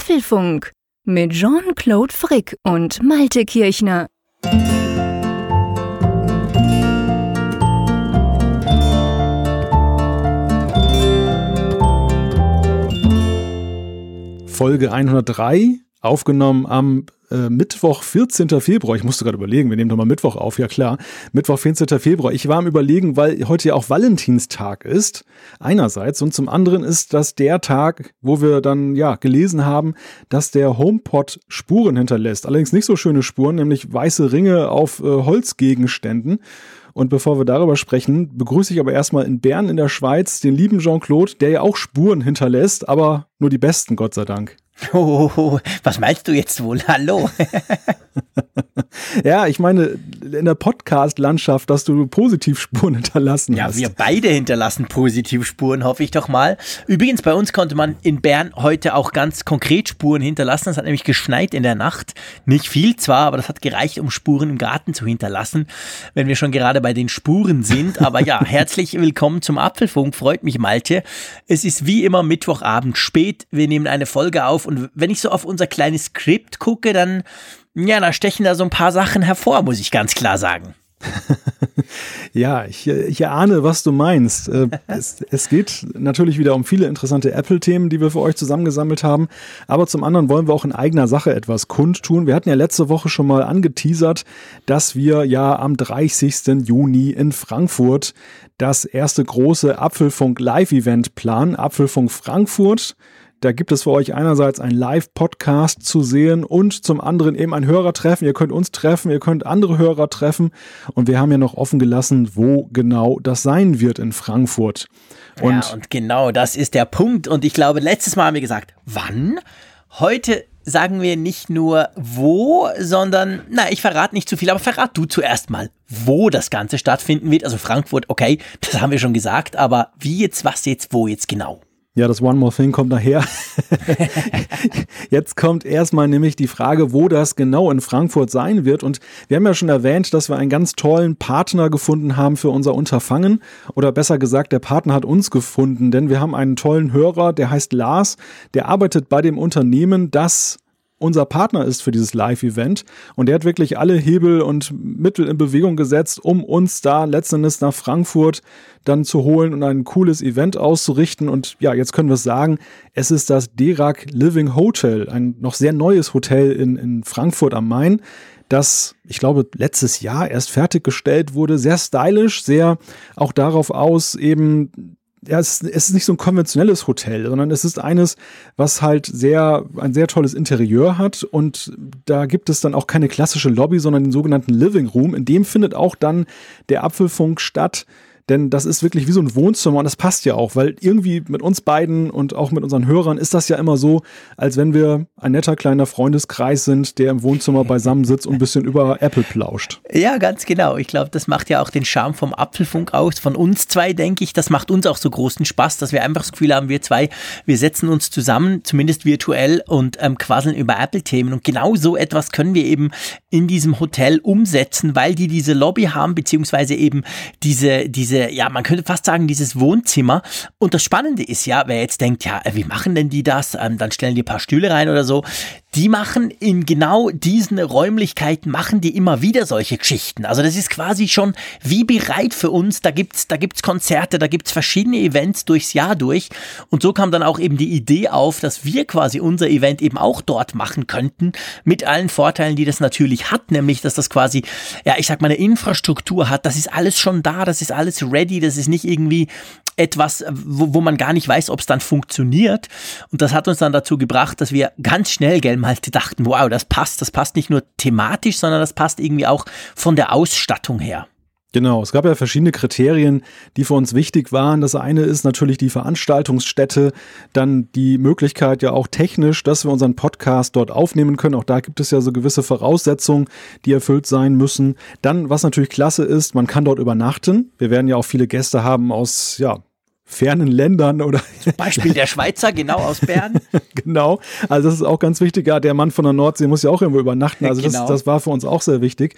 Apfelfunk mit Jean-Claude Frick und Malte Kirchner. Folge 103, aufgenommen am äh, Mittwoch, 14. Februar. Ich musste gerade überlegen, wir nehmen doch mal Mittwoch auf, ja klar. Mittwoch, 14. Februar. Ich war am Überlegen, weil heute ja auch Valentinstag ist, einerseits. Und zum anderen ist das der Tag, wo wir dann ja gelesen haben, dass der HomePod Spuren hinterlässt. Allerdings nicht so schöne Spuren, nämlich weiße Ringe auf äh, Holzgegenständen. Und bevor wir darüber sprechen, begrüße ich aber erstmal in Bern in der Schweiz den lieben Jean-Claude, der ja auch Spuren hinterlässt, aber nur die besten, Gott sei Dank. Oh, was meinst du jetzt wohl? Hallo. ja, ich meine, in der Podcast-Landschaft, dass du Positivspuren hinterlassen ja, hast. Ja, wir beide hinterlassen Positivspuren, hoffe ich doch mal. Übrigens, bei uns konnte man in Bern heute auch ganz konkret Spuren hinterlassen. Es hat nämlich geschneit in der Nacht. Nicht viel zwar, aber das hat gereicht, um Spuren im Garten zu hinterlassen, wenn wir schon gerade bei den Spuren sind. Aber ja, herzlich willkommen zum Apfelfunk. Freut mich, Malte. Es ist wie immer Mittwochabend spät. Wir nehmen eine Folge auf und wenn ich so auf unser kleines Skript gucke, dann, ja, da stechen da so ein paar Sachen hervor, muss ich ganz klar sagen. ja, ich, ich ahne, was du meinst. Äh, es, es geht natürlich wieder um viele interessante Apple-Themen, die wir für euch zusammengesammelt haben. Aber zum anderen wollen wir auch in eigener Sache etwas kundtun. Wir hatten ja letzte Woche schon mal angeteasert, dass wir ja am 30. Juni in Frankfurt das erste große Apfelfunk Live-Event planen. Apfelfunk Frankfurt. Da gibt es für euch einerseits ein Live-Podcast zu sehen und zum anderen eben ein Hörertreffen. Ihr könnt uns treffen, ihr könnt andere Hörer treffen. Und wir haben ja noch offen gelassen, wo genau das sein wird in Frankfurt. Und ja, und genau das ist der Punkt. Und ich glaube, letztes Mal haben wir gesagt, wann? Heute sagen wir nicht nur wo, sondern, na, ich verrate nicht zu viel, aber verrat du zuerst mal, wo das Ganze stattfinden wird. Also Frankfurt, okay, das haben wir schon gesagt, aber wie jetzt, was jetzt, wo jetzt genau? Ja, das One More Thing kommt nachher. Jetzt kommt erstmal nämlich die Frage, wo das genau in Frankfurt sein wird. Und wir haben ja schon erwähnt, dass wir einen ganz tollen Partner gefunden haben für unser Unterfangen. Oder besser gesagt, der Partner hat uns gefunden, denn wir haben einen tollen Hörer, der heißt Lars, der arbeitet bei dem Unternehmen, das unser Partner ist für dieses Live-Event. Und der hat wirklich alle Hebel und Mittel in Bewegung gesetzt, um uns da letztendlich nach Frankfurt dann zu holen und ein cooles Event auszurichten. Und ja, jetzt können wir sagen, es ist das Derac Living Hotel, ein noch sehr neues Hotel in, in Frankfurt am Main das, ich glaube, letztes Jahr erst fertiggestellt wurde. Sehr stylisch, sehr auch darauf aus, eben ja, es, es ist nicht so ein konventionelles Hotel, sondern es ist eines, was halt sehr, ein sehr tolles Interieur hat und da gibt es dann auch keine klassische Lobby, sondern den sogenannten Living Room. In dem findet auch dann der Apfelfunk statt. Denn das ist wirklich wie so ein Wohnzimmer und das passt ja auch, weil irgendwie mit uns beiden und auch mit unseren Hörern ist das ja immer so, als wenn wir ein netter kleiner Freundeskreis sind, der im Wohnzimmer beisammen sitzt und ein bisschen über Apple plauscht. Ja, ganz genau. Ich glaube, das macht ja auch den Charme vom Apfelfunk aus. Von uns zwei, denke ich, das macht uns auch so großen Spaß, dass wir einfach das Gefühl haben, wir zwei, wir setzen uns zusammen, zumindest virtuell und ähm, quasseln über Apple-Themen. Und genau so etwas können wir eben in diesem Hotel umsetzen, weil die diese Lobby haben, beziehungsweise eben diese, diese ja, man könnte fast sagen, dieses Wohnzimmer. Und das Spannende ist ja, wer jetzt denkt, ja, wie machen denn die das? Ähm, dann stellen die ein paar Stühle rein oder so die machen in genau diesen Räumlichkeiten, machen die immer wieder solche Geschichten. Also das ist quasi schon wie bereit für uns. Da gibt's, da gibt's Konzerte, da gibt's verschiedene Events durchs Jahr durch. Und so kam dann auch eben die Idee auf, dass wir quasi unser Event eben auch dort machen könnten. Mit allen Vorteilen, die das natürlich hat. Nämlich, dass das quasi, ja, ich sag mal, eine Infrastruktur hat. Das ist alles schon da. Das ist alles ready. Das ist nicht irgendwie etwas, wo, wo man gar nicht weiß, ob es dann funktioniert. Und das hat uns dann dazu gebracht, dass wir ganz schnell, gell, mal dachten, wow, das passt. Das passt nicht nur thematisch, sondern das passt irgendwie auch von der Ausstattung her. Genau, es gab ja verschiedene Kriterien, die für uns wichtig waren. Das eine ist natürlich die Veranstaltungsstätte, dann die Möglichkeit ja auch technisch, dass wir unseren Podcast dort aufnehmen können. Auch da gibt es ja so gewisse Voraussetzungen, die erfüllt sein müssen. Dann, was natürlich klasse ist, man kann dort übernachten. Wir werden ja auch viele Gäste haben aus ja, fernen Ländern oder. Zum Beispiel der Schweizer, genau aus Bern. genau. Also das ist auch ganz wichtig. Ja, der Mann von der Nordsee muss ja auch irgendwo übernachten. Also genau. das, das war für uns auch sehr wichtig.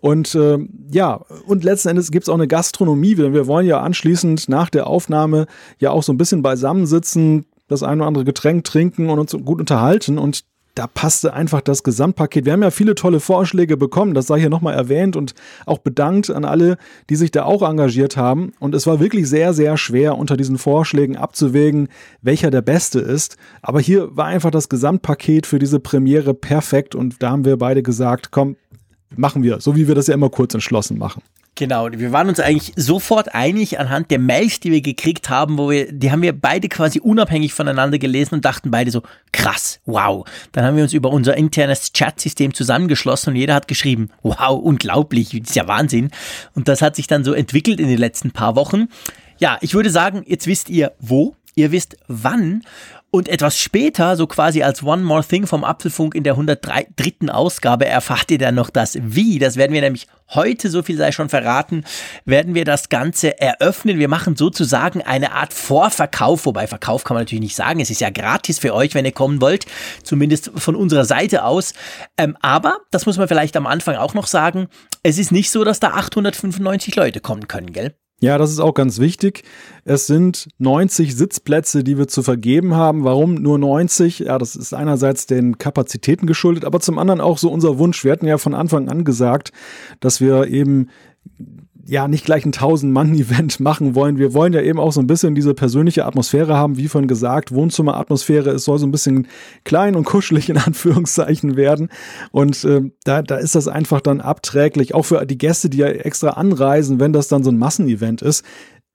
Und äh, ja, und letzten Endes gibt es auch eine Gastronomie. Wir wollen ja anschließend nach der Aufnahme ja auch so ein bisschen beisammensitzen, das eine oder andere Getränk trinken und uns gut unterhalten und da passte einfach das Gesamtpaket. Wir haben ja viele tolle Vorschläge bekommen, das sei hier nochmal erwähnt und auch bedankt an alle, die sich da auch engagiert haben. Und es war wirklich sehr, sehr schwer, unter diesen Vorschlägen abzuwägen, welcher der beste ist. Aber hier war einfach das Gesamtpaket für diese Premiere perfekt und da haben wir beide gesagt, komm, machen wir, so wie wir das ja immer kurz entschlossen machen. Genau, wir waren uns eigentlich sofort einig anhand der Mails, die wir gekriegt haben, wo wir, die haben wir beide quasi unabhängig voneinander gelesen und dachten beide so, krass, wow. Dann haben wir uns über unser internes Chatsystem zusammengeschlossen und jeder hat geschrieben, wow, unglaublich, das ist ja Wahnsinn. Und das hat sich dann so entwickelt in den letzten paar Wochen. Ja, ich würde sagen, jetzt wisst ihr wo, ihr wisst wann und etwas später, so quasi als One More Thing vom Apfelfunk in der 103. Ausgabe, erfahrt ihr dann noch das Wie. Das werden wir nämlich heute, so viel sei schon verraten, werden wir das Ganze eröffnen. Wir machen sozusagen eine Art Vorverkauf, wobei Verkauf kann man natürlich nicht sagen. Es ist ja gratis für euch, wenn ihr kommen wollt, zumindest von unserer Seite aus. Ähm, aber, das muss man vielleicht am Anfang auch noch sagen, es ist nicht so, dass da 895 Leute kommen können, gell? Ja, das ist auch ganz wichtig. Es sind 90 Sitzplätze, die wir zu vergeben haben. Warum nur 90? Ja, das ist einerseits den Kapazitäten geschuldet, aber zum anderen auch so unser Wunsch. Wir hatten ja von Anfang an gesagt, dass wir eben ja nicht gleich ein 1000-Mann-Event machen wollen. Wir wollen ja eben auch so ein bisschen diese persönliche Atmosphäre haben, wie vorhin gesagt, Wohnzimmeratmosphäre. Es soll so ein bisschen klein und kuschelig in Anführungszeichen werden. Und äh, da, da ist das einfach dann abträglich, auch für die Gäste, die ja extra anreisen, wenn das dann so ein Massenevent ist.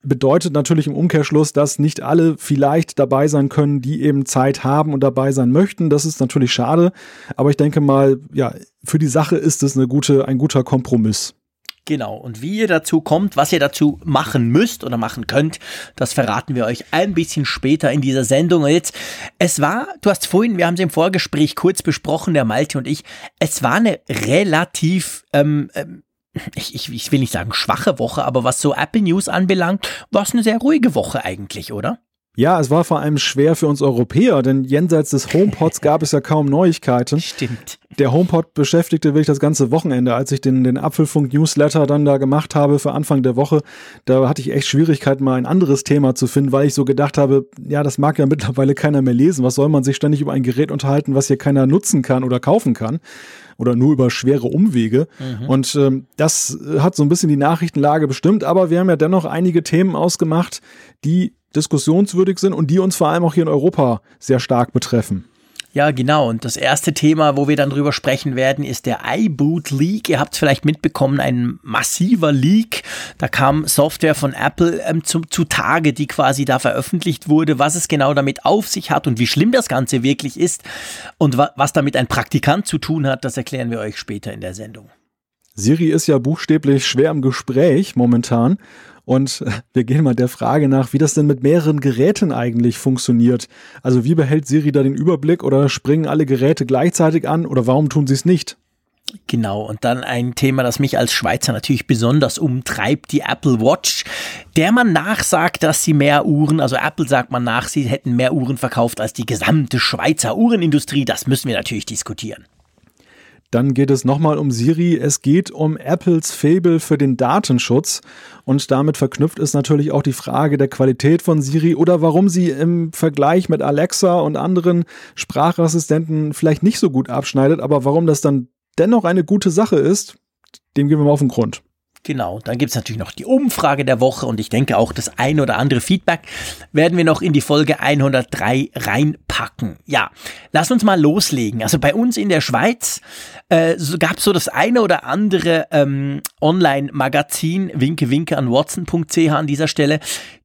Bedeutet natürlich im Umkehrschluss, dass nicht alle vielleicht dabei sein können, die eben Zeit haben und dabei sein möchten. Das ist natürlich schade. Aber ich denke mal, ja, für die Sache ist es eine gute, ein guter Kompromiss. Genau. Und wie ihr dazu kommt, was ihr dazu machen müsst oder machen könnt, das verraten wir euch ein bisschen später in dieser Sendung. Und jetzt, es war, du hast vorhin, wir haben es im Vorgespräch kurz besprochen, der Malte und ich, es war eine relativ, ähm, ähm ich, ich, ich will nicht sagen schwache Woche, aber was so Apple News anbelangt, war es eine sehr ruhige Woche eigentlich, oder? Ja, es war vor allem schwer für uns Europäer, denn jenseits des HomePods gab es ja kaum Neuigkeiten. Stimmt. Der HomePod beschäftigte wirklich das ganze Wochenende. Als ich den, den Apfelfunk-Newsletter dann da gemacht habe für Anfang der Woche, da hatte ich echt Schwierigkeiten, mal ein anderes Thema zu finden, weil ich so gedacht habe, ja, das mag ja mittlerweile keiner mehr lesen. Was soll man sich ständig über ein Gerät unterhalten, was hier keiner nutzen kann oder kaufen kann? oder nur über schwere Umwege. Mhm. Und ähm, das hat so ein bisschen die Nachrichtenlage bestimmt, aber wir haben ja dennoch einige Themen ausgemacht, die diskussionswürdig sind und die uns vor allem auch hier in Europa sehr stark betreffen. Ja, genau. Und das erste Thema, wo wir dann drüber sprechen werden, ist der iBoot Leak. Ihr habt es vielleicht mitbekommen, ein massiver Leak. Da kam Software von Apple ähm, zu, zutage, die quasi da veröffentlicht wurde, was es genau damit auf sich hat und wie schlimm das Ganze wirklich ist und wa was damit ein Praktikant zu tun hat, das erklären wir euch später in der Sendung. Siri ist ja buchstäblich schwer im Gespräch momentan und wir gehen mal der Frage nach, wie das denn mit mehreren Geräten eigentlich funktioniert. Also wie behält Siri da den Überblick oder springen alle Geräte gleichzeitig an oder warum tun sie es nicht? Genau, und dann ein Thema, das mich als Schweizer natürlich besonders umtreibt, die Apple Watch, der man nachsagt, dass sie mehr Uhren, also Apple sagt man nach, sie hätten mehr Uhren verkauft als die gesamte Schweizer Uhrenindustrie. Das müssen wir natürlich diskutieren. Dann geht es nochmal um Siri. Es geht um Apples Fable für den Datenschutz. Und damit verknüpft ist natürlich auch die Frage der Qualität von Siri oder warum sie im Vergleich mit Alexa und anderen Sprachassistenten vielleicht nicht so gut abschneidet, aber warum das dann dennoch eine gute Sache ist, dem gehen wir mal auf den Grund. Genau, dann gibt es natürlich noch die Umfrage der Woche und ich denke auch das ein oder andere Feedback werden wir noch in die Folge 103 reinpacken. Ja, lass uns mal loslegen. Also bei uns in der Schweiz äh, so gab es so das eine oder andere ähm, Online-Magazin, winke winke an watson.ch an dieser Stelle,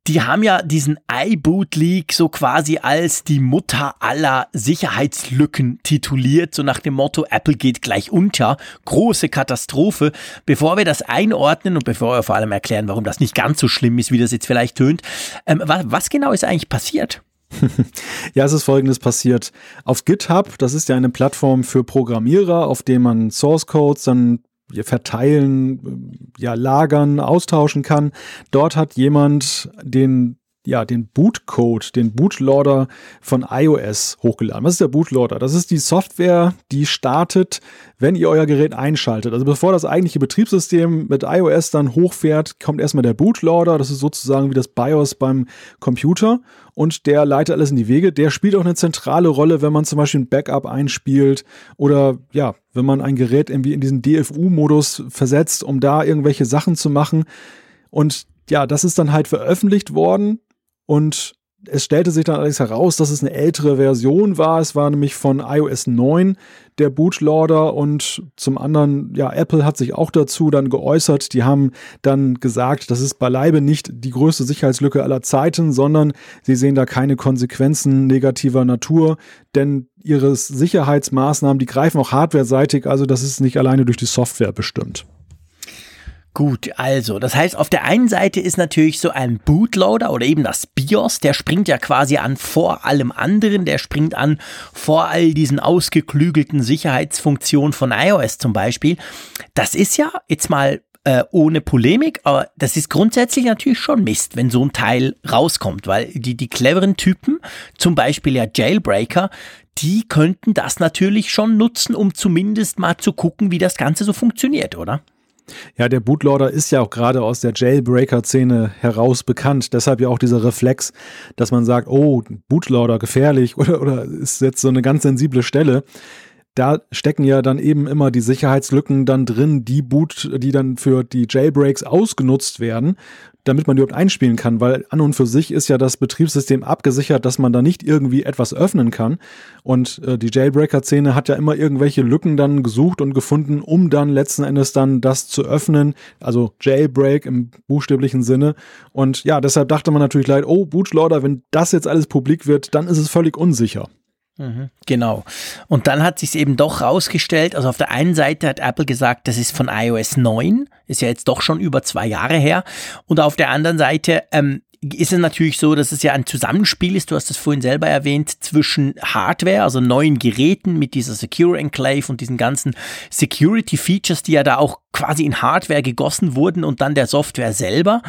die haben ja diesen iBoot Leak so quasi als die Mutter aller Sicherheitslücken tituliert, so nach dem Motto, Apple geht gleich unter, große Katastrophe. Bevor wir das einordnen und bevor wir vor allem erklären, warum das nicht ganz so schlimm ist, wie das jetzt vielleicht tönt, ähm, was, was genau ist eigentlich passiert? ja, es ist folgendes passiert. Auf GitHub, das ist ja eine Plattform für Programmierer, auf dem man Source Codes dann verteilen, ja, lagern, austauschen kann. Dort hat jemand den ja, den Bootcode, den Bootloader von iOS hochgeladen. Was ist der Bootloader? Das ist die Software, die startet, wenn ihr euer Gerät einschaltet. Also bevor das eigentliche Betriebssystem mit iOS dann hochfährt, kommt erstmal der Bootloader. Das ist sozusagen wie das BIOS beim Computer und der leitet alles in die Wege. Der spielt auch eine zentrale Rolle, wenn man zum Beispiel ein Backup einspielt oder ja, wenn man ein Gerät irgendwie in diesen DFU-Modus versetzt, um da irgendwelche Sachen zu machen. Und ja, das ist dann halt veröffentlicht worden und es stellte sich dann allerdings heraus, dass es eine ältere Version war. Es war nämlich von iOS 9 der Bootloader und zum anderen, ja, Apple hat sich auch dazu dann geäußert. Die haben dann gesagt, das ist beileibe nicht die größte Sicherheitslücke aller Zeiten, sondern sie sehen da keine Konsequenzen negativer Natur, denn ihre Sicherheitsmaßnahmen, die greifen auch hardwareseitig, also das ist nicht alleine durch die Software bestimmt. Gut, also, das heißt, auf der einen Seite ist natürlich so ein Bootloader oder eben das BIOS, der springt ja quasi an vor allem anderen, der springt an vor all diesen ausgeklügelten Sicherheitsfunktionen von iOS zum Beispiel. Das ist ja jetzt mal äh, ohne Polemik, aber das ist grundsätzlich natürlich schon Mist, wenn so ein Teil rauskommt, weil die, die cleveren Typen, zum Beispiel ja Jailbreaker, die könnten das natürlich schon nutzen, um zumindest mal zu gucken, wie das Ganze so funktioniert, oder? Ja, der Bootloader ist ja auch gerade aus der Jailbreaker-Szene heraus bekannt. Deshalb ja auch dieser Reflex, dass man sagt, oh, Bootloader gefährlich oder, oder ist jetzt so eine ganz sensible Stelle da stecken ja dann eben immer die Sicherheitslücken dann drin, die Boot, die dann für die Jailbreaks ausgenutzt werden, damit man überhaupt einspielen kann, weil an und für sich ist ja das Betriebssystem abgesichert, dass man da nicht irgendwie etwas öffnen kann. Und äh, die Jailbreaker-Szene hat ja immer irgendwelche Lücken dann gesucht und gefunden, um dann letzten Endes dann das zu öffnen. Also Jailbreak im buchstäblichen Sinne. Und ja, deshalb dachte man natürlich leid, oh, Bootloader, wenn das jetzt alles publik wird, dann ist es völlig unsicher. Mhm, genau. Und dann hat sich eben doch rausgestellt, also auf der einen Seite hat Apple gesagt, das ist von iOS 9, ist ja jetzt doch schon über zwei Jahre her. Und auf der anderen Seite ähm, ist es natürlich so, dass es ja ein Zusammenspiel ist, du hast es vorhin selber erwähnt, zwischen Hardware, also neuen Geräten mit dieser Secure Enclave und diesen ganzen Security Features, die ja da auch quasi in Hardware gegossen wurden und dann der Software selber.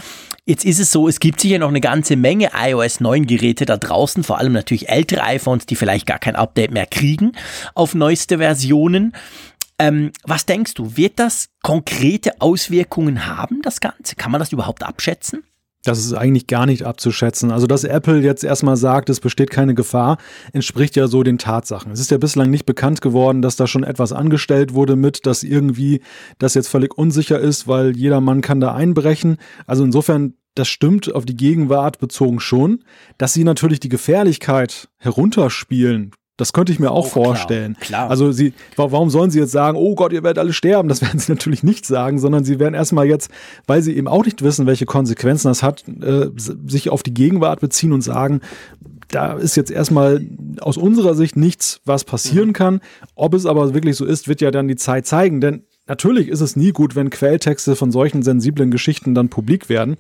Jetzt ist es so, es gibt sicher noch eine ganze Menge iOS 9 Geräte da draußen, vor allem natürlich ältere iPhones, die vielleicht gar kein Update mehr kriegen auf neueste Versionen. Ähm, was denkst du, wird das konkrete Auswirkungen haben, das Ganze? Kann man das überhaupt abschätzen? Das ist eigentlich gar nicht abzuschätzen. Also, dass Apple jetzt erstmal sagt, es besteht keine Gefahr, entspricht ja so den Tatsachen. Es ist ja bislang nicht bekannt geworden, dass da schon etwas angestellt wurde mit, dass irgendwie das jetzt völlig unsicher ist, weil jeder Mann kann da einbrechen. Also insofern, das stimmt auf die Gegenwart bezogen schon. Dass sie natürlich die Gefährlichkeit herunterspielen, das könnte ich mir auch oh, vorstellen. Klar, klar. Also sie, warum sollen sie jetzt sagen, oh Gott, ihr werdet alle sterben? Das werden sie natürlich nicht sagen, sondern sie werden erstmal jetzt, weil sie eben auch nicht wissen, welche Konsequenzen das hat, äh, sich auf die Gegenwart beziehen und sagen, da ist jetzt erstmal aus unserer Sicht nichts, was passieren mhm. kann. Ob es aber wirklich so ist, wird ja dann die Zeit zeigen. Denn natürlich ist es nie gut, wenn Quelltexte von solchen sensiblen Geschichten dann publik werden.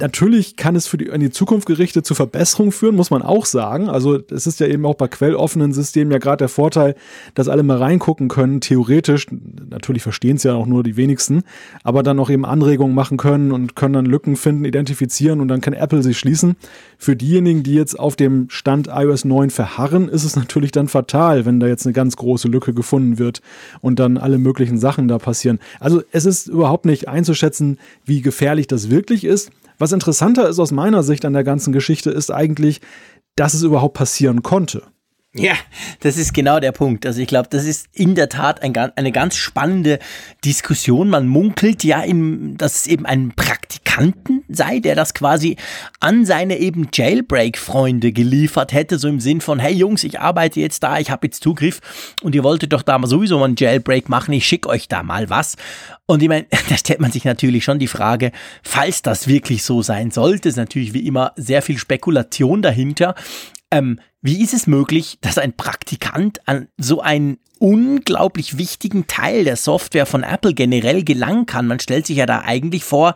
Natürlich kann es für die, in die Zukunft gerichtet zu Verbesserungen führen, muss man auch sagen. Also es ist ja eben auch bei quelloffenen Systemen ja gerade der Vorteil, dass alle mal reingucken können, theoretisch, natürlich verstehen es ja auch nur die wenigsten, aber dann auch eben Anregungen machen können und können dann Lücken finden, identifizieren und dann kann Apple sich schließen. Für diejenigen, die jetzt auf dem Stand iOS 9 verharren, ist es natürlich dann fatal, wenn da jetzt eine ganz große Lücke gefunden wird und dann alle möglichen Sachen da passieren. Also es ist überhaupt nicht einzuschätzen, wie gefährlich das wirklich ist. Was interessanter ist aus meiner Sicht an der ganzen Geschichte, ist eigentlich, dass es überhaupt passieren konnte. Ja, das ist genau der Punkt. Also ich glaube, das ist in der Tat ein, eine ganz spannende Diskussion. Man munkelt ja, im, dass es eben einen Praktikanten sei, der das quasi an seine eben Jailbreak-Freunde geliefert hätte, so im Sinn von, hey Jungs, ich arbeite jetzt da, ich habe jetzt Zugriff und ihr wolltet doch da mal sowieso mal einen Jailbreak machen, ich schicke euch da mal was. Und ich meine, da stellt man sich natürlich schon die Frage, falls das wirklich so sein sollte, ist natürlich wie immer sehr viel Spekulation dahinter. Ähm, wie ist es möglich, dass ein Praktikant an so einen unglaublich wichtigen Teil der Software von Apple generell gelangen kann? Man stellt sich ja da eigentlich vor,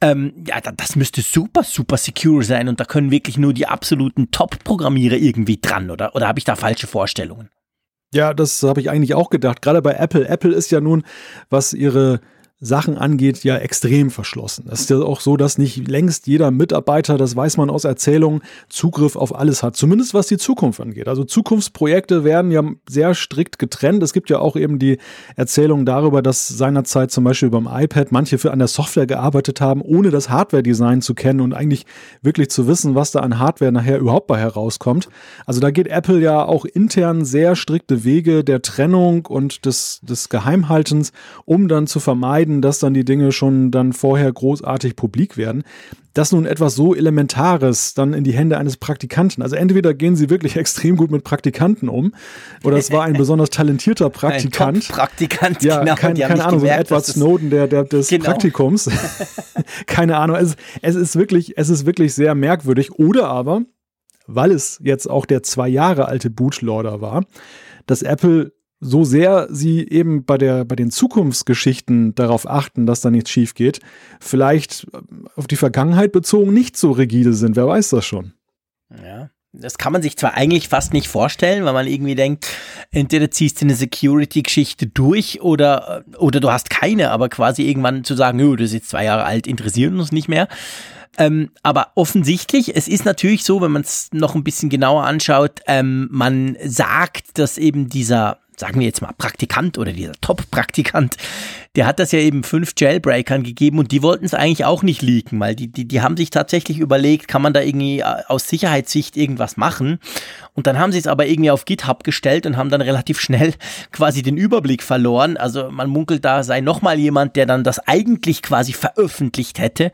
ähm, ja, das müsste super, super secure sein und da können wirklich nur die absoluten Top-Programmierer irgendwie dran, oder? Oder habe ich da falsche Vorstellungen? Ja, das habe ich eigentlich auch gedacht. Gerade bei Apple. Apple ist ja nun, was ihre Sachen angeht, ja extrem verschlossen. Es ist ja auch so, dass nicht längst jeder Mitarbeiter, das weiß man aus Erzählungen, Zugriff auf alles hat. Zumindest was die Zukunft angeht. Also Zukunftsprojekte werden ja sehr strikt getrennt. Es gibt ja auch eben die Erzählung darüber, dass seinerzeit zum Beispiel beim iPad manche für an der Software gearbeitet haben, ohne das Hardware-Design zu kennen und eigentlich wirklich zu wissen, was da an Hardware nachher überhaupt bei herauskommt. Also da geht Apple ja auch intern sehr strikte Wege der Trennung und des, des Geheimhaltens, um dann zu vermeiden, vermeiden, dass dann die Dinge schon dann vorher großartig publik werden. Dass nun etwas so Elementares dann in die Hände eines Praktikanten, also entweder gehen sie wirklich extrem gut mit Praktikanten um, oder es war ein besonders talentierter Praktikant. Ein Praktikant, ja, genau, kein, keine Ahnung, gemerkt, so Edward Snowden der, der, des genau. Praktikums. keine Ahnung, es, es, ist wirklich, es ist wirklich sehr merkwürdig. Oder aber, weil es jetzt auch der zwei Jahre alte Bootloader war, dass Apple so sehr sie eben bei, der, bei den Zukunftsgeschichten darauf achten, dass da nichts schief geht, vielleicht äh, auf die Vergangenheit bezogen nicht so rigide sind. Wer weiß das schon? Ja. Das kann man sich zwar eigentlich fast nicht vorstellen, weil man irgendwie denkt, entweder ziehst du eine Security-Geschichte durch oder, äh, oder du hast keine, aber quasi irgendwann zu sagen, du bist jetzt zwei Jahre alt, interessiert uns nicht mehr. Ähm, aber offensichtlich, es ist natürlich so, wenn man es noch ein bisschen genauer anschaut, ähm, man sagt, dass eben dieser sagen wir jetzt mal Praktikant oder dieser Top-Praktikant, der hat das ja eben fünf Jailbreakern gegeben und die wollten es eigentlich auch nicht leaken, weil die, die, die haben sich tatsächlich überlegt, kann man da irgendwie äh, aus Sicherheitssicht irgendwas machen. Und dann haben sie es aber irgendwie auf GitHub gestellt und haben dann relativ schnell quasi den Überblick verloren. Also man munkelt, da sei nochmal jemand, der dann das eigentlich quasi veröffentlicht hätte.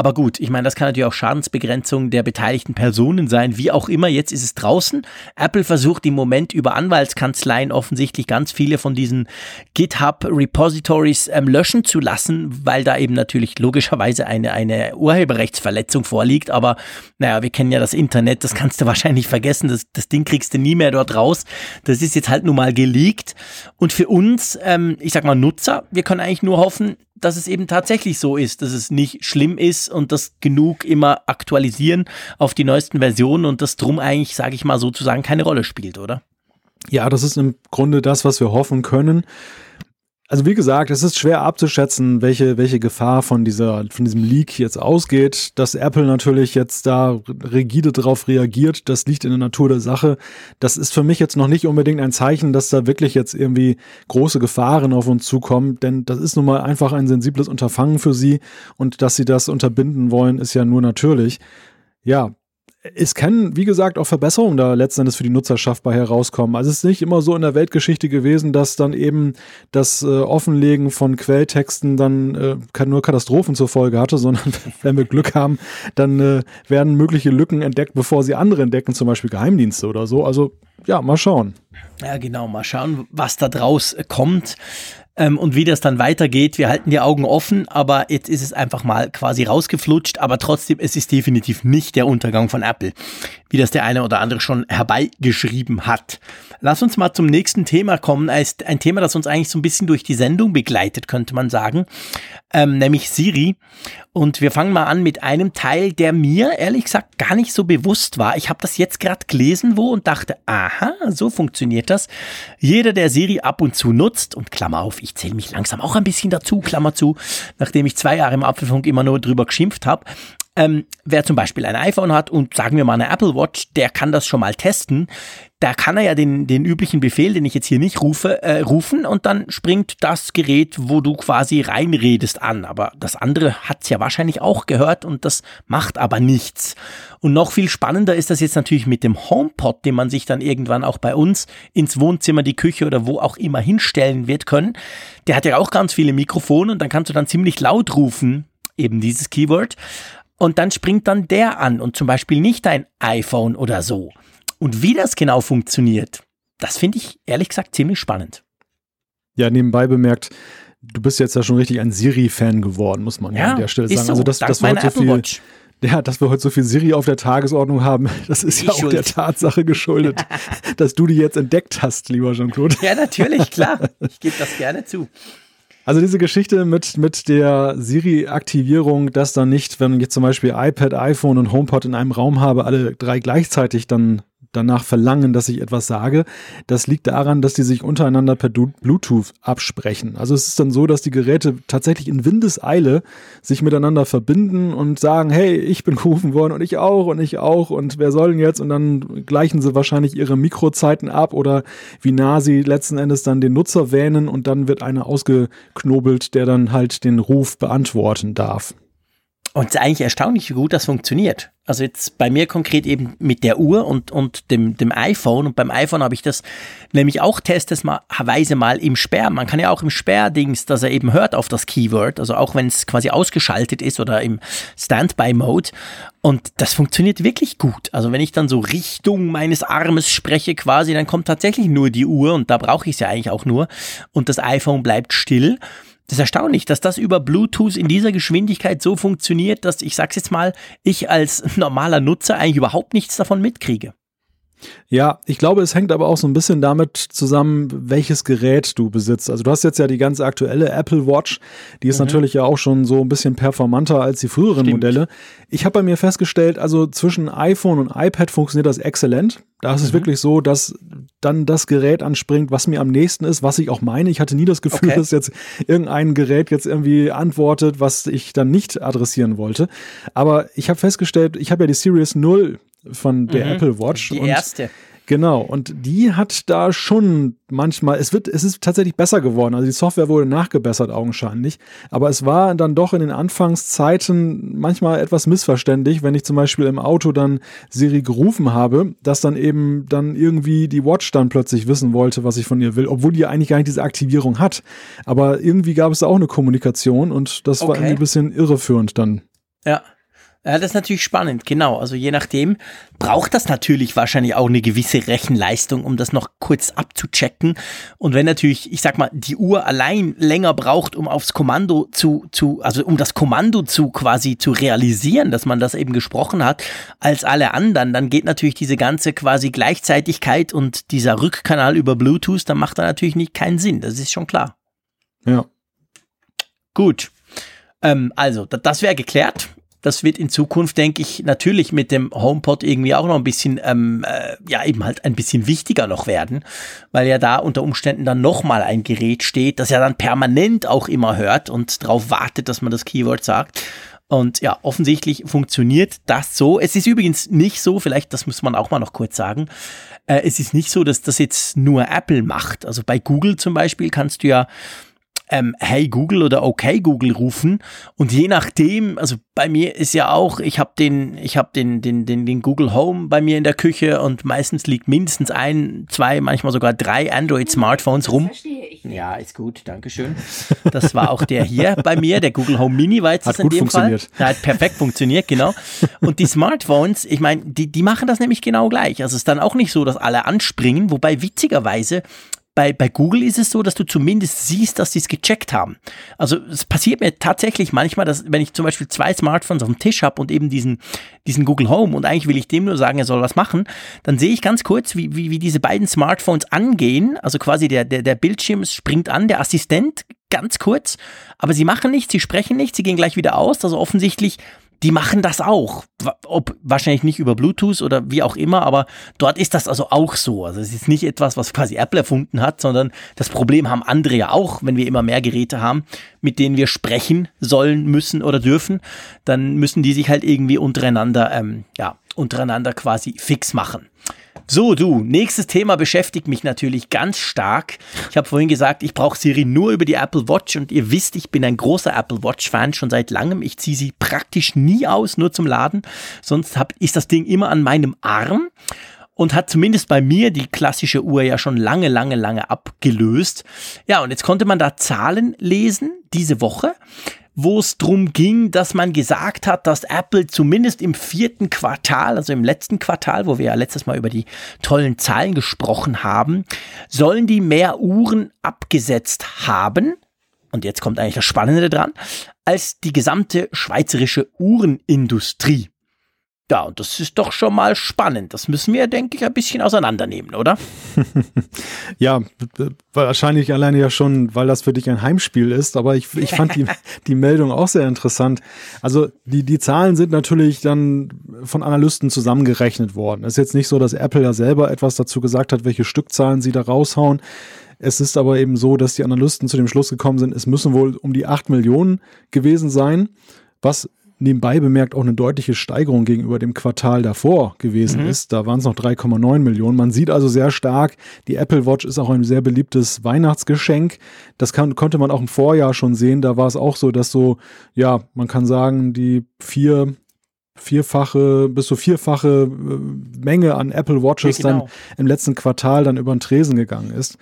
Aber gut, ich meine, das kann natürlich auch Schadensbegrenzung der beteiligten Personen sein, wie auch immer. Jetzt ist es draußen. Apple versucht im Moment über Anwaltskanzleien offensichtlich ganz viele von diesen GitHub-Repositories ähm, löschen zu lassen, weil da eben natürlich logischerweise eine, eine Urheberrechtsverletzung vorliegt. Aber naja, wir kennen ja das Internet, das kannst du wahrscheinlich vergessen. Das, das Ding kriegst du nie mehr dort raus. Das ist jetzt halt nun mal geleakt. Und für uns, ähm, ich sag mal Nutzer, wir können eigentlich nur hoffen, dass es eben tatsächlich so ist, dass es nicht schlimm ist und das genug immer aktualisieren auf die neuesten Versionen und das drum eigentlich, sage ich mal sozusagen, keine Rolle spielt, oder? Ja, das ist im Grunde das, was wir hoffen können. Also wie gesagt, es ist schwer abzuschätzen, welche, welche Gefahr von dieser, von diesem Leak jetzt ausgeht. Dass Apple natürlich jetzt da rigide darauf reagiert, das liegt in der Natur der Sache. Das ist für mich jetzt noch nicht unbedingt ein Zeichen, dass da wirklich jetzt irgendwie große Gefahren auf uns zukommen, denn das ist nun mal einfach ein sensibles Unterfangen für sie und dass sie das unterbinden wollen, ist ja nur natürlich. Ja, es können, wie gesagt, auch Verbesserungen da letztendlich für die Nutzerschaft bei herauskommen. Also es ist nicht immer so in der Weltgeschichte gewesen, dass dann eben das äh, Offenlegen von Quelltexten dann äh, nur Katastrophen zur Folge hatte, sondern wenn wir Glück haben, dann äh, werden mögliche Lücken entdeckt, bevor sie andere entdecken, zum Beispiel Geheimdienste oder so. Also ja, mal schauen. Ja, genau, mal schauen, was da draus kommt ähm, und wie das dann weitergeht. Wir halten die Augen offen, aber jetzt ist es einfach mal quasi rausgeflutscht, aber trotzdem, es ist definitiv nicht der Untergang von Apple, wie das der eine oder andere schon herbeigeschrieben hat. Lass uns mal zum nächsten Thema kommen, ein Thema, das uns eigentlich so ein bisschen durch die Sendung begleitet, könnte man sagen, ähm, nämlich Siri. Und wir fangen mal an mit einem Teil, der mir ehrlich gesagt gar nicht so bewusst war. Ich habe das jetzt gerade gelesen wo und dachte, aha, so funktioniert das. Jeder, der Siri ab und zu nutzt, und Klammer auf, ich zähle mich langsam auch ein bisschen dazu, Klammer zu, nachdem ich zwei Jahre im Apfelfunk immer nur drüber geschimpft habe, ähm, wer zum Beispiel ein iPhone hat und sagen wir mal eine Apple Watch, der kann das schon mal testen. Da kann er ja den, den üblichen Befehl, den ich jetzt hier nicht rufe, äh, rufen und dann springt das Gerät, wo du quasi reinredest, an. Aber das andere hat's ja wahrscheinlich auch gehört und das macht aber nichts. Und noch viel spannender ist das jetzt natürlich mit dem HomePod, den man sich dann irgendwann auch bei uns ins Wohnzimmer, die Küche oder wo auch immer hinstellen wird können. Der hat ja auch ganz viele Mikrofone und dann kannst du dann ziemlich laut rufen, eben dieses Keyword und dann springt dann der an und zum Beispiel nicht dein iPhone oder so. Und wie das genau funktioniert, das finde ich ehrlich gesagt ziemlich spannend. Ja, nebenbei bemerkt, du bist jetzt ja schon richtig ein Siri-Fan geworden, muss man ja, ja an der Stelle sagen. So, also, dass, dass wir heute so viel, ja, dass wir heute so viel Siri auf der Tagesordnung haben, das ist ich ja auch schuld. der Tatsache geschuldet, dass du die jetzt entdeckt hast, lieber Jean-Claude. Ja, natürlich, klar. Ich gebe das gerne zu. Also diese Geschichte mit, mit der Siri-Aktivierung, dass dann nicht, wenn ich zum Beispiel iPad, iPhone und HomePod in einem Raum habe, alle drei gleichzeitig dann danach verlangen, dass ich etwas sage. Das liegt daran, dass die sich untereinander per Bluetooth absprechen. Also es ist dann so, dass die Geräte tatsächlich in Windeseile sich miteinander verbinden und sagen, hey, ich bin gerufen worden und ich auch und ich auch und wer soll denn jetzt? Und dann gleichen sie wahrscheinlich ihre Mikrozeiten ab oder wie nah sie letzten Endes dann den Nutzer wähnen und dann wird einer ausgeknobelt, der dann halt den Ruf beantworten darf. Und es ist eigentlich erstaunlich, wie gut das funktioniert. Also jetzt bei mir konkret eben mit der Uhr und, und dem, dem iPhone. Und beim iPhone habe ich das nämlich auch testesweise mal im Sperr. Man kann ja auch im Sperrdings, dass er eben hört auf das Keyword. Also auch wenn es quasi ausgeschaltet ist oder im Standby-Mode. Und das funktioniert wirklich gut. Also wenn ich dann so Richtung meines Armes spreche quasi, dann kommt tatsächlich nur die Uhr und da brauche ich es ja eigentlich auch nur. Und das iPhone bleibt still. Das ist erstaunlich, dass das über Bluetooth in dieser Geschwindigkeit so funktioniert, dass ich sag's jetzt mal, ich als normaler Nutzer eigentlich überhaupt nichts davon mitkriege. Ja, ich glaube, es hängt aber auch so ein bisschen damit zusammen, welches Gerät du besitzt. Also du hast jetzt ja die ganz aktuelle Apple Watch, die ist mhm. natürlich ja auch schon so ein bisschen performanter als die früheren Stimmt. Modelle. Ich habe bei mir festgestellt, also zwischen iPhone und iPad funktioniert das exzellent. Da ist mhm. es wirklich so, dass dann das Gerät anspringt, was mir am nächsten ist, was ich auch meine. Ich hatte nie das Gefühl, okay. dass jetzt irgendein Gerät jetzt irgendwie antwortet, was ich dann nicht adressieren wollte. Aber ich habe festgestellt, ich habe ja die Series 0 von der mhm. Apple Watch. Die erste. Genau, und die hat da schon manchmal, es wird, es ist tatsächlich besser geworden. Also die Software wurde nachgebessert, augenscheinlich. Aber es war dann doch in den Anfangszeiten manchmal etwas missverständlich, wenn ich zum Beispiel im Auto dann Siri gerufen habe, dass dann eben dann irgendwie die Watch dann plötzlich wissen wollte, was ich von ihr will, obwohl die eigentlich gar nicht diese Aktivierung hat. Aber irgendwie gab es da auch eine Kommunikation und das okay. war irgendwie ein bisschen irreführend dann. Ja. Ja, das ist natürlich spannend, genau. Also je nachdem braucht das natürlich wahrscheinlich auch eine gewisse Rechenleistung, um das noch kurz abzuchecken. Und wenn natürlich, ich sag mal, die Uhr allein länger braucht, um aufs Kommando zu, zu, also um das Kommando zu quasi zu realisieren, dass man das eben gesprochen hat, als alle anderen, dann geht natürlich diese ganze quasi Gleichzeitigkeit und dieser Rückkanal über Bluetooth, dann macht da natürlich nicht keinen Sinn. Das ist schon klar. Ja. Gut. Ähm, also, das wäre geklärt das wird in Zukunft, denke ich, natürlich mit dem HomePod irgendwie auch noch ein bisschen, ähm, äh, ja, eben halt ein bisschen wichtiger noch werden, weil ja da unter Umständen dann nochmal ein Gerät steht, das ja dann permanent auch immer hört und darauf wartet, dass man das Keyword sagt. Und ja, offensichtlich funktioniert das so. Es ist übrigens nicht so, vielleicht, das muss man auch mal noch kurz sagen, äh, es ist nicht so, dass das jetzt nur Apple macht. Also bei Google zum Beispiel kannst du ja ähm, Hey Google oder Okay Google rufen und je nachdem, also bei mir ist ja auch, ich habe den, ich habe den, den, den, den Google Home bei mir in der Küche und meistens liegt mindestens ein, zwei, manchmal sogar drei Android Smartphones rum. Ja, ist gut, Dankeschön. Das war auch der hier bei mir, der Google Home Mini war jetzt hat in gut dem funktioniert. Fall. Der hat perfekt funktioniert, genau. Und die Smartphones, ich meine, die, die machen das nämlich genau gleich. Also es ist dann auch nicht so, dass alle anspringen, wobei witzigerweise bei, bei Google ist es so, dass du zumindest siehst, dass sie es gecheckt haben. Also es passiert mir tatsächlich manchmal, dass wenn ich zum Beispiel zwei Smartphones auf dem Tisch habe und eben diesen, diesen Google Home und eigentlich will ich dem nur sagen, er soll was machen, dann sehe ich ganz kurz, wie, wie, wie diese beiden Smartphones angehen. Also quasi der, der, der Bildschirm springt an, der Assistent ganz kurz, aber sie machen nichts, sie sprechen nichts, sie gehen gleich wieder aus. Also offensichtlich die machen das auch. Ob wahrscheinlich nicht über Bluetooth oder wie auch immer, aber dort ist das also auch so. Also es ist nicht etwas, was quasi Apple erfunden hat, sondern das Problem haben andere ja auch, wenn wir immer mehr Geräte haben, mit denen wir sprechen sollen, müssen oder dürfen, dann müssen die sich halt irgendwie untereinander, ähm, ja, untereinander quasi fix machen. So, du, nächstes Thema beschäftigt mich natürlich ganz stark. Ich habe vorhin gesagt, ich brauche Siri nur über die Apple Watch und ihr wisst, ich bin ein großer Apple Watch-Fan schon seit langem. Ich ziehe sie praktisch nie aus, nur zum Laden. Sonst hab, ist das Ding immer an meinem Arm und hat zumindest bei mir die klassische Uhr ja schon lange, lange, lange abgelöst. Ja, und jetzt konnte man da Zahlen lesen diese Woche wo es darum ging, dass man gesagt hat, dass Apple zumindest im vierten Quartal, also im letzten Quartal, wo wir ja letztes Mal über die tollen Zahlen gesprochen haben, sollen die mehr Uhren abgesetzt haben. Und jetzt kommt eigentlich das Spannende dran, als die gesamte schweizerische Uhrenindustrie. Ja, und das ist doch schon mal spannend. Das müssen wir, denke ich, ein bisschen auseinandernehmen, oder? ja, wahrscheinlich alleine ja schon, weil das für dich ein Heimspiel ist. Aber ich, ich fand die, die Meldung auch sehr interessant. Also die, die Zahlen sind natürlich dann von Analysten zusammengerechnet worden. Es ist jetzt nicht so, dass Apple ja selber etwas dazu gesagt hat, welche Stückzahlen sie da raushauen. Es ist aber eben so, dass die Analysten zu dem Schluss gekommen sind, es müssen wohl um die 8 Millionen gewesen sein, was nebenbei bemerkt auch eine deutliche Steigerung gegenüber dem Quartal davor gewesen mhm. ist. Da waren es noch 3,9 Millionen. Man sieht also sehr stark, die Apple Watch ist auch ein sehr beliebtes Weihnachtsgeschenk. Das kann, konnte man auch im Vorjahr schon sehen. Da war es auch so, dass so, ja, man kann sagen, die vier vierfache bis zu vierfache äh, Menge an Apple Watches ja, genau. dann im letzten Quartal dann über den Tresen gegangen ist.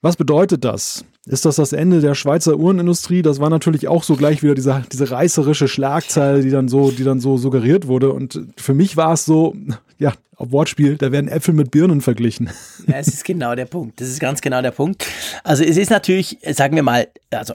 Was bedeutet das? Ist das das Ende der Schweizer Uhrenindustrie? Das war natürlich auch so gleich wieder diese, diese reißerische Schlagzeile, die dann so, die dann so suggeriert wurde. Und für mich war es so, ja, auf Wortspiel, da werden Äpfel mit Birnen verglichen. Ja, es ist genau der Punkt. Das ist ganz genau der Punkt. Also es ist natürlich, sagen wir mal, also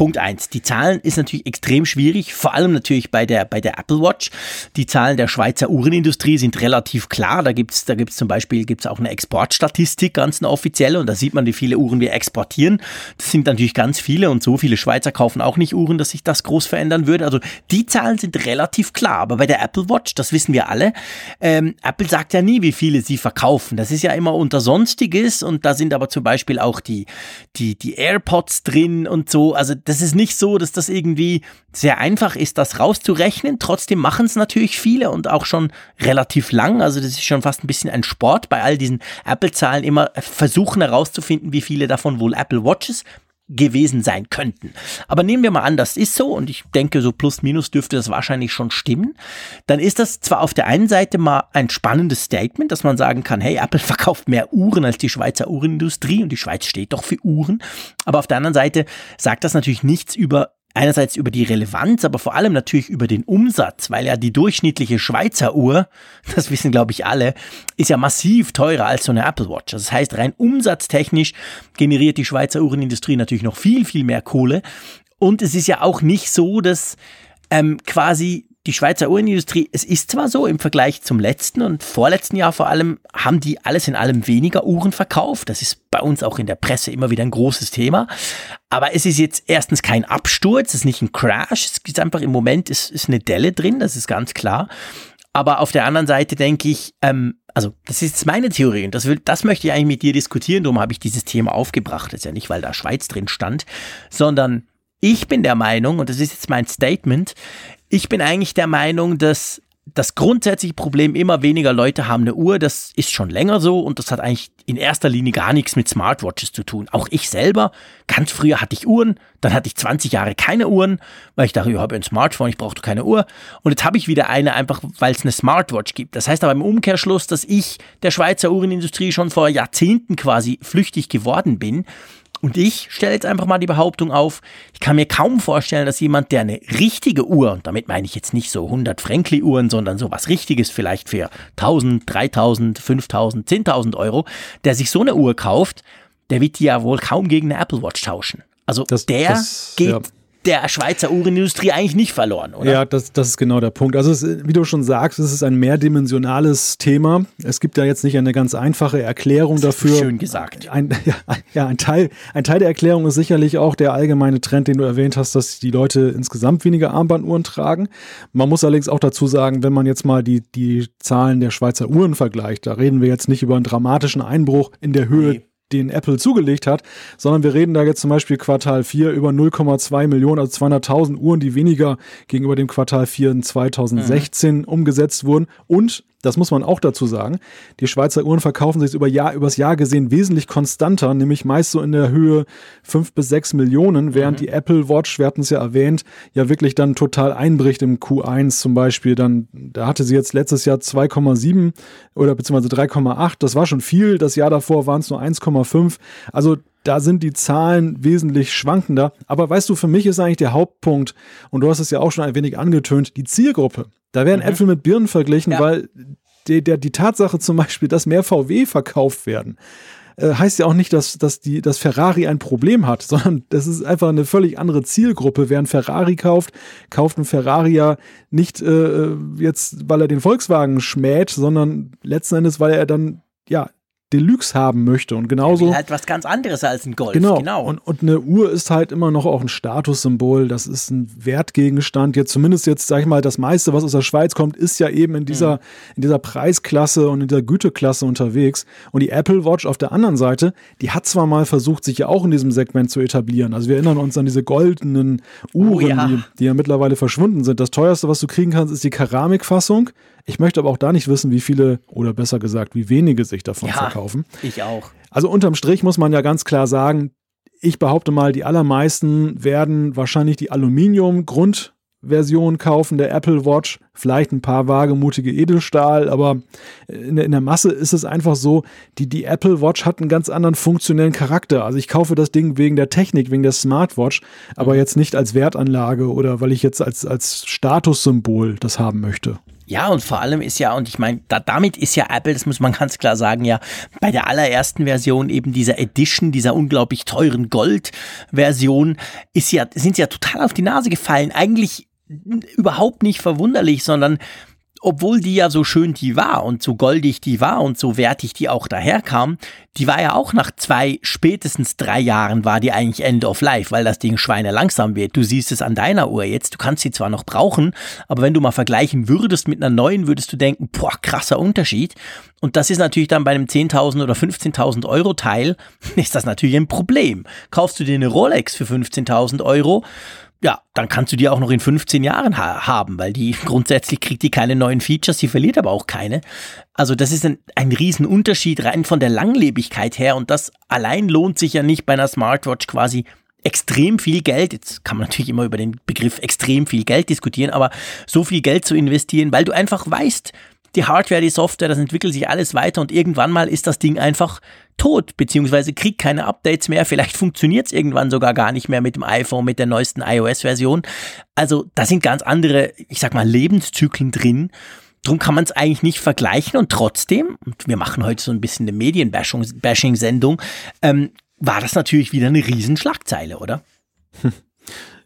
Punkt eins. Die Zahlen ist natürlich extrem schwierig, vor allem natürlich bei der, bei der Apple Watch. Die Zahlen der Schweizer Uhrenindustrie sind relativ klar. Da gibt's da gibt's zum Beispiel gibt's auch eine Exportstatistik, ganz eine offizielle, und da sieht man, wie viele Uhren wir exportieren. Das sind natürlich ganz viele und so viele Schweizer kaufen auch nicht Uhren, dass sich das groß verändern würde. Also die Zahlen sind relativ klar. Aber bei der Apple Watch, das wissen wir alle, ähm, Apple sagt ja nie, wie viele sie verkaufen. Das ist ja immer unter Sonstiges und da sind aber zum Beispiel auch die, die, die AirPods drin und so. Also das ist nicht so, dass das irgendwie sehr einfach ist, das rauszurechnen. Trotzdem machen es natürlich viele und auch schon relativ lang. Also das ist schon fast ein bisschen ein Sport bei all diesen Apple-Zahlen immer versuchen herauszufinden, wie viele davon wohl Apple Watches gewesen sein könnten. Aber nehmen wir mal an, das ist so und ich denke, so plus minus dürfte das wahrscheinlich schon stimmen. Dann ist das zwar auf der einen Seite mal ein spannendes Statement, dass man sagen kann, hey, Apple verkauft mehr Uhren als die Schweizer Uhrenindustrie und die Schweiz steht doch für Uhren. Aber auf der anderen Seite sagt das natürlich nichts über einerseits über die Relevanz, aber vor allem natürlich über den Umsatz, weil ja die durchschnittliche Schweizer Uhr, das wissen glaube ich alle, ist ja massiv teurer als so eine Apple Watch. Das heißt, rein umsatztechnisch generiert die Schweizer Uhrenindustrie natürlich noch viel, viel mehr Kohle. Und es ist ja auch nicht so, dass ähm, quasi die Schweizer Uhrenindustrie, es ist zwar so im Vergleich zum letzten und vorletzten Jahr vor allem, haben die alles in allem weniger Uhren verkauft. Das ist bei uns auch in der Presse immer wieder ein großes Thema. Aber es ist jetzt erstens kein Absturz, es ist nicht ein Crash, es ist einfach im Moment ist, ist eine Delle drin, das ist ganz klar. Aber auf der anderen Seite denke ich, ähm, also das ist meine Theorie und das, will, das möchte ich eigentlich mit dir diskutieren, darum habe ich dieses Thema aufgebracht. Das ist ja nicht, weil da Schweiz drin stand, sondern ich bin der Meinung, und das ist jetzt mein Statement, ich bin eigentlich der Meinung, dass das grundsätzliche Problem immer weniger Leute haben eine Uhr, das ist schon länger so und das hat eigentlich in erster Linie gar nichts mit Smartwatches zu tun. Auch ich selber, ganz früher hatte ich Uhren, dann hatte ich 20 Jahre keine Uhren, weil ich dachte, ich habe ein Smartphone, ich brauche keine Uhr. Und jetzt habe ich wieder eine, einfach weil es eine Smartwatch gibt. Das heißt aber im Umkehrschluss, dass ich der Schweizer Uhrenindustrie schon vor Jahrzehnten quasi flüchtig geworden bin und ich stelle jetzt einfach mal die Behauptung auf, ich kann mir kaum vorstellen, dass jemand, der eine richtige Uhr, und damit meine ich jetzt nicht so 100 Frankly-Uhren, sondern so was Richtiges vielleicht für 1000, 3000, 5000, 10.000 Euro, der sich so eine Uhr kauft, der wird die ja wohl kaum gegen eine Apple Watch tauschen. Also das, der das, geht ja der Schweizer Uhrenindustrie eigentlich nicht verloren, oder? Ja, das, das ist genau der Punkt. Also, es, wie du schon sagst, es ist ein mehrdimensionales Thema. Es gibt da jetzt nicht eine ganz einfache Erklärung dafür. Schön gesagt. Ein, ja, ja, ein, Teil, ein Teil der Erklärung ist sicherlich auch der allgemeine Trend, den du erwähnt hast, dass die Leute insgesamt weniger Armbanduhren tragen. Man muss allerdings auch dazu sagen, wenn man jetzt mal die, die Zahlen der Schweizer Uhren vergleicht, da reden wir jetzt nicht über einen dramatischen Einbruch in der Höhe nee den Apple zugelegt hat, sondern wir reden da jetzt zum Beispiel Quartal 4 über 0,2 Millionen, also 200.000 Uhren, die weniger gegenüber dem Quartal 4 in 2016 mhm. umgesetzt wurden. Und das muss man auch dazu sagen. Die Schweizer Uhren verkaufen sich über Jahr, übers Jahr gesehen wesentlich konstanter, nämlich meist so in der Höhe fünf bis sechs Millionen, während mhm. die Apple Watch, wir hatten es ja erwähnt, ja wirklich dann total einbricht im Q1 zum Beispiel. Dann, da hatte sie jetzt letztes Jahr 2,7 oder beziehungsweise 3,8. Das war schon viel. Das Jahr davor waren es nur 1,5. Also da sind die Zahlen wesentlich schwankender. Aber weißt du, für mich ist eigentlich der Hauptpunkt, und du hast es ja auch schon ein wenig angetönt, die Zielgruppe. Da werden mhm. Äpfel mit Birnen verglichen, ja. weil die, der, die Tatsache zum Beispiel, dass mehr VW verkauft werden, äh, heißt ja auch nicht, dass, dass, die, dass Ferrari ein Problem hat, sondern das ist einfach eine völlig andere Zielgruppe. Wer ein Ferrari kauft, kauft ein Ferrari ja nicht äh, jetzt, weil er den Volkswagen schmäht, sondern letzten Endes, weil er dann ja Deluxe haben möchte. Und genauso. Er halt was ganz anderes als ein Golf. Genau. genau. Und, und eine Uhr ist halt immer noch auch ein Statussymbol. Das ist ein Wertgegenstand. Jetzt zumindest jetzt, sag ich mal, das meiste, was aus der Schweiz kommt, ist ja eben in dieser, mhm. in dieser Preisklasse und in dieser Güteklasse unterwegs. Und die Apple Watch auf der anderen Seite, die hat zwar mal versucht, sich ja auch in diesem Segment zu etablieren. Also wir erinnern uns an diese goldenen Uhren, oh, ja. Die, die ja mittlerweile verschwunden sind. Das teuerste, was du kriegen kannst, ist die Keramikfassung. Ich möchte aber auch da nicht wissen, wie viele oder besser gesagt, wie wenige sich davon ja, verkaufen. Ich auch. Also unterm Strich muss man ja ganz klar sagen, ich behaupte mal, die allermeisten werden wahrscheinlich die Aluminium-Grund Version kaufen der Apple Watch, vielleicht ein paar wagemutige Edelstahl, aber in der, in der, Masse ist es einfach so, die, die Apple Watch hat einen ganz anderen funktionellen Charakter. Also ich kaufe das Ding wegen der Technik, wegen der Smartwatch, aber mhm. jetzt nicht als Wertanlage oder weil ich jetzt als, als Statussymbol das haben möchte. Ja, und vor allem ist ja, und ich meine, da, damit ist ja Apple, das muss man ganz klar sagen, ja, bei der allerersten Version eben dieser Edition, dieser unglaublich teuren Gold-Version, ist ja, sind sie ja total auf die Nase gefallen. Eigentlich überhaupt nicht verwunderlich, sondern obwohl die ja so schön die war und so goldig die war und so wertig die auch daherkam, die war ja auch nach zwei, spätestens drei Jahren war die eigentlich End of Life, weil das Ding Schweine langsam wird. Du siehst es an deiner Uhr jetzt, du kannst sie zwar noch brauchen, aber wenn du mal vergleichen würdest mit einer neuen, würdest du denken, boah, krasser Unterschied. Und das ist natürlich dann bei einem 10.000 oder 15.000 Euro Teil, ist das natürlich ein Problem. Kaufst du dir eine Rolex für 15.000 Euro, ja, dann kannst du die auch noch in 15 Jahren ha haben, weil die grundsätzlich kriegt die keine neuen Features, sie verliert aber auch keine. Also das ist ein, ein Riesenunterschied rein von der Langlebigkeit her und das allein lohnt sich ja nicht bei einer Smartwatch quasi extrem viel Geld, jetzt kann man natürlich immer über den Begriff extrem viel Geld diskutieren, aber so viel Geld zu investieren, weil du einfach weißt, die Hardware, die Software, das entwickelt sich alles weiter und irgendwann mal ist das Ding einfach tot, beziehungsweise kriegt keine Updates mehr. Vielleicht funktioniert es irgendwann sogar gar nicht mehr mit dem iPhone, mit der neuesten iOS-Version. Also da sind ganz andere, ich sag mal, Lebenszyklen drin. Drum kann man es eigentlich nicht vergleichen und trotzdem, und wir machen heute so ein bisschen eine Medienbashing-Sendung, ähm, war das natürlich wieder eine Riesenschlagzeile, oder?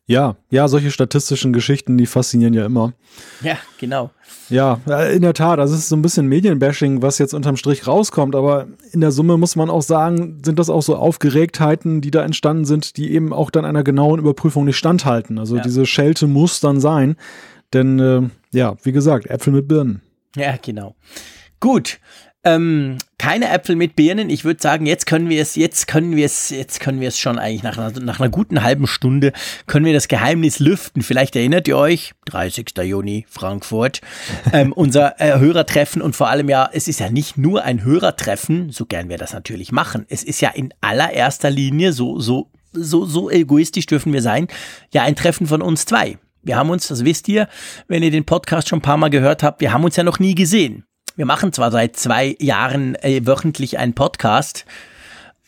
Ja, ja, solche statistischen Geschichten, die faszinieren ja immer. Ja, genau. Ja, in der Tat, also es ist so ein bisschen Medienbashing, was jetzt unterm Strich rauskommt, aber in der Summe muss man auch sagen, sind das auch so Aufgeregtheiten, die da entstanden sind, die eben auch dann einer genauen Überprüfung nicht standhalten. Also ja. diese Schelte muss dann sein, denn äh, ja, wie gesagt, Äpfel mit Birnen. Ja, genau. Gut, ähm, keine Äpfel mit Birnen. Ich würde sagen, jetzt können wir es, jetzt können wir es, jetzt können wir es schon eigentlich nach einer, nach einer guten halben Stunde können wir das Geheimnis lüften. Vielleicht erinnert ihr euch, 30. Juni, Frankfurt, ähm, unser äh, Hörertreffen und vor allem ja, es ist ja nicht nur ein Hörertreffen, so gern wir das natürlich machen. Es ist ja in allererster Linie so, so, so, so egoistisch dürfen wir sein, ja ein Treffen von uns zwei. Wir haben uns, das wisst ihr, wenn ihr den Podcast schon ein paar Mal gehört habt, wir haben uns ja noch nie gesehen. Wir machen zwar seit zwei Jahren äh, wöchentlich einen Podcast,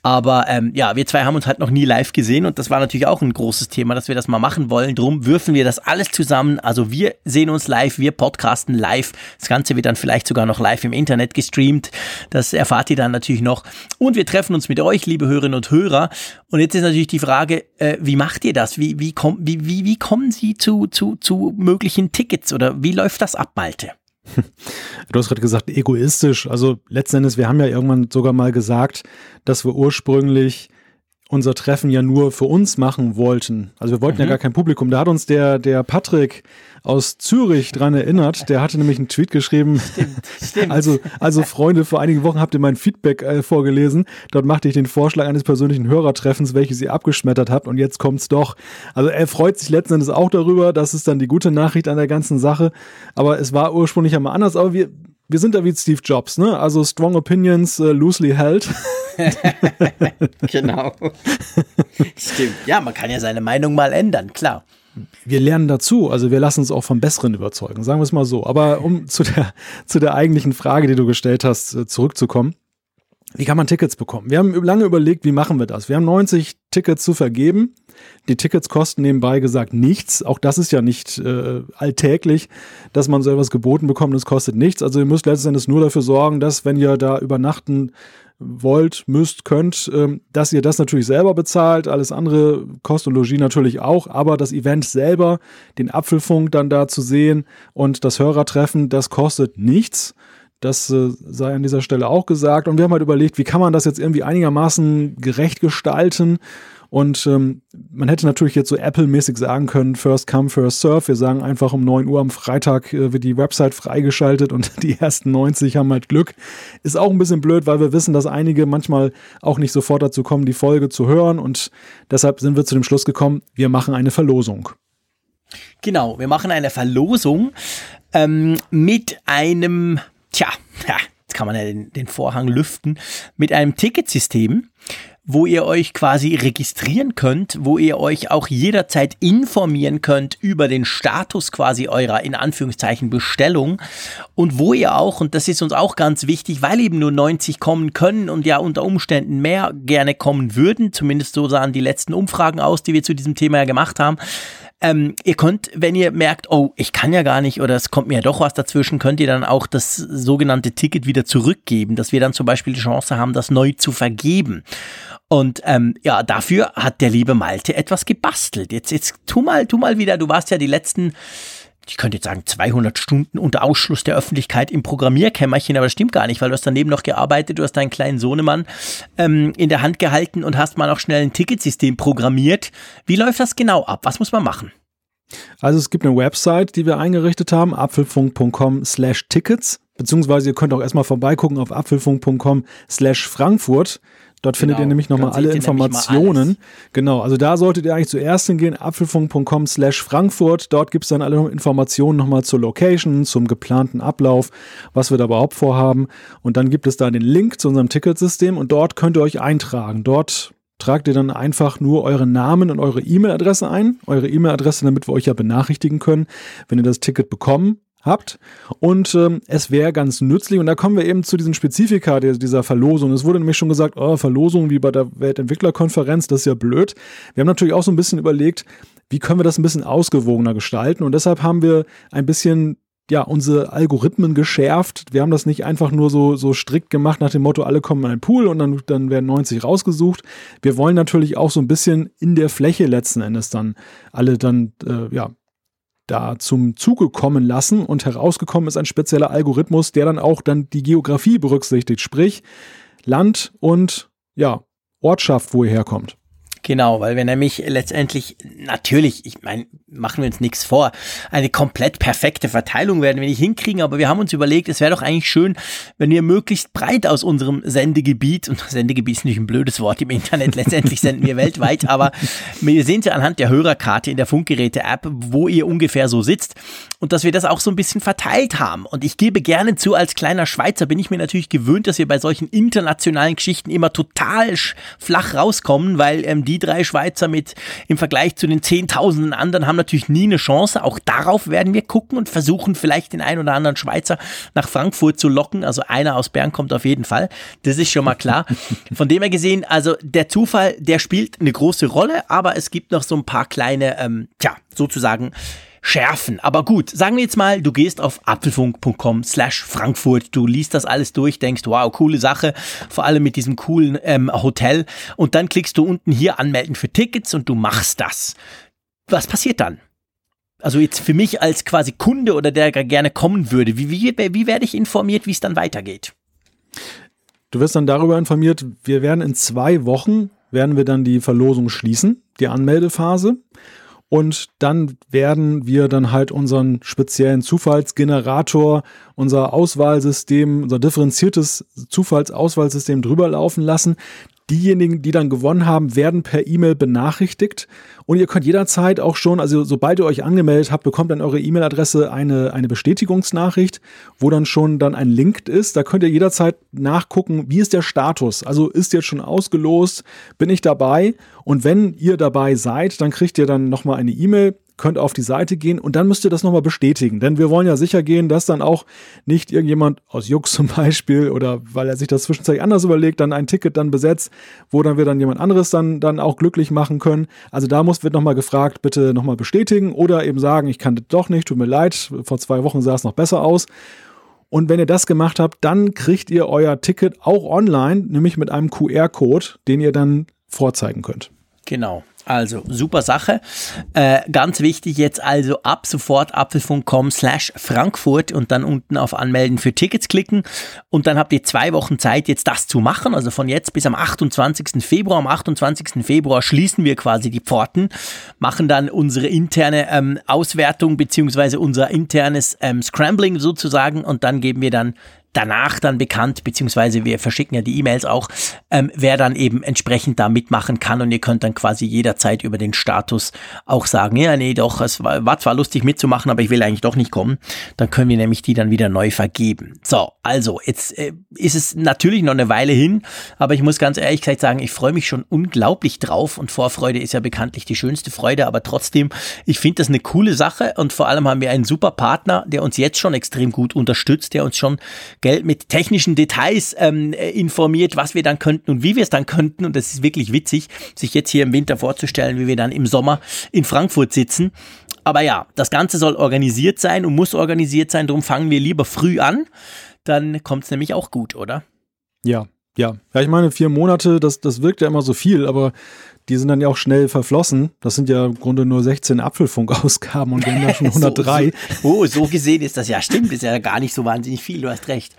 aber ähm, ja, wir zwei haben uns halt noch nie live gesehen und das war natürlich auch ein großes Thema, dass wir das mal machen wollen. Drum würfen wir das alles zusammen. Also wir sehen uns live, wir podcasten live. Das Ganze wird dann vielleicht sogar noch live im Internet gestreamt. Das erfahrt ihr dann natürlich noch. Und wir treffen uns mit euch, liebe Hörerinnen und Hörer. Und jetzt ist natürlich die Frage, äh, wie macht ihr das? Wie, wie, komm, wie, wie, wie kommen Sie zu, zu, zu möglichen Tickets oder wie läuft das ab, Malte? Du hast gerade gesagt, egoistisch. Also letzten Endes, wir haben ja irgendwann sogar mal gesagt, dass wir ursprünglich unser Treffen ja nur für uns machen wollten. Also wir wollten mhm. ja gar kein Publikum. Da hat uns der, der Patrick aus Zürich dran erinnert. Der hatte nämlich einen Tweet geschrieben. Stimmt, stimmt. Also, also Freunde, vor einigen Wochen habt ihr mein Feedback äh, vorgelesen. Dort machte ich den Vorschlag eines persönlichen Hörertreffens, welches ihr abgeschmettert habt. Und jetzt kommt's doch. Also er freut sich letzten Endes auch darüber. Das ist dann die gute Nachricht an der ganzen Sache. Aber es war ursprünglich einmal anders. Aber wir, wir sind da wie Steve Jobs, ne? Also strong opinions, uh, loosely held. genau. Stimmt. Ja, man kann ja seine Meinung mal ändern, klar. Wir lernen dazu, also wir lassen uns auch vom Besseren überzeugen, sagen wir es mal so. Aber um zu der, zu der eigentlichen Frage, die du gestellt hast, äh, zurückzukommen. wie kann man Tickets bekommen? Wir haben lange überlegt, wie machen wir das? Wir haben 90 Tickets zu vergeben. Die Tickets kosten nebenbei gesagt nichts. Auch das ist ja nicht äh, alltäglich, dass man so etwas geboten bekommt. Das kostet nichts. Also ihr müsst letztendlich nur dafür sorgen, dass wenn ihr da übernachten wollt, müsst, könnt, ähm, dass ihr das natürlich selber bezahlt. Alles andere, Kost und Logis natürlich auch. Aber das Event selber, den Apfelfunk dann da zu sehen und das Hörertreffen, das kostet nichts. Das äh, sei an dieser Stelle auch gesagt. Und wir haben halt überlegt, wie kann man das jetzt irgendwie einigermaßen gerecht gestalten. Und ähm, man hätte natürlich jetzt so Apple-mäßig sagen können, first come, first serve. Wir sagen einfach um 9 Uhr am Freitag äh, wird die Website freigeschaltet und die ersten 90 haben halt Glück. Ist auch ein bisschen blöd, weil wir wissen, dass einige manchmal auch nicht sofort dazu kommen, die Folge zu hören. Und deshalb sind wir zu dem Schluss gekommen, wir machen eine Verlosung. Genau, wir machen eine Verlosung ähm, mit einem tja, ja, jetzt kann man ja den, den Vorhang lüften, mit einem Ticketsystem, wo ihr euch quasi registrieren könnt, wo ihr euch auch jederzeit informieren könnt über den Status quasi eurer in Anführungszeichen Bestellung. Und wo ihr auch, und das ist uns auch ganz wichtig, weil eben nur 90 kommen können und ja unter Umständen mehr gerne kommen würden, zumindest so sahen die letzten Umfragen aus, die wir zu diesem Thema ja gemacht haben, ähm, ihr könnt, wenn ihr merkt, oh, ich kann ja gar nicht oder es kommt mir ja doch was dazwischen, könnt ihr dann auch das sogenannte Ticket wieder zurückgeben, dass wir dann zum Beispiel die Chance haben, das neu zu vergeben. Und ähm, ja, dafür hat der liebe Malte etwas gebastelt. Jetzt, jetzt tu mal, tu mal wieder, du warst ja die letzten ich könnte jetzt sagen 200 Stunden unter Ausschluss der Öffentlichkeit im Programmierkämmerchen, aber das stimmt gar nicht, weil du hast daneben noch gearbeitet, du hast deinen kleinen Sohnemann ähm, in der Hand gehalten und hast mal noch schnell ein Ticketsystem programmiert. Wie läuft das genau ab? Was muss man machen? Also es gibt eine Website, die wir eingerichtet haben, apfelfunk.com slash Tickets, beziehungsweise ihr könnt auch erstmal vorbeigucken auf apfelfunk.com slash Frankfurt. Dort findet ihr genau. nämlich nochmal alle Informationen. Genau, also da solltet ihr eigentlich zuerst hingehen, apfelfunk.com slash Frankfurt. Dort gibt es dann alle Informationen nochmal zur Location, zum geplanten Ablauf, was wir da überhaupt vorhaben. Und dann gibt es da den Link zu unserem Ticketsystem und dort könnt ihr euch eintragen. Dort tragt ihr dann einfach nur euren Namen und eure E-Mail-Adresse ein. Eure E-Mail-Adresse, damit wir euch ja benachrichtigen können, wenn ihr das Ticket bekommen habt. Und ähm, es wäre ganz nützlich, und da kommen wir eben zu diesen Spezifika dieser Verlosung. Es wurde nämlich schon gesagt, oh, Verlosung wie bei der Weltentwicklerkonferenz, das ist ja blöd. Wir haben natürlich auch so ein bisschen überlegt, wie können wir das ein bisschen ausgewogener gestalten. Und deshalb haben wir ein bisschen ja, unsere Algorithmen geschärft. Wir haben das nicht einfach nur so, so strikt gemacht nach dem Motto, alle kommen in einen Pool und dann, dann werden 90 rausgesucht. Wir wollen natürlich auch so ein bisschen in der Fläche letzten Endes dann alle dann, äh, ja, da zum Zuge kommen lassen und herausgekommen ist ein spezieller Algorithmus, der dann auch dann die Geografie berücksichtigt, sprich Land und ja, Ortschaft, wo ihr herkommt. Genau, weil wir nämlich letztendlich natürlich, ich meine, machen wir uns nichts vor, eine komplett perfekte Verteilung werden wir nicht hinkriegen, aber wir haben uns überlegt, es wäre doch eigentlich schön, wenn wir möglichst breit aus unserem Sendegebiet, und Sendegebiet ist nicht ein blödes Wort im Internet, letztendlich senden wir weltweit, aber wir sehen es ja anhand der Hörerkarte in der Funkgeräte-App, wo ihr ungefähr so sitzt und dass wir das auch so ein bisschen verteilt haben. Und ich gebe gerne zu, als kleiner Schweizer bin ich mir natürlich gewöhnt, dass wir bei solchen internationalen Geschichten immer total flach rauskommen, weil ähm, die die drei Schweizer mit im Vergleich zu den Zehntausenden anderen haben natürlich nie eine Chance. Auch darauf werden wir gucken und versuchen vielleicht den einen oder anderen Schweizer nach Frankfurt zu locken. Also einer aus Bern kommt auf jeden Fall. Das ist schon mal klar. Von dem her gesehen, also der Zufall, der spielt eine große Rolle, aber es gibt noch so ein paar kleine, ähm, tja, sozusagen schärfen. Aber gut, sagen wir jetzt mal, du gehst auf apfelfunk.com slash Frankfurt, du liest das alles durch, denkst, wow, coole Sache, vor allem mit diesem coolen ähm, Hotel und dann klickst du unten hier anmelden für Tickets und du machst das. Was passiert dann? Also jetzt für mich als quasi Kunde oder der gerne kommen würde, wie, wie, wie werde ich informiert, wie es dann weitergeht? Du wirst dann darüber informiert, wir werden in zwei Wochen, werden wir dann die Verlosung schließen, die Anmeldephase. Und dann werden wir dann halt unseren speziellen Zufallsgenerator, unser Auswahlsystem, unser differenziertes Zufallsauswahlsystem drüber laufen lassen. Diejenigen, die dann gewonnen haben, werden per E-Mail benachrichtigt. Und ihr könnt jederzeit auch schon, also sobald ihr euch angemeldet habt, bekommt dann eure E-Mail-Adresse eine, eine Bestätigungsnachricht, wo dann schon dann ein Link ist. Da könnt ihr jederzeit nachgucken, wie ist der Status. Also ist jetzt schon ausgelost, bin ich dabei? Und wenn ihr dabei seid, dann kriegt ihr dann nochmal eine E-Mail könnt auf die Seite gehen und dann müsst ihr das nochmal bestätigen. Denn wir wollen ja sicher gehen, dass dann auch nicht irgendjemand aus Jux zum Beispiel oder weil er sich das zwischenzeitlich anders überlegt, dann ein Ticket dann besetzt, wo dann wir dann jemand anderes dann, dann auch glücklich machen können. Also da muss, wird nochmal gefragt, bitte nochmal bestätigen oder eben sagen, ich kann das doch nicht, tut mir leid, vor zwei Wochen sah es noch besser aus. Und wenn ihr das gemacht habt, dann kriegt ihr euer Ticket auch online, nämlich mit einem QR-Code, den ihr dann vorzeigen könnt. Genau. Also, super Sache. Äh, ganz wichtig jetzt also ab sofort apfelfunk.com slash Frankfurt und dann unten auf Anmelden für Tickets klicken und dann habt ihr zwei Wochen Zeit, jetzt das zu machen. Also von jetzt bis am 28. Februar. Am 28. Februar schließen wir quasi die Pforten, machen dann unsere interne ähm, Auswertung beziehungsweise unser internes ähm, Scrambling sozusagen und dann geben wir dann danach dann bekannt, beziehungsweise wir verschicken ja die E-Mails auch, ähm, wer dann eben entsprechend da mitmachen kann und ihr könnt dann quasi jederzeit über den Status auch sagen, ja, nee, doch, es war, war zwar lustig mitzumachen, aber ich will eigentlich doch nicht kommen. Dann können wir nämlich die dann wieder neu vergeben. So, also, jetzt äh, ist es natürlich noch eine Weile hin, aber ich muss ganz ehrlich gesagt sagen, ich freue mich schon unglaublich drauf und Vorfreude ist ja bekanntlich die schönste Freude, aber trotzdem, ich finde das eine coole Sache und vor allem haben wir einen super Partner, der uns jetzt schon extrem gut unterstützt, der uns schon gell, mit technischen Details ähm, äh, informiert, was wir dann könnten und wie wir es dann könnten. Und das ist wirklich witzig, sich jetzt hier im Winter vorzustellen, wie wir dann im Sommer in Frankfurt sitzen. Aber ja, das Ganze soll organisiert sein und muss organisiert sein. Darum fangen wir lieber früh an. Dann kommt es nämlich auch gut, oder? Ja, ja. Ja, ich meine, vier Monate, das, das wirkt ja immer so viel, aber die sind dann ja auch schnell verflossen. Das sind ja im Grunde nur 16 Apfelfunk-Ausgaben und wir haben ja schon 103. so, so, oh, so gesehen ist das ja stimmt, ist ja gar nicht so wahnsinnig viel, du hast recht.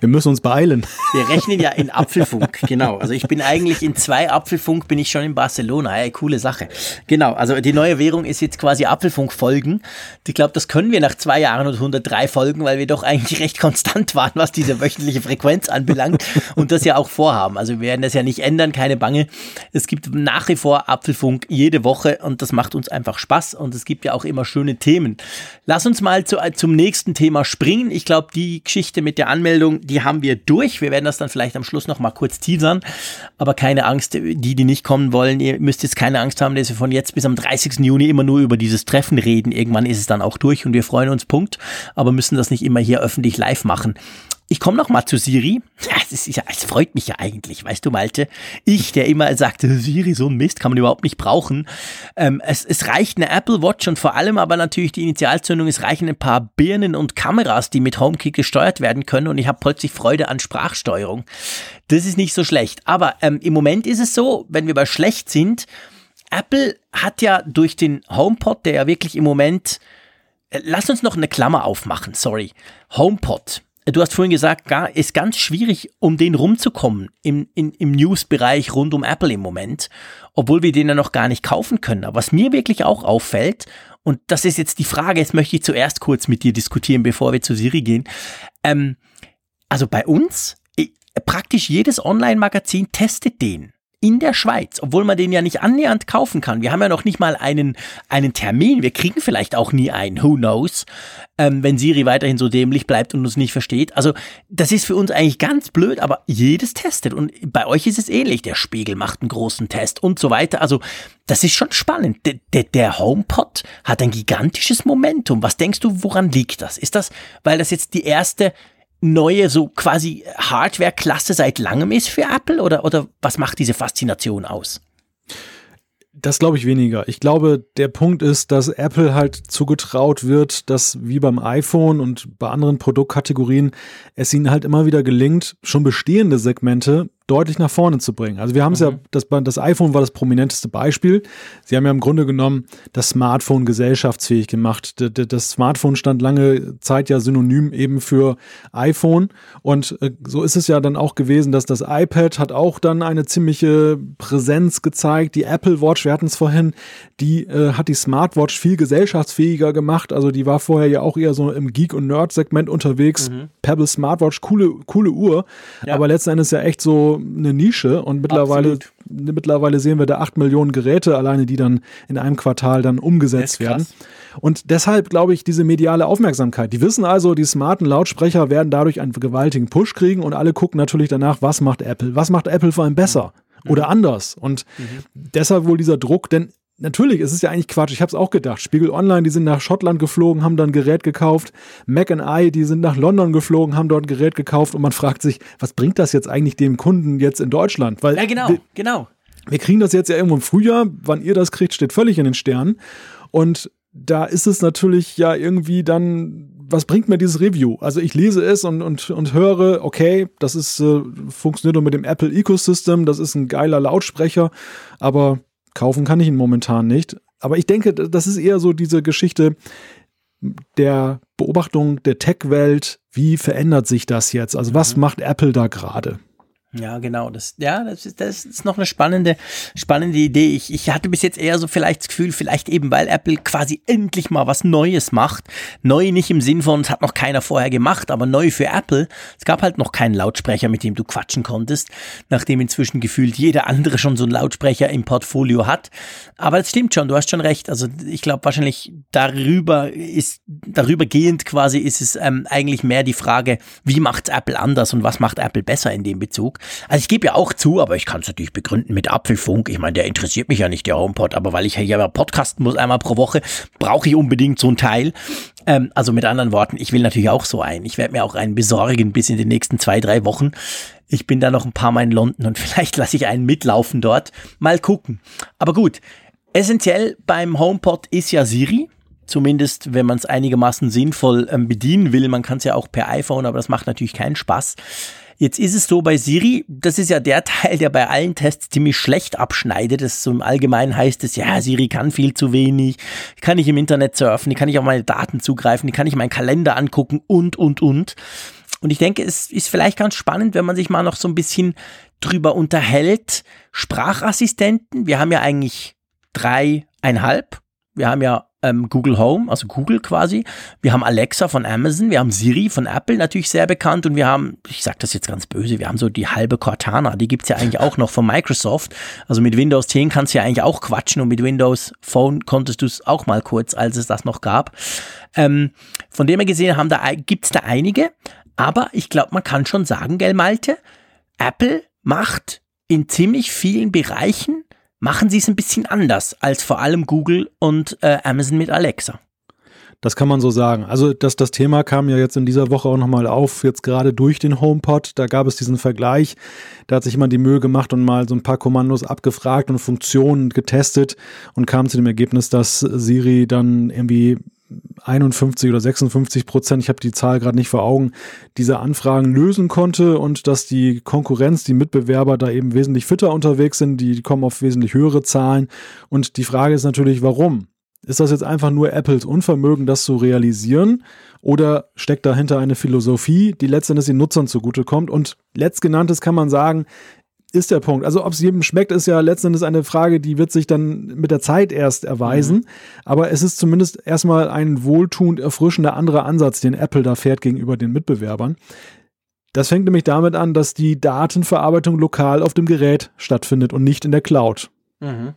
Wir müssen uns beeilen. Wir rechnen ja in Apfelfunk, genau. Also ich bin eigentlich in zwei Apfelfunk bin ich schon in Barcelona. Hey, coole Sache. Genau, also die neue Währung ist jetzt quasi Apfelfunk-Folgen. Ich glaube, das können wir nach zwei Jahren und 103 Folgen, weil wir doch eigentlich recht konstant waren, was diese wöchentliche Frequenz anbelangt und das ja auch vorhaben. Also wir werden das ja nicht ändern, keine Bange. Es gibt nach wie vor Apfelfunk jede Woche und das macht uns einfach Spaß und es gibt ja auch immer schöne Themen. Lass uns mal zu, zum nächsten Thema springen. Ich glaube, die Geschichte mit der Anmeldung, die haben wir durch. Wir werden das dann vielleicht am Schluss noch mal kurz teasern. Aber keine Angst, die, die nicht kommen wollen, ihr müsst jetzt keine Angst haben, dass wir von jetzt bis am 30. Juni immer nur über dieses Treffen reden. Irgendwann ist es dann auch durch und wir freuen uns, Punkt. Aber müssen das nicht immer hier öffentlich live machen. Ich komme noch mal zu Siri. Es, ist ja, freut mich ja eigentlich, weißt du, Malte. Ich, der immer sagt, Siri, so ein Mist kann man überhaupt nicht brauchen. Ähm, es, es reicht eine Apple Watch und vor allem aber natürlich die Initialzündung. Es reichen ein paar Birnen und Kameras, die mit HomeKit gesteuert werden können und ich habe plötzlich Freude an Sprachsteuerung. Das ist nicht so schlecht. Aber ähm, im Moment ist es so, wenn wir bei schlecht sind, Apple hat ja durch den HomePod, der ja wirklich im Moment äh, Lass uns noch eine Klammer aufmachen, sorry. HomePod Du hast vorhin gesagt, ist ganz schwierig, um den rumzukommen im, in, im News-Bereich rund um Apple im Moment, obwohl wir den ja noch gar nicht kaufen können. Aber was mir wirklich auch auffällt, und das ist jetzt die Frage, jetzt möchte ich zuerst kurz mit dir diskutieren, bevor wir zu Siri gehen. Ähm, also bei uns, praktisch jedes Online-Magazin testet den in der Schweiz, obwohl man den ja nicht annähernd kaufen kann. Wir haben ja noch nicht mal einen, einen Termin. Wir kriegen vielleicht auch nie einen. Who knows? Ähm, wenn Siri weiterhin so dämlich bleibt und uns nicht versteht. Also, das ist für uns eigentlich ganz blöd, aber jedes testet. Und bei euch ist es ähnlich. Der Spiegel macht einen großen Test und so weiter. Also, das ist schon spannend. Der, der HomePod hat ein gigantisches Momentum. Was denkst du, woran liegt das? Ist das, weil das jetzt die erste neue, so quasi Hardware-Klasse seit langem ist für Apple? Oder, oder was macht diese Faszination aus? Das glaube ich weniger. Ich glaube, der Punkt ist, dass Apple halt zugetraut wird, dass wie beim iPhone und bei anderen Produktkategorien es ihnen halt immer wieder gelingt, schon bestehende Segmente deutlich nach vorne zu bringen. Also wir haben es mhm. ja, das, das iPhone war das prominenteste Beispiel. Sie haben ja im Grunde genommen das Smartphone gesellschaftsfähig gemacht. Das Smartphone stand lange Zeit ja synonym eben für iPhone und äh, so ist es ja dann auch gewesen, dass das iPad hat auch dann eine ziemliche Präsenz gezeigt. Die Apple Watch, wir hatten es vorhin, die äh, hat die Smartwatch viel gesellschaftsfähiger gemacht. Also die war vorher ja auch eher so im Geek- und Nerd-Segment unterwegs. Mhm. Pebble Smartwatch, coole, coole Uhr, ja. aber letzten Endes ja echt so eine Nische und mittlerweile, mittlerweile sehen wir da acht Millionen Geräte alleine, die dann in einem Quartal dann umgesetzt werden. Und deshalb glaube ich, diese mediale Aufmerksamkeit. Die wissen also, die smarten Lautsprecher werden dadurch einen gewaltigen Push kriegen und alle gucken natürlich danach, was macht Apple? Was macht Apple vor allem besser? Mhm. Oder anders. Und mhm. deshalb wohl dieser Druck, denn natürlich, es ist ja eigentlich Quatsch. Ich habe es auch gedacht. Spiegel Online, die sind nach Schottland geflogen, haben dann ein Gerät gekauft. Mac and I, die sind nach London geflogen, haben dort ein Gerät gekauft. Und man fragt sich, was bringt das jetzt eigentlich dem Kunden jetzt in Deutschland? Weil ja, genau, wir, genau. Wir kriegen das jetzt ja irgendwo im Frühjahr. Wann ihr das kriegt, steht völlig in den Sternen. Und da ist es natürlich ja irgendwie dann, was bringt mir dieses Review? Also ich lese es und, und, und höre, okay, das ist, äh, funktioniert nur mit dem Apple Ecosystem, das ist ein geiler Lautsprecher, aber kaufen kann ich ihn momentan nicht. Aber ich denke, das ist eher so diese Geschichte der Beobachtung der Tech-Welt. Wie verändert sich das jetzt? Also was mhm. macht Apple da gerade? Ja, genau. Das, ja, das ist, das ist noch eine spannende, spannende Idee. Ich, ich hatte bis jetzt eher so vielleicht das Gefühl, vielleicht eben, weil Apple quasi endlich mal was Neues macht. Neu nicht im Sinn von, es hat noch keiner vorher gemacht, aber neu für Apple. Es gab halt noch keinen Lautsprecher, mit dem du quatschen konntest, nachdem inzwischen gefühlt jeder andere schon so einen Lautsprecher im Portfolio hat. Aber es stimmt schon, du hast schon recht. Also ich glaube wahrscheinlich darüber ist, darüber gehend quasi ist es ähm, eigentlich mehr die Frage, wie macht Apple anders und was macht Apple besser in dem Bezug. Also ich gebe ja auch zu, aber ich kann es natürlich begründen mit Apfelfunk. Ich meine, der interessiert mich ja nicht, der HomePod, aber weil ich ja podcasten muss einmal pro Woche, brauche ich unbedingt so ein Teil. Ähm, also mit anderen Worten, ich will natürlich auch so einen. Ich werde mir auch einen besorgen bis in den nächsten zwei, drei Wochen. Ich bin da noch ein paar Mal in London und vielleicht lasse ich einen mitlaufen dort. Mal gucken. Aber gut, essentiell beim HomePod ist ja Siri. Zumindest, wenn man es einigermaßen sinnvoll ähm, bedienen will. Man kann es ja auch per iPhone, aber das macht natürlich keinen Spaß. Jetzt ist es so bei Siri, das ist ja der Teil, der bei allen Tests ziemlich schlecht abschneidet. Das so im Allgemeinen heißt es, ja, Siri kann viel zu wenig, kann ich im Internet surfen, die kann ich auf meine Daten zugreifen, die kann ich meinen Kalender angucken und, und, und. Und ich denke, es ist vielleicht ganz spannend, wenn man sich mal noch so ein bisschen drüber unterhält. Sprachassistenten, wir haben ja eigentlich dreieinhalb. Wir haben ja ähm, Google Home, also Google quasi. Wir haben Alexa von Amazon, wir haben Siri von Apple natürlich sehr bekannt und wir haben, ich sage das jetzt ganz böse, wir haben so die halbe Cortana, die gibt's ja eigentlich auch noch von Microsoft. Also mit Windows 10 kannst du ja eigentlich auch quatschen und mit Windows Phone konntest du es auch mal kurz, als es das noch gab. Ähm, von dem her gesehen haben da, gibt's da einige, aber ich glaube, man kann schon sagen, gell Malte, Apple macht in ziemlich vielen Bereichen machen sie es ein bisschen anders als vor allem Google und äh, Amazon mit Alexa. Das kann man so sagen. Also das, das Thema kam ja jetzt in dieser Woche auch nochmal auf, jetzt gerade durch den HomePod. Da gab es diesen Vergleich. Da hat sich jemand die Mühe gemacht und mal so ein paar Kommandos abgefragt und Funktionen getestet und kam zu dem Ergebnis, dass Siri dann irgendwie 51 oder 56 Prozent, ich habe die Zahl gerade nicht vor Augen, diese Anfragen lösen konnte und dass die Konkurrenz, die Mitbewerber da eben wesentlich fitter unterwegs sind, die kommen auf wesentlich höhere Zahlen. Und die Frage ist natürlich, warum? Ist das jetzt einfach nur Apples Unvermögen, das zu realisieren? Oder steckt dahinter eine Philosophie, die letztendlich den Nutzern zugutekommt? Und letztgenanntes kann man sagen, ist der Punkt. Also ob es jedem schmeckt, ist ja letztendlich eine Frage, die wird sich dann mit der Zeit erst erweisen. Mhm. Aber es ist zumindest erstmal ein wohltuend erfrischender anderer Ansatz, den Apple da fährt gegenüber den Mitbewerbern. Das fängt nämlich damit an, dass die Datenverarbeitung lokal auf dem Gerät stattfindet und nicht in der Cloud. Mhm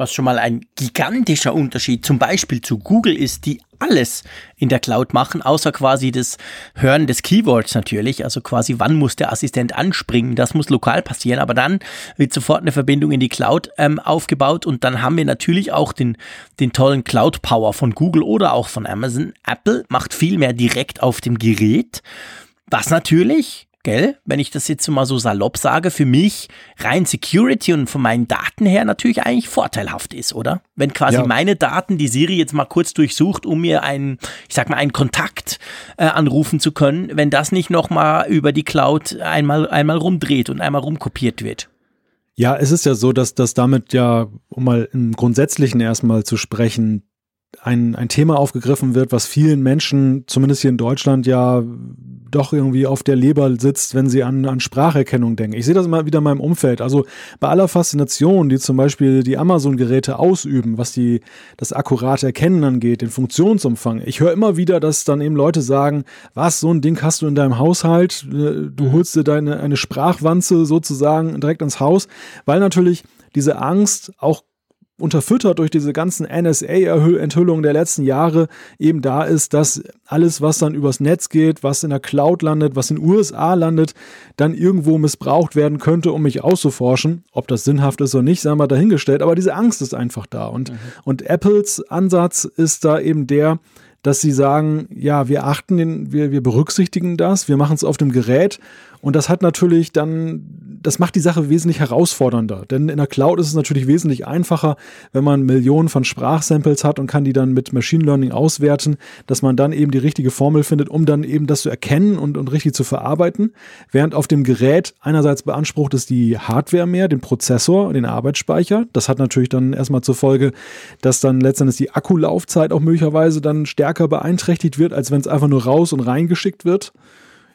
was schon mal ein gigantischer Unterschied zum Beispiel zu Google ist, die alles in der Cloud machen, außer quasi das Hören des Keywords natürlich, also quasi wann muss der Assistent anspringen, das muss lokal passieren, aber dann wird sofort eine Verbindung in die Cloud ähm, aufgebaut. Und dann haben wir natürlich auch den, den tollen Cloud Power von Google oder auch von Amazon. Apple macht viel mehr direkt auf dem Gerät, was natürlich gell, wenn ich das jetzt mal so salopp sage, für mich rein Security und von meinen Daten her natürlich eigentlich vorteilhaft ist, oder? Wenn quasi ja. meine Daten die Siri jetzt mal kurz durchsucht, um mir einen, ich sag mal, einen Kontakt äh, anrufen zu können, wenn das nicht nochmal über die Cloud einmal, einmal rumdreht und einmal rumkopiert wird. Ja, es ist ja so, dass das damit ja, um mal im Grundsätzlichen erstmal zu sprechen, ein, ein Thema aufgegriffen wird, was vielen Menschen, zumindest hier in Deutschland, ja doch irgendwie auf der Leber sitzt, wenn sie an, an Spracherkennung denken. Ich sehe das immer wieder in meinem Umfeld. Also bei aller Faszination, die zum Beispiel die Amazon-Geräte ausüben, was die, das akkurate Erkennen angeht, den Funktionsumfang. Ich höre immer wieder, dass dann eben Leute sagen, was, so ein Ding hast du in deinem Haushalt, äh, du mhm. holst dir deine, eine Sprachwanze sozusagen direkt ins Haus, weil natürlich diese Angst auch unterfüttert durch diese ganzen NSA-Enthüllungen der letzten Jahre eben da ist, dass alles, was dann übers Netz geht, was in der Cloud landet, was in den USA landet, dann irgendwo missbraucht werden könnte, um mich auszuforschen. Ob das sinnhaft ist oder nicht, sei mal dahingestellt, aber diese Angst ist einfach da. Und, mhm. und Apples Ansatz ist da eben der, dass sie sagen, ja, wir achten den, wir, wir berücksichtigen das, wir machen es auf dem Gerät und das hat natürlich dann, das macht die Sache wesentlich herausfordernder. Denn in der Cloud ist es natürlich wesentlich einfacher, wenn man Millionen von Sprachsamples hat und kann die dann mit Machine Learning auswerten, dass man dann eben die richtige Formel findet, um dann eben das zu erkennen und, und richtig zu verarbeiten. Während auf dem Gerät einerseits beansprucht es die Hardware mehr, den Prozessor, den Arbeitsspeicher. Das hat natürlich dann erstmal zur Folge, dass dann letztendlich die Akkulaufzeit auch möglicherweise dann stärker beeinträchtigt wird, als wenn es einfach nur raus und reingeschickt wird.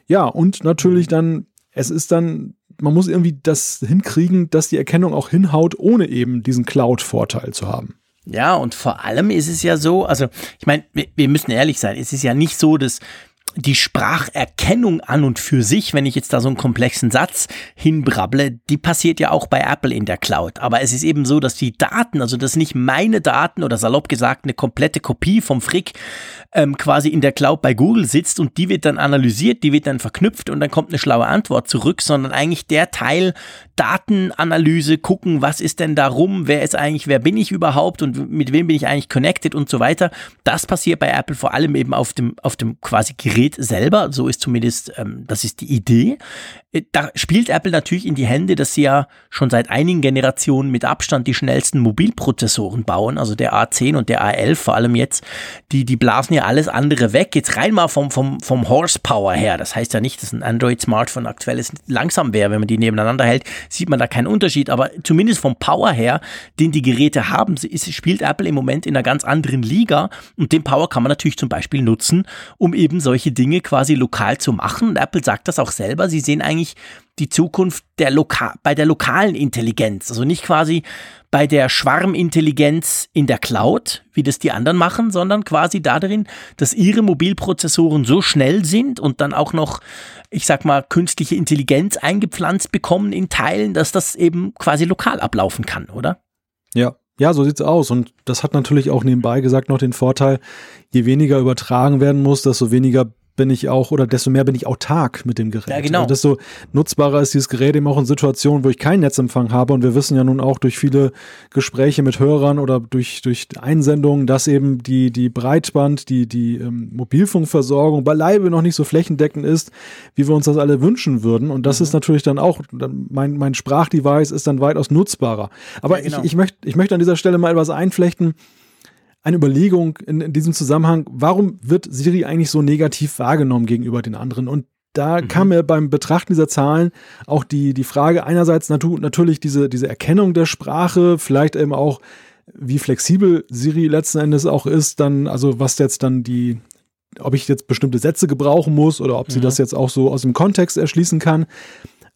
Ja, und natürlich dann, es ist dann, man muss irgendwie das hinkriegen, dass die Erkennung auch hinhaut, ohne eben diesen Cloud-Vorteil zu haben. Ja, und vor allem ist es ja so, also ich meine, wir, wir müssen ehrlich sein, es ist ja nicht so, dass die Spracherkennung an und für sich, wenn ich jetzt da so einen komplexen Satz hinbrabble, die passiert ja auch bei Apple in der Cloud. Aber es ist eben so, dass die Daten, also dass nicht meine Daten oder salopp gesagt eine komplette Kopie vom Frick ähm, quasi in der Cloud bei Google sitzt und die wird dann analysiert, die wird dann verknüpft und dann kommt eine schlaue Antwort zurück, sondern eigentlich der Teil Datenanalyse, gucken, was ist denn da rum, wer ist eigentlich, wer bin ich überhaupt und mit wem bin ich eigentlich connected und so weiter. Das passiert bei Apple vor allem eben auf dem, auf dem quasi Gerät Gerät selber, so ist zumindest, ähm, das ist die Idee. Äh, da spielt Apple natürlich in die Hände, dass sie ja schon seit einigen Generationen mit Abstand die schnellsten Mobilprozessoren bauen, also der A10 und der A11 vor allem jetzt, die, die blasen ja alles andere weg. Jetzt rein mal vom, vom, vom Horsepower her. Das heißt ja nicht, dass ein Android-Smartphone aktuelles langsam wäre. Wenn man die nebeneinander hält, sieht man da keinen Unterschied. Aber zumindest vom Power her, den die Geräte haben, ist, spielt Apple im Moment in einer ganz anderen Liga. Und den Power kann man natürlich zum Beispiel nutzen, um eben solche Dinge quasi lokal zu machen. Und Apple sagt das auch selber. Sie sehen eigentlich die Zukunft der Loka bei der lokalen Intelligenz. Also nicht quasi bei der Schwarmintelligenz in der Cloud, wie das die anderen machen, sondern quasi darin, dass ihre Mobilprozessoren so schnell sind und dann auch noch, ich sag mal, künstliche Intelligenz eingepflanzt bekommen in Teilen, dass das eben quasi lokal ablaufen kann, oder? Ja, ja, so sieht's aus. Und das hat natürlich auch nebenbei gesagt noch den Vorteil, je weniger übertragen werden muss, desto weniger bin ich auch, oder desto mehr bin ich autark mit dem Gerät. Ja, genau. Also desto nutzbarer ist dieses Gerät eben auch in Situationen, wo ich keinen Netzempfang habe. Und wir wissen ja nun auch durch viele Gespräche mit Hörern oder durch, durch Einsendungen, dass eben die, die Breitband, die, die ähm, Mobilfunkversorgung beileibe noch nicht so flächendeckend ist, wie wir uns das alle wünschen würden. Und das mhm. ist natürlich dann auch, mein, mein Sprachdevice ist dann weitaus nutzbarer. Aber ja, genau. ich, ich, möchte, ich möchte an dieser Stelle mal etwas einflechten eine Überlegung in, in, diesem Zusammenhang, warum wird Siri eigentlich so negativ wahrgenommen gegenüber den anderen? Und da mhm. kam mir beim Betrachten dieser Zahlen auch die, die Frage einerseits natu natürlich diese, diese Erkennung der Sprache, vielleicht eben auch, wie flexibel Siri letzten Endes auch ist, dann, also was jetzt dann die, ob ich jetzt bestimmte Sätze gebrauchen muss oder ob sie mhm. das jetzt auch so aus dem Kontext erschließen kann.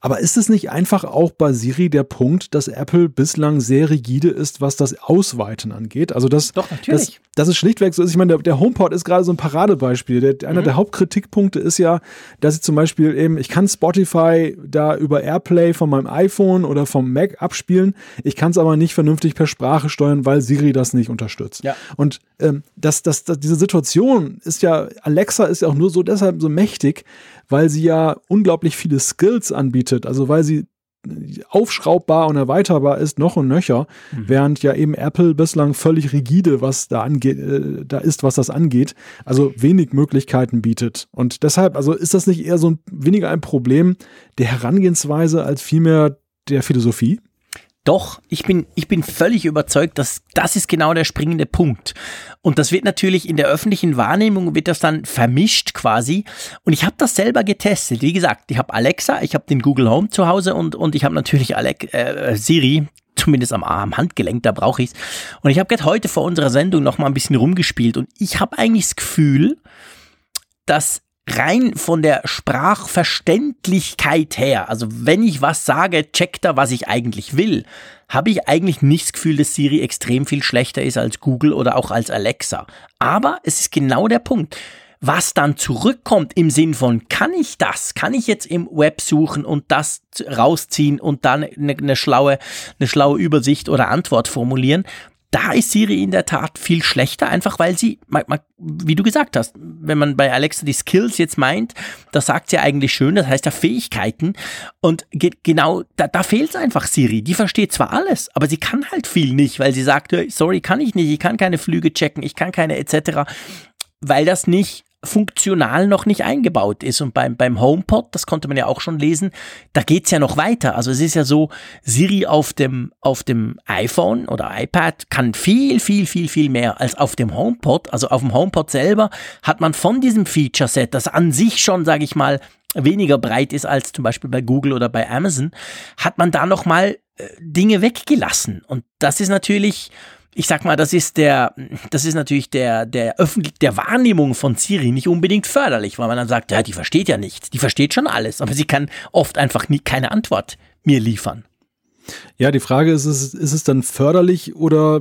Aber ist es nicht einfach auch bei Siri der Punkt, dass Apple bislang sehr rigide ist, was das Ausweiten angeht? Also das, Doch, natürlich. Das, das ist schlichtweg so. Ich meine, der, der HomePod ist gerade so ein Paradebeispiel. Der, einer mhm. der Hauptkritikpunkte ist ja, dass ich zum Beispiel eben, ich kann Spotify da über AirPlay von meinem iPhone oder vom Mac abspielen. Ich kann es aber nicht vernünftig per Sprache steuern, weil Siri das nicht unterstützt. Ja. Und ähm, das, das, das, diese Situation ist ja, Alexa ist ja auch nur so deshalb so mächtig, weil sie ja unglaublich viele Skills anbietet, also weil sie aufschraubbar und erweiterbar ist, noch und nöcher, mhm. während ja eben Apple bislang völlig rigide, was da angeht, äh, da ist, was das angeht, also wenig Möglichkeiten bietet. Und deshalb, also ist das nicht eher so ein, weniger ein Problem der Herangehensweise als vielmehr der Philosophie? Doch, ich bin, ich bin völlig überzeugt, dass das ist genau der springende Punkt. Und das wird natürlich in der öffentlichen Wahrnehmung, wird das dann vermischt quasi. Und ich habe das selber getestet. Wie gesagt, ich habe Alexa, ich habe den Google Home zu Hause und, und ich habe natürlich Alex, äh, Siri, zumindest am, am Handgelenk, da brauche ich es. Und ich habe gerade heute vor unserer Sendung noch mal ein bisschen rumgespielt und ich habe eigentlich das Gefühl, dass rein von der Sprachverständlichkeit her, also wenn ich was sage, checkt er, was ich eigentlich will, habe ich eigentlich nicht das Gefühl, dass Siri extrem viel schlechter ist als Google oder auch als Alexa. Aber es ist genau der Punkt. Was dann zurückkommt im Sinn von, kann ich das? Kann ich jetzt im Web suchen und das rausziehen und dann eine, eine schlaue, eine schlaue Übersicht oder Antwort formulieren? Da ist Siri in der Tat viel schlechter, einfach weil sie, wie du gesagt hast, wenn man bei Alexa die Skills jetzt meint, da sagt sie eigentlich schön, das heißt ja Fähigkeiten. Und genau, da, da fehlt es einfach Siri. Die versteht zwar alles, aber sie kann halt viel nicht, weil sie sagt, sorry, kann ich nicht, ich kann keine Flüge checken, ich kann keine etc., weil das nicht funktional noch nicht eingebaut ist. Und beim, beim HomePod, das konnte man ja auch schon lesen, da geht's ja noch weiter. Also es ist ja so, Siri auf dem, auf dem iPhone oder iPad kann viel, viel, viel, viel mehr als auf dem HomePod. Also auf dem HomePod selber hat man von diesem Feature-Set, das an sich schon, sage ich mal, weniger breit ist als zum Beispiel bei Google oder bei Amazon, hat man da noch mal äh, Dinge weggelassen. Und das ist natürlich ich sag mal, das ist der, das ist natürlich der, der öffentlich, der Wahrnehmung von Siri nicht unbedingt förderlich, weil man dann sagt, ja, die versteht ja nichts, die versteht schon alles, aber sie kann oft einfach nie keine Antwort mir liefern. Ja, die Frage ist, ist, ist es dann förderlich oder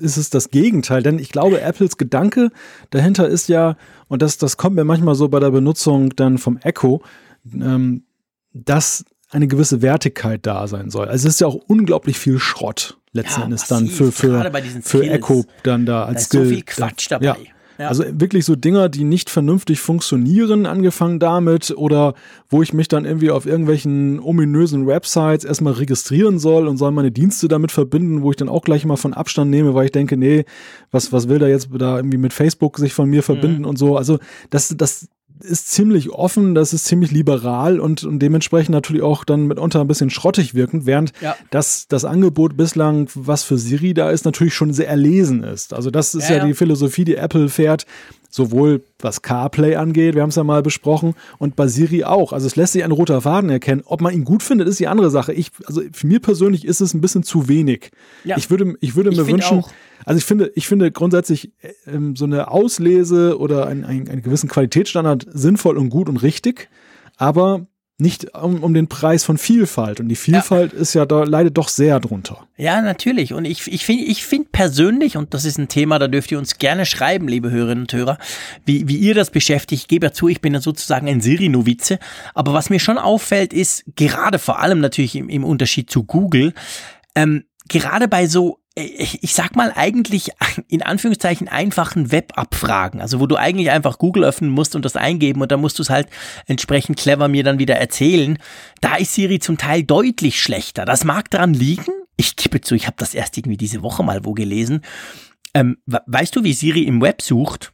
ist es das Gegenteil? Denn ich glaube, Apples Gedanke dahinter ist ja, und das, das kommt mir manchmal so bei der Benutzung dann vom Echo, ähm, dass eine gewisse Wertigkeit da sein soll. Also es ist ja auch unglaublich viel Schrott letzten ja, Endes dann für, für, für Echo dann da als da ist so viel Quatsch dabei. Ja. Ja. Also wirklich so Dinger, die nicht vernünftig funktionieren, angefangen damit, oder wo ich mich dann irgendwie auf irgendwelchen ominösen Websites erstmal registrieren soll und soll meine Dienste damit verbinden, wo ich dann auch gleich mal von Abstand nehme, weil ich denke, nee, was, was will da jetzt da irgendwie mit Facebook sich von mir verbinden mhm. und so. Also das, das, ist ziemlich offen, das ist ziemlich liberal und, und dementsprechend natürlich auch dann mitunter ein bisschen schrottig wirkend, während ja. das, das Angebot bislang, was für Siri da ist, natürlich schon sehr erlesen ist. Also das ist ja, ja die Philosophie, die Apple fährt, sowohl was CarPlay angeht, wir haben es ja mal besprochen, und bei Siri auch. Also es lässt sich ein roter Faden erkennen. Ob man ihn gut findet, ist die andere Sache. Ich, also für mir persönlich ist es ein bisschen zu wenig. Ja. Ich würde, ich würde ich mir wünschen, auch. also ich finde, ich finde grundsätzlich ähm, so eine Auslese oder ein, ein, einen gewissen Qualitätsstandard sinnvoll und gut und richtig. Aber nicht um, um den Preis von Vielfalt. Und die Vielfalt ja. ist ja da leidet doch sehr drunter. Ja, natürlich. Und ich, ich finde ich finde persönlich, und das ist ein Thema, da dürft ihr uns gerne schreiben, liebe Hörerinnen und Hörer, wie, wie ihr das beschäftigt. Ich gebe ja zu, ich bin ja sozusagen ein Siri-Novize. Aber was mir schon auffällt, ist, gerade vor allem natürlich im, im Unterschied zu Google, ähm, gerade bei so ich sag mal eigentlich in Anführungszeichen einfachen Webabfragen, also wo du eigentlich einfach Google öffnen musst und das eingeben und dann musst du es halt entsprechend clever mir dann wieder erzählen. Da ist Siri zum Teil deutlich schlechter. Das mag daran liegen. Ich gebe zu, ich habe das erst irgendwie diese Woche mal wo gelesen. Ähm, weißt du, wie Siri im Web sucht?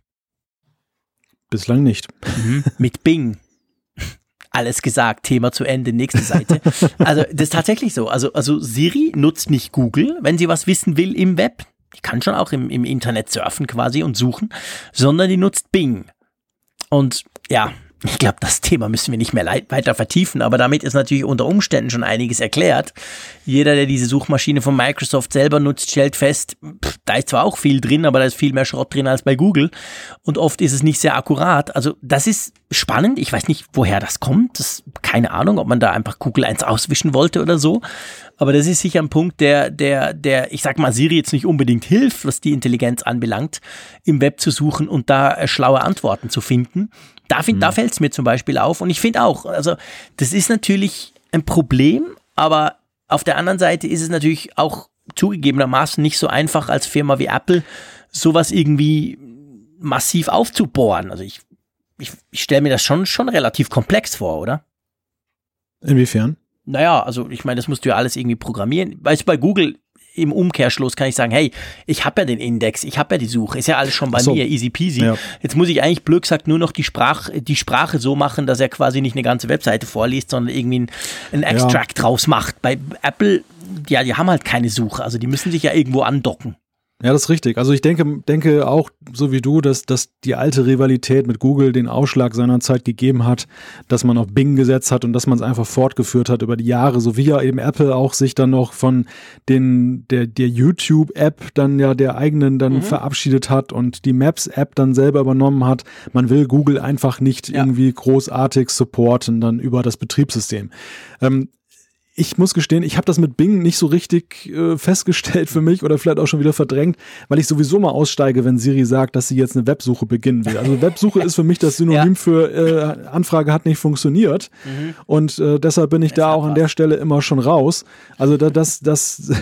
Bislang nicht. Mhm, mit Bing alles gesagt, Thema zu Ende, nächste Seite. Also das ist tatsächlich so. Also, also Siri nutzt nicht Google, wenn sie was wissen will im Web. Die kann schon auch im, im Internet surfen quasi und suchen, sondern die nutzt Bing. Und ja, ich glaube, das Thema müssen wir nicht mehr weiter vertiefen, aber damit ist natürlich unter Umständen schon einiges erklärt. Jeder, der diese Suchmaschine von Microsoft selber nutzt, stellt fest, pff, da ist zwar auch viel drin, aber da ist viel mehr Schrott drin als bei Google und oft ist es nicht sehr akkurat. Also das ist spannend. Ich weiß nicht, woher das kommt. Das, keine Ahnung, ob man da einfach Google eins auswischen wollte oder so. Aber das ist sicher ein Punkt, der, der, der, ich sag mal, Siri jetzt nicht unbedingt hilft, was die Intelligenz anbelangt, im Web zu suchen und da äh, schlaue Antworten zu finden. Da, find, mhm. da fällt es mir zum Beispiel auf. Und ich finde auch, also das ist natürlich ein Problem, aber auf der anderen Seite ist es natürlich auch zugegebenermaßen nicht so einfach als Firma wie Apple, sowas irgendwie massiv aufzubohren. Also ich, ich, ich stelle mir das schon, schon relativ komplex vor, oder? Inwiefern? Naja, also ich meine, das musst du ja alles irgendwie programmieren. Weißt du, bei Google im Umkehrschluss kann ich sagen, hey, ich habe ja den Index, ich habe ja die Suche, ist ja alles schon bei so. mir, easy peasy. Ja. Jetzt muss ich eigentlich blöd gesagt nur noch die, Sprach, die Sprache so machen, dass er quasi nicht eine ganze Webseite vorliest, sondern irgendwie ein, ein Extract ja. draus macht. Bei Apple, ja, die haben halt keine Suche, also die müssen sich ja irgendwo andocken. Ja, das ist richtig. Also ich denke, denke auch, so wie du, dass, dass die alte Rivalität mit Google den Ausschlag seiner Zeit gegeben hat, dass man auf Bing gesetzt hat und dass man es einfach fortgeführt hat über die Jahre, so wie ja eben Apple auch sich dann noch von den, der, der YouTube-App dann ja der eigenen dann mhm. verabschiedet hat und die Maps-App dann selber übernommen hat. Man will Google einfach nicht ja. irgendwie großartig supporten dann über das Betriebssystem. Ähm, ich muss gestehen, ich habe das mit Bing nicht so richtig äh, festgestellt für mich oder vielleicht auch schon wieder verdrängt, weil ich sowieso mal aussteige, wenn Siri sagt, dass sie jetzt eine Websuche beginnen will. Also Websuche ist für mich das Synonym ja. für äh, Anfrage hat nicht funktioniert mhm. und äh, deshalb bin ich das da auch an der Stelle immer schon raus. Also da, das, das,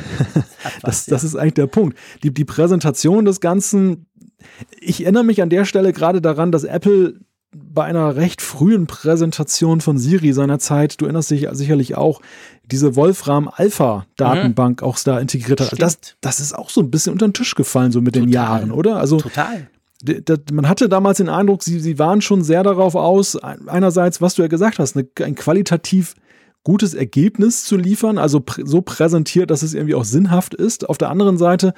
das, das ist eigentlich der Punkt. Die, die Präsentation des Ganzen, ich erinnere mich an der Stelle gerade daran, dass Apple bei einer recht frühen Präsentation von Siri seinerzeit, du erinnerst dich sicherlich auch, diese Wolfram Alpha Datenbank mhm. auch da integriert hat. Das, das ist auch so ein bisschen unter den Tisch gefallen, so mit Total. den Jahren, oder? Also, Total. Man hatte damals den Eindruck, sie, sie waren schon sehr darauf aus, einerseits, was du ja gesagt hast, eine, ein qualitativ gutes Ergebnis zu liefern, also pr so präsentiert, dass es irgendwie auch sinnhaft ist. Auf der anderen Seite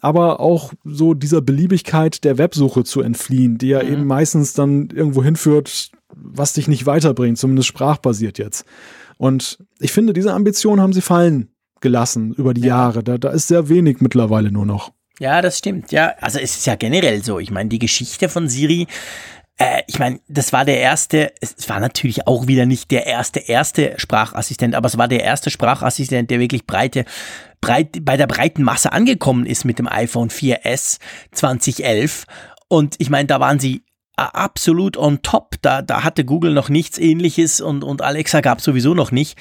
aber auch so dieser Beliebigkeit der Websuche zu entfliehen, die ja mhm. eben meistens dann irgendwo hinführt, was dich nicht weiterbringt, zumindest sprachbasiert jetzt. Und ich finde, diese Ambition haben sie fallen gelassen über die ja. Jahre. Da, da ist sehr wenig mittlerweile nur noch. Ja, das stimmt. Ja, also es ist ja generell so. Ich meine, die Geschichte von Siri äh, ich meine, das war der erste, es war natürlich auch wieder nicht der erste, erste Sprachassistent, aber es war der erste Sprachassistent, der wirklich breite, breit, bei der breiten Masse angekommen ist mit dem iPhone 4S 2011. Und ich meine, da waren sie absolut on top. Da, da hatte Google noch nichts ähnliches und, und Alexa gab sowieso noch nicht.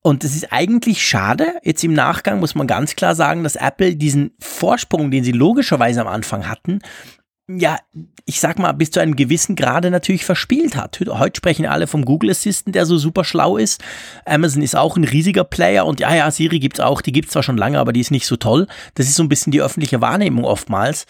Und es ist eigentlich schade, jetzt im Nachgang muss man ganz klar sagen, dass Apple diesen Vorsprung, den sie logischerweise am Anfang hatten, ja, ich sag mal, bis zu einem gewissen Grade natürlich verspielt hat. Heute sprechen alle vom Google Assistant, der so super schlau ist. Amazon ist auch ein riesiger Player und ja, ja, Siri gibt's auch, die gibt's zwar schon lange, aber die ist nicht so toll. Das ist so ein bisschen die öffentliche Wahrnehmung oftmals.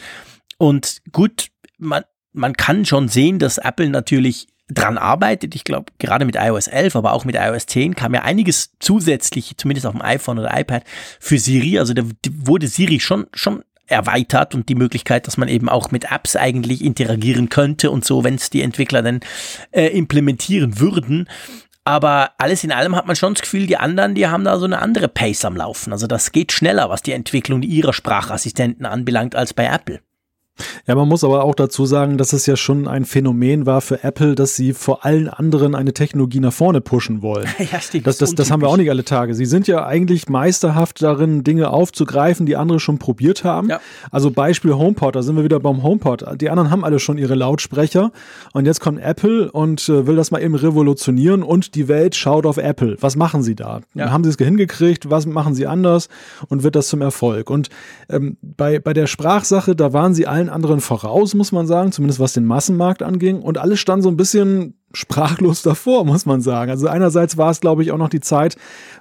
Und gut, man, man kann schon sehen, dass Apple natürlich dran arbeitet. Ich glaube, gerade mit iOS 11, aber auch mit iOS 10 kam ja einiges zusätzlich, zumindest auf dem iPhone oder iPad, für Siri. Also da wurde Siri schon, schon erweitert und die Möglichkeit, dass man eben auch mit Apps eigentlich interagieren könnte und so, wenn es die Entwickler dann äh, implementieren würden. Aber alles in allem hat man schon das Gefühl, die anderen, die haben da so eine andere Pace am Laufen. Also das geht schneller, was die Entwicklung ihrer Sprachassistenten anbelangt, als bei Apple. Ja, man muss aber auch dazu sagen, dass es ja schon ein Phänomen war für Apple, dass sie vor allen anderen eine Technologie nach vorne pushen wollen. Ja, stimmt. Das, das, das haben wir auch nicht alle Tage. Sie sind ja eigentlich meisterhaft darin, Dinge aufzugreifen, die andere schon probiert haben. Ja. Also Beispiel HomePod, da sind wir wieder beim HomePod. Die anderen haben alle schon ihre Lautsprecher und jetzt kommt Apple und äh, will das mal eben revolutionieren und die Welt schaut auf Apple. Was machen sie da? Ja. Haben sie es hingekriegt? Was machen sie anders? Und wird das zum Erfolg? Und ähm, bei, bei der Sprachsache, da waren sie allen allen anderen voraus, muss man sagen, zumindest was den Massenmarkt anging. Und alles stand so ein bisschen sprachlos davor, muss man sagen. Also einerseits war es, glaube ich, auch noch die Zeit,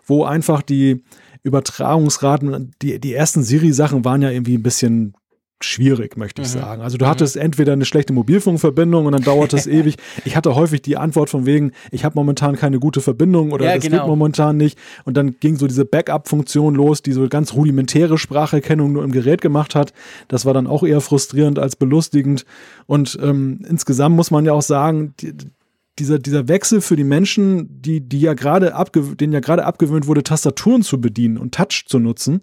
wo einfach die Übertragungsraten, die, die ersten Siri-Sachen waren ja irgendwie ein bisschen schwierig, möchte ich mhm. sagen. Also du mhm. hattest entweder eine schlechte Mobilfunkverbindung und dann dauert es ewig. Ich hatte häufig die Antwort von wegen, ich habe momentan keine gute Verbindung oder ja, genau. geht momentan nicht. Und dann ging so diese Backup-Funktion los, die so ganz rudimentäre Spracherkennung nur im Gerät gemacht hat. Das war dann auch eher frustrierend als belustigend. Und ähm, insgesamt muss man ja auch sagen, die, dieser, dieser Wechsel für die Menschen, die, die ja gerade denen ja gerade abgewöhnt wurde, Tastaturen zu bedienen und Touch zu nutzen,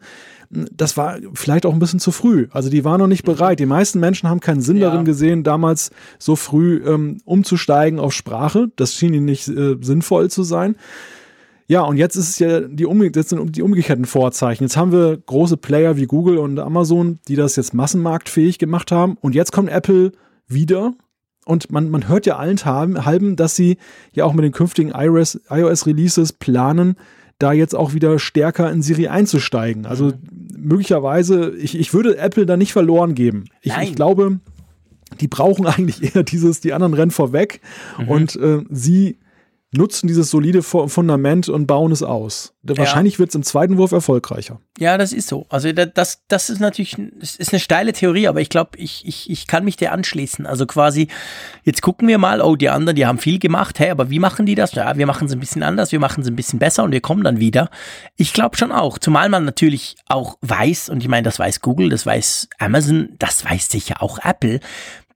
das war vielleicht auch ein bisschen zu früh. Also die waren noch nicht bereit. Die meisten Menschen haben keinen Sinn ja. darin gesehen, damals so früh ähm, umzusteigen auf Sprache. Das schien ihnen nicht äh, sinnvoll zu sein. Ja, und jetzt ist es ja die, um, jetzt sind die umgekehrten Vorzeichen. Jetzt haben wir große Player wie Google und Amazon, die das jetzt massenmarktfähig gemacht haben. Und jetzt kommt Apple wieder. Und man, man hört ja allen halben, dass sie ja auch mit den künftigen iOS-Releases planen, da jetzt auch wieder stärker in Siri einzusteigen. Also mhm. möglicherweise, ich, ich würde Apple da nicht verloren geben. Ich, ich glaube, die brauchen eigentlich eher dieses, die anderen rennen vorweg mhm. und äh, sie nutzen dieses solide Fundament und bauen es aus. Wahrscheinlich ja. wird es im zweiten Wurf erfolgreicher. Ja, das ist so. Also das, das ist natürlich das ist eine steile Theorie, aber ich glaube, ich, ich, ich kann mich dir anschließen. Also quasi, jetzt gucken wir mal, oh, die anderen, die haben viel gemacht, hey, aber wie machen die das? Ja, wir machen es ein bisschen anders, wir machen es ein bisschen besser und wir kommen dann wieder. Ich glaube schon auch, zumal man natürlich auch weiß, und ich meine, das weiß Google, das weiß Amazon, das weiß sicher auch Apple,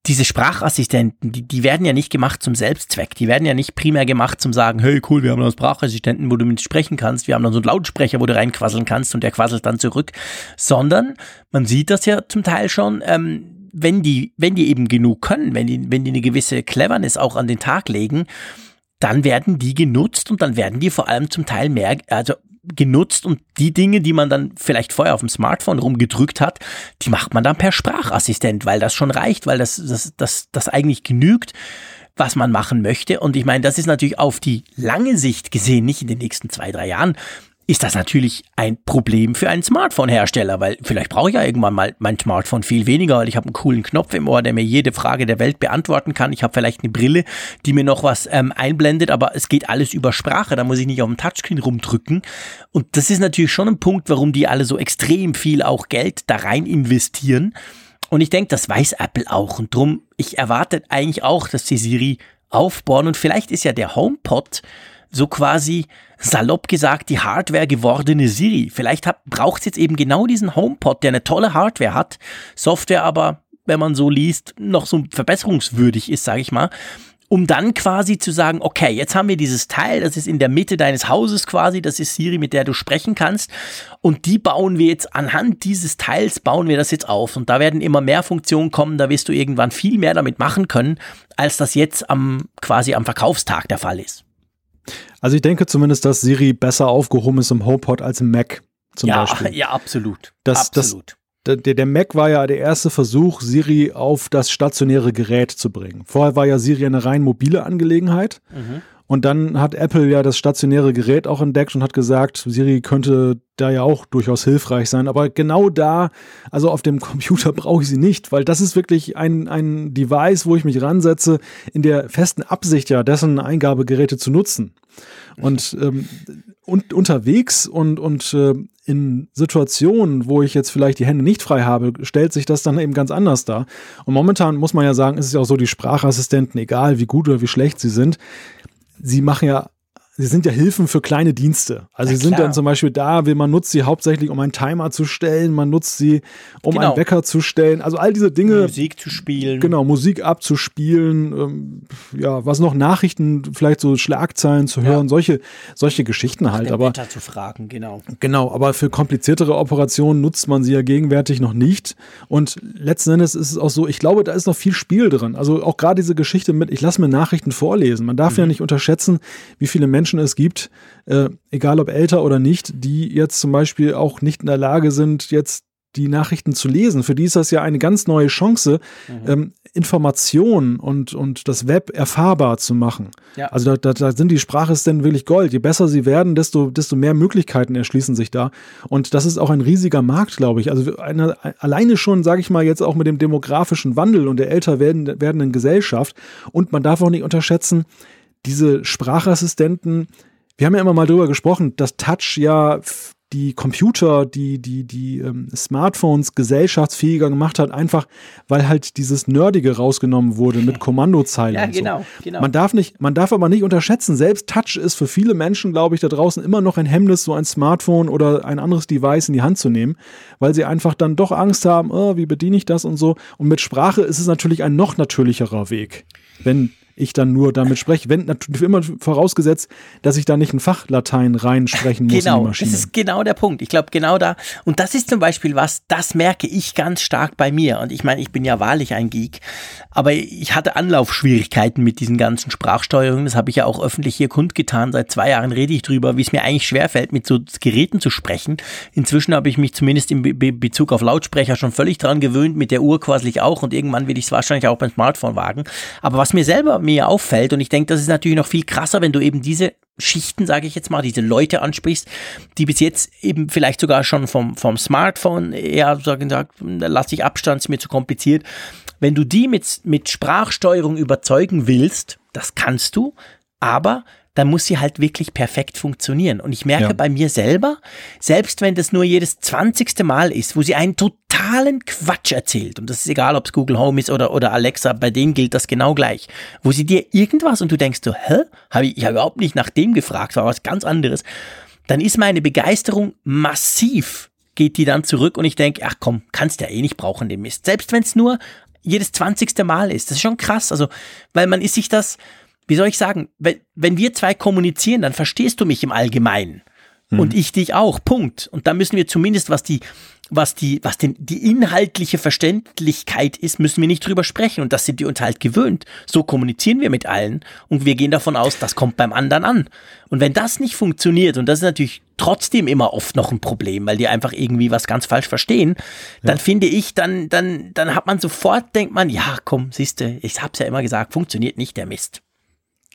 diese Sprachassistenten, die, die werden ja nicht gemacht zum Selbstzweck. Die werden ja nicht primär gemacht zum sagen, hey cool, wir haben einen Sprachassistenten, wo du mit sprechen kannst. Wir haben dann so einen Lautsprecher, wo du reinquasseln kannst und der quasselt dann zurück. Sondern man sieht das ja zum Teil schon, ähm, wenn die, wenn die eben genug können, wenn die, wenn die eine gewisse Cleverness auch an den Tag legen, dann werden die genutzt und dann werden die vor allem zum Teil mehr, also genutzt und die Dinge, die man dann vielleicht vorher auf dem Smartphone rumgedrückt hat, die macht man dann per Sprachassistent, weil das schon reicht, weil das, das, das, das eigentlich genügt was man machen möchte. Und ich meine, das ist natürlich auf die lange Sicht gesehen, nicht in den nächsten zwei, drei Jahren, ist das natürlich ein Problem für einen Smartphone-Hersteller, weil vielleicht brauche ich ja irgendwann mal mein Smartphone viel weniger, weil ich habe einen coolen Knopf im Ohr, der mir jede Frage der Welt beantworten kann. Ich habe vielleicht eine Brille, die mir noch was ähm, einblendet, aber es geht alles über Sprache, da muss ich nicht auf dem Touchscreen rumdrücken. Und das ist natürlich schon ein Punkt, warum die alle so extrem viel auch Geld da rein investieren. Und ich denke, das weiß Apple auch. Und drum, ich erwarte eigentlich auch, dass die Siri aufbauen. Und vielleicht ist ja der HomePod so quasi salopp gesagt die Hardware gewordene Siri. Vielleicht braucht es jetzt eben genau diesen HomePod, der eine tolle Hardware hat, Software aber, wenn man so liest, noch so verbesserungswürdig ist, sage ich mal um dann quasi zu sagen, okay, jetzt haben wir dieses Teil, das ist in der Mitte deines Hauses quasi, das ist Siri, mit der du sprechen kannst und die bauen wir jetzt anhand dieses Teils bauen wir das jetzt auf und da werden immer mehr Funktionen kommen, da wirst du irgendwann viel mehr damit machen können, als das jetzt am quasi am Verkaufstag der Fall ist. Also ich denke zumindest, dass Siri besser aufgehoben ist im HomePod als im Mac zum ja, Beispiel. Ja, absolut. Das, absolut. Das, der, der Mac war ja der erste Versuch, Siri auf das stationäre Gerät zu bringen. Vorher war ja Siri eine rein mobile Angelegenheit. Mhm. Und dann hat Apple ja das stationäre Gerät auch entdeckt und hat gesagt, Siri könnte da ja auch durchaus hilfreich sein. Aber genau da, also auf dem Computer brauche ich sie nicht, weil das ist wirklich ein, ein Device, wo ich mich ransetze, in der festen Absicht ja, dessen Eingabegeräte zu nutzen. Und, ähm, und unterwegs und, und äh, in Situationen, wo ich jetzt vielleicht die Hände nicht frei habe, stellt sich das dann eben ganz anders dar. Und momentan muss man ja sagen, ist es ja auch so, die Sprachassistenten, egal wie gut oder wie schlecht sie sind, sie machen ja sie sind ja Hilfen für kleine Dienste. Also ja, sie sind klar. dann zum Beispiel da, will man nutzt sie hauptsächlich, um einen Timer zu stellen, man nutzt sie, um genau. einen Wecker zu stellen. Also all diese Dinge. Musik zu spielen. Genau, Musik abzuspielen, ähm, ja, was noch Nachrichten, vielleicht so Schlagzeilen zu hören, ja. solche, solche Geschichten halt. aber Wetter zu fragen, genau. Genau, aber für kompliziertere Operationen nutzt man sie ja gegenwärtig noch nicht. Und letzten Endes ist es auch so, ich glaube, da ist noch viel Spiel drin. Also auch gerade diese Geschichte mit, ich lasse mir Nachrichten vorlesen. Man darf mhm. ja nicht unterschätzen, wie viele Menschen Menschen es gibt, äh, egal ob älter oder nicht, die jetzt zum Beispiel auch nicht in der Lage sind, jetzt die Nachrichten zu lesen. Für die ist das ja eine ganz neue Chance, mhm. ähm, Informationen und, und das Web erfahrbar zu machen. Ja. Also da, da, da sind die Sprachassistenten wirklich Gold. Je besser sie werden, desto, desto mehr Möglichkeiten erschließen sich da. Und das ist auch ein riesiger Markt, glaube ich. Also eine, alleine schon, sage ich mal, jetzt auch mit dem demografischen Wandel und der älter werden, werdenden Gesellschaft. Und man darf auch nicht unterschätzen, diese Sprachassistenten, wir haben ja immer mal drüber gesprochen, dass Touch ja die Computer, die, die, die ähm, Smartphones gesellschaftsfähiger gemacht hat, einfach weil halt dieses Nerdige rausgenommen wurde mit Kommandozeilen. Ja, genau, so. genau. Man darf nicht, man darf aber nicht unterschätzen, selbst Touch ist für viele Menschen, glaube ich, da draußen immer noch ein Hemmnis, so ein Smartphone oder ein anderes Device in die Hand zu nehmen, weil sie einfach dann doch Angst haben, oh, wie bediene ich das und so. Und mit Sprache ist es natürlich ein noch natürlicherer Weg. Wenn ich dann nur damit spreche. Wenn natürlich immer vorausgesetzt, dass ich da nicht ein Fachlatein reinsprechen muss genau, in die Maschine. Das ist genau der Punkt. Ich glaube, genau da. Und das ist zum Beispiel was, das merke ich ganz stark bei mir. Und ich meine, ich bin ja wahrlich ein Geek, aber ich hatte Anlaufschwierigkeiten mit diesen ganzen Sprachsteuerungen. Das habe ich ja auch öffentlich hier kundgetan. Seit zwei Jahren rede ich drüber, wie es mir eigentlich schwerfällt, mit so Geräten zu sprechen. Inzwischen habe ich mich zumindest im Be Bezug auf Lautsprecher schon völlig dran gewöhnt, mit der Uhr quasi auch. Und irgendwann will ich es wahrscheinlich auch beim Smartphone wagen. Aber was mir selber mir auffällt. Und ich denke, das ist natürlich noch viel krasser, wenn du eben diese Schichten, sage ich jetzt mal, diese Leute ansprichst, die bis jetzt eben vielleicht sogar schon vom, vom Smartphone eher sagen, sagt, lass ich Abstand, ist mir zu kompliziert. Wenn du die mit, mit Sprachsteuerung überzeugen willst, das kannst du, aber dann muss sie halt wirklich perfekt funktionieren. Und ich merke ja. bei mir selber, selbst wenn das nur jedes zwanzigste Mal ist, wo sie einen totalen Quatsch erzählt, und das ist egal, ob es Google Home ist oder, oder Alexa, bei denen gilt das genau gleich, wo sie dir irgendwas und du denkst so, hä? Hab ich, ich habe überhaupt nicht nach dem gefragt, war was ganz anderes. Dann ist meine Begeisterung massiv, geht die dann zurück und ich denke, ach komm, kannst ja eh nicht brauchen den Mist. Selbst wenn es nur jedes zwanzigste Mal ist. Das ist schon krass. Also, weil man ist sich das, wie soll ich sagen, wenn, wenn wir zwei kommunizieren, dann verstehst du mich im Allgemeinen. Mhm. Und ich dich auch. Punkt. Und da müssen wir zumindest, was die, was die, was denn die inhaltliche Verständlichkeit ist, müssen wir nicht drüber sprechen. Und das sind wir uns halt gewöhnt. So kommunizieren wir mit allen. Und wir gehen davon aus, das kommt beim anderen an. Und wenn das nicht funktioniert, und das ist natürlich trotzdem immer oft noch ein Problem, weil die einfach irgendwie was ganz falsch verstehen, dann ja. finde ich, dann, dann, dann hat man sofort, denkt man, ja, komm, siehste, ich hab's ja immer gesagt, funktioniert nicht der Mist.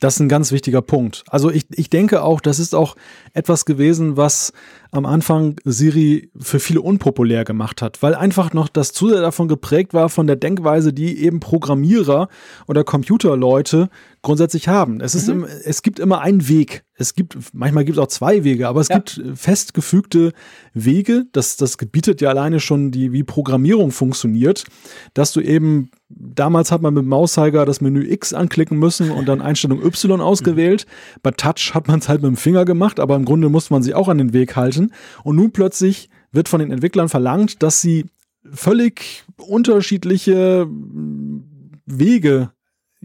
Das ist ein ganz wichtiger Punkt. Also ich, ich denke auch, das ist auch etwas gewesen, was am Anfang Siri für viele unpopulär gemacht hat, weil einfach noch das zu sehr davon geprägt war von der Denkweise, die eben Programmierer oder Computerleute grundsätzlich haben. Es, ist mhm. im, es gibt immer einen Weg. Es gibt, manchmal gibt es auch zwei Wege, aber es ja. gibt festgefügte Wege. Das, das gebietet ja alleine schon die, wie Programmierung funktioniert, dass du eben, damals hat man mit Mauszeiger das Menü X anklicken müssen und dann Einstellung Y ausgewählt. Bei Touch hat man es halt mit dem Finger gemacht, aber im Grunde musste man sich auch an den Weg halten. Und nun plötzlich wird von den Entwicklern verlangt, dass sie völlig unterschiedliche Wege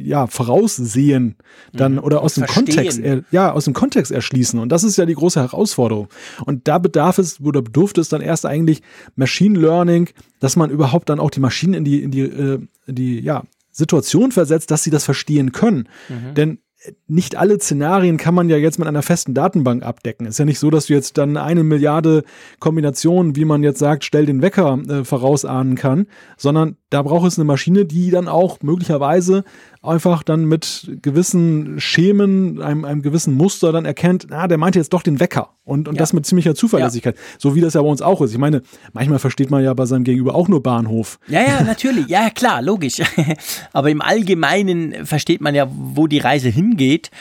ja, voraussehen dann mhm. oder aus dem verstehen. Kontext, ja, aus dem Kontext erschließen. Und das ist ja die große Herausforderung. Und da bedarf es oder bedurfte es dann erst eigentlich Machine Learning, dass man überhaupt dann auch die Maschinen in die, in die, äh, in die, ja, Situation versetzt, dass sie das verstehen können. Mhm. Denn nicht alle Szenarien kann man ja jetzt mit einer festen Datenbank abdecken. Ist ja nicht so, dass du jetzt dann eine Milliarde Kombinationen, wie man jetzt sagt, stell den Wecker äh, vorausahnen kann, sondern da braucht es eine Maschine, die dann auch möglicherweise einfach dann mit gewissen Schemen, einem, einem gewissen Muster dann erkennt, na, der meinte jetzt doch den Wecker. Und, und ja. das mit ziemlicher Zuverlässigkeit. Ja. So wie das ja bei uns auch ist. Ich meine, manchmal versteht man ja bei seinem Gegenüber auch nur Bahnhof. Ja, ja, natürlich. Ja, klar, logisch. Aber im Allgemeinen versteht man ja, wo die Reise hingeht.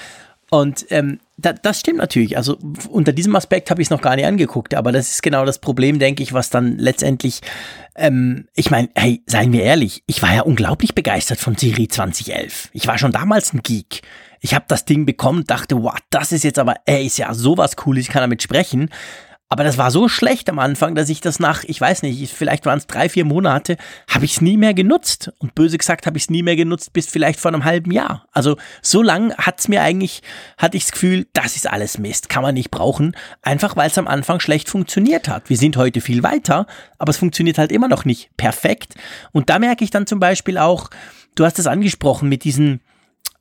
Und ähm, da, das stimmt natürlich. Also unter diesem Aspekt habe ich es noch gar nicht angeguckt, aber das ist genau das Problem, denke ich, was dann letztendlich, ähm, ich meine, hey, seien wir ehrlich, ich war ja unglaublich begeistert von Siri 2011. Ich war schon damals ein Geek. Ich habe das Ding bekommen, dachte, wow, das ist jetzt aber, ey, ist ja sowas Cooles, ich kann damit sprechen. Aber das war so schlecht am Anfang, dass ich das nach, ich weiß nicht, vielleicht waren es drei, vier Monate, habe ich es nie mehr genutzt. Und böse gesagt habe ich es nie mehr genutzt bis vielleicht vor einem halben Jahr. Also so lang hat es mir eigentlich, hatte ich das Gefühl, das ist alles Mist, kann man nicht brauchen. Einfach weil es am Anfang schlecht funktioniert hat. Wir sind heute viel weiter, aber es funktioniert halt immer noch nicht perfekt. Und da merke ich dann zum Beispiel auch, du hast es angesprochen mit diesen,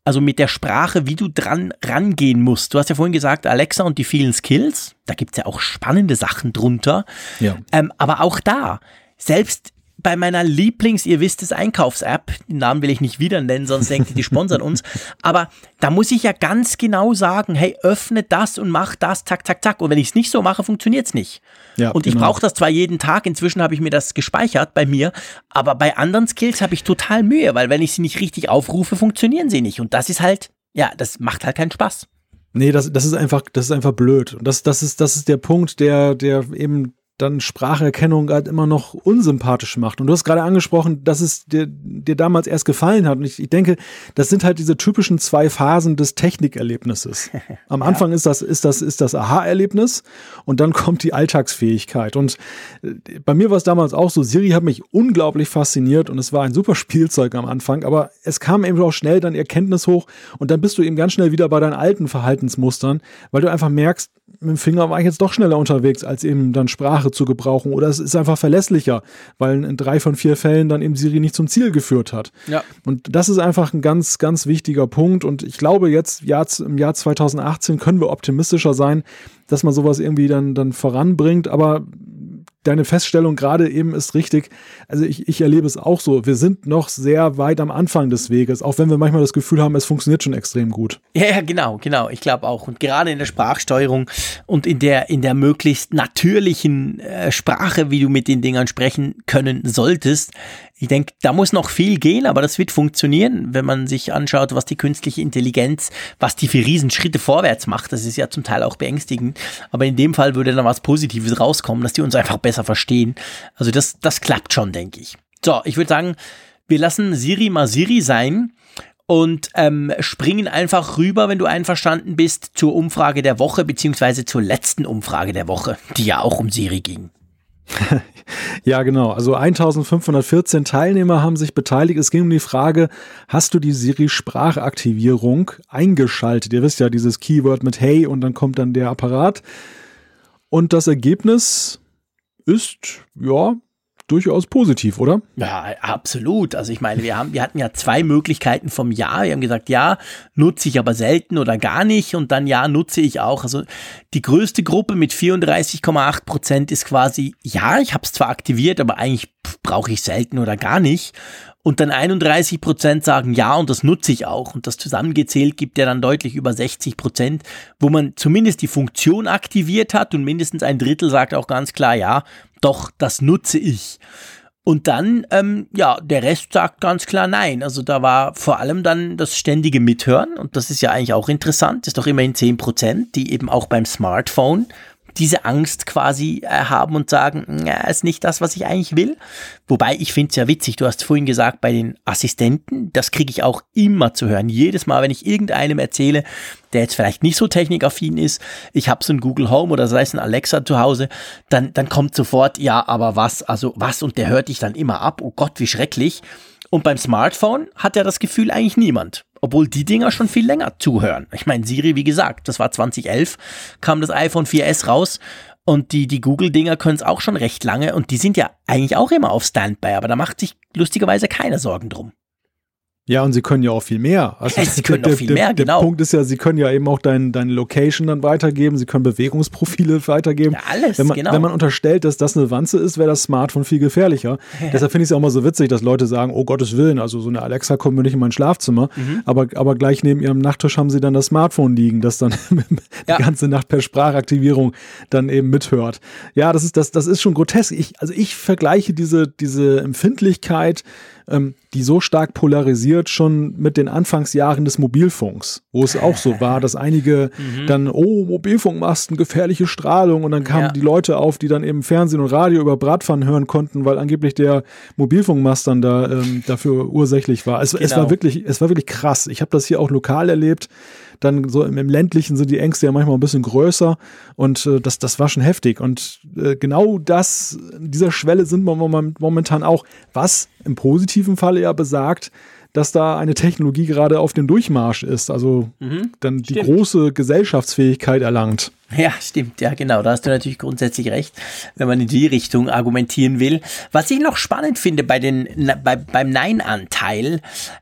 also mit der Sprache, wie du dran rangehen musst. Du hast ja vorhin gesagt, Alexa und die vielen Skills, da gibt's ja auch spannende Sachen drunter. Ja. Ähm, aber auch da, selbst bei meiner Lieblings, ihr wisst es, Einkaufs-App, den Namen will ich nicht wieder nennen, sonst denkt ihr, die sponsern uns, aber da muss ich ja ganz genau sagen, hey, öffne das und mach das, zack, zack, zack. Und wenn ich es nicht so mache, funktioniert's nicht. Ja, und ich genau. brauche das zwar jeden Tag, inzwischen habe ich mir das gespeichert bei mir, aber bei anderen Skills habe ich total Mühe, weil wenn ich sie nicht richtig aufrufe, funktionieren sie nicht. Und das ist halt, ja, das macht halt keinen Spaß. Nee, das, das ist einfach, das ist einfach blöd. Und das, das ist, das ist der Punkt, der, der eben dann Spracherkennung halt immer noch unsympathisch macht. Und du hast gerade angesprochen, dass es dir, dir damals erst gefallen hat. Und ich, ich denke, das sind halt diese typischen zwei Phasen des Technikerlebnisses. Am ja. Anfang ist das, ist das, ist das Aha-Erlebnis und dann kommt die Alltagsfähigkeit. Und äh, bei mir war es damals auch so, Siri hat mich unglaublich fasziniert und es war ein super Spielzeug am Anfang, aber es kam eben auch schnell dann Erkenntnis hoch und dann bist du eben ganz schnell wieder bei deinen alten Verhaltensmustern, weil du einfach merkst, mit dem Finger war ich jetzt doch schneller unterwegs, als eben dann Sprache zu gebrauchen. Oder es ist einfach verlässlicher, weil in drei von vier Fällen dann eben Siri nicht zum Ziel geführt hat. Ja. Und das ist einfach ein ganz, ganz wichtiger Punkt. Und ich glaube, jetzt im Jahr 2018 können wir optimistischer sein, dass man sowas irgendwie dann, dann voranbringt. Aber deine Feststellung gerade eben ist richtig. Also ich, ich erlebe es auch so. Wir sind noch sehr weit am Anfang des Weges, auch wenn wir manchmal das Gefühl haben, es funktioniert schon extrem gut. Ja, ja genau, genau. Ich glaube auch. Und gerade in der Sprachsteuerung und in der, in der möglichst natürlichen äh, Sprache, wie du mit den Dingern sprechen können solltest, ich denke, da muss noch viel gehen, aber das wird funktionieren, wenn man sich anschaut, was die künstliche Intelligenz, was die für Riesenschritte vorwärts macht. Das ist ja zum Teil auch beängstigend. Aber in dem Fall würde dann was Positives rauskommen, dass die uns einfach besser verstehen. Also das, das klappt schon, denke ich. So, ich würde sagen, wir lassen Siri mal Siri sein und ähm, springen einfach rüber, wenn du einverstanden bist, zur Umfrage der Woche, beziehungsweise zur letzten Umfrage der Woche, die ja auch um Siri ging. ja, genau. Also 1514 Teilnehmer haben sich beteiligt. Es ging um die Frage, hast du die Siri-Sprachaktivierung eingeschaltet? Ihr wisst ja, dieses Keyword mit Hey und dann kommt dann der Apparat. Und das Ergebnis ist, ja, durchaus positiv, oder? Ja, absolut. Also ich meine, wir haben, wir hatten ja zwei Möglichkeiten vom Ja. Wir haben gesagt, ja, nutze ich aber selten oder gar nicht und dann ja, nutze ich auch. Also die größte Gruppe mit 34,8 Prozent ist quasi, ja, ich habe es zwar aktiviert, aber eigentlich brauche ich selten oder gar nicht. Und dann 31 Prozent sagen ja und das nutze ich auch. Und das zusammengezählt gibt ja dann deutlich über 60 Prozent, wo man zumindest die Funktion aktiviert hat und mindestens ein Drittel sagt auch ganz klar ja, doch, das nutze ich. Und dann, ähm, ja, der Rest sagt ganz klar nein. Also da war vor allem dann das ständige Mithören und das ist ja eigentlich auch interessant, das ist doch immerhin 10 Prozent, die eben auch beim Smartphone diese Angst quasi äh, haben und sagen, ja, ist nicht das, was ich eigentlich will. Wobei ich finde es ja witzig, du hast vorhin gesagt, bei den Assistenten, das kriege ich auch immer zu hören. Jedes Mal, wenn ich irgendeinem erzähle, der jetzt vielleicht nicht so technikaffin ist, ich habe so ein Google Home oder sei es ein Alexa zu Hause, dann, dann kommt sofort, ja, aber was, also was und der hört dich dann immer ab, oh Gott, wie schrecklich. Und beim Smartphone hat ja das Gefühl eigentlich niemand. Obwohl die Dinger schon viel länger zuhören. Ich meine, Siri, wie gesagt, das war 2011, kam das iPhone 4S raus und die, die Google-Dinger können es auch schon recht lange und die sind ja eigentlich auch immer auf Standby, aber da macht sich lustigerweise keiner Sorgen drum. Ja, und sie können ja auch viel mehr. Also sie können der, viel mehr, der, genau. Der Punkt ist ja, sie können ja eben auch dein, deine Location dann weitergeben, sie können Bewegungsprofile weitergeben. Ja, alles, wenn man, genau. Wenn man unterstellt, dass das eine Wanze ist, wäre das Smartphone viel gefährlicher. Ja. Deshalb finde ich es auch mal so witzig, dass Leute sagen, oh Gottes Willen, also so eine Alexa kommt mir nicht in mein Schlafzimmer, mhm. aber, aber gleich neben ihrem Nachttisch haben sie dann das Smartphone liegen, das dann ja. die ganze Nacht per Sprachaktivierung dann eben mithört. Ja, das ist, das, das ist schon grotesk. Ich, also ich vergleiche diese, diese Empfindlichkeit ähm, die so stark polarisiert schon mit den Anfangsjahren des Mobilfunks, wo es auch so war, dass einige mhm. dann, oh, Mobilfunkmasten, gefährliche Strahlung und dann kamen ja. die Leute auf, die dann eben Fernsehen und Radio über Bratpfannen hören konnten, weil angeblich der Mobilfunkmast dann da ähm, dafür ursächlich war. Es, genau. es war genau. wirklich, es war wirklich krass. Ich habe das hier auch lokal erlebt dann so im, im, ländlichen sind die Ängste ja manchmal ein bisschen größer und äh, das, das war schon heftig. Und äh, genau das, dieser Schwelle sind wir momentan auch, was im positiven Falle ja besagt, dass da eine Technologie gerade auf dem Durchmarsch ist, also mhm, dann die stimmt. große Gesellschaftsfähigkeit erlangt. Ja, stimmt, ja genau, da hast du natürlich grundsätzlich recht, wenn man in die Richtung argumentieren will. Was ich noch spannend finde bei den, bei, beim Nein-Anteil,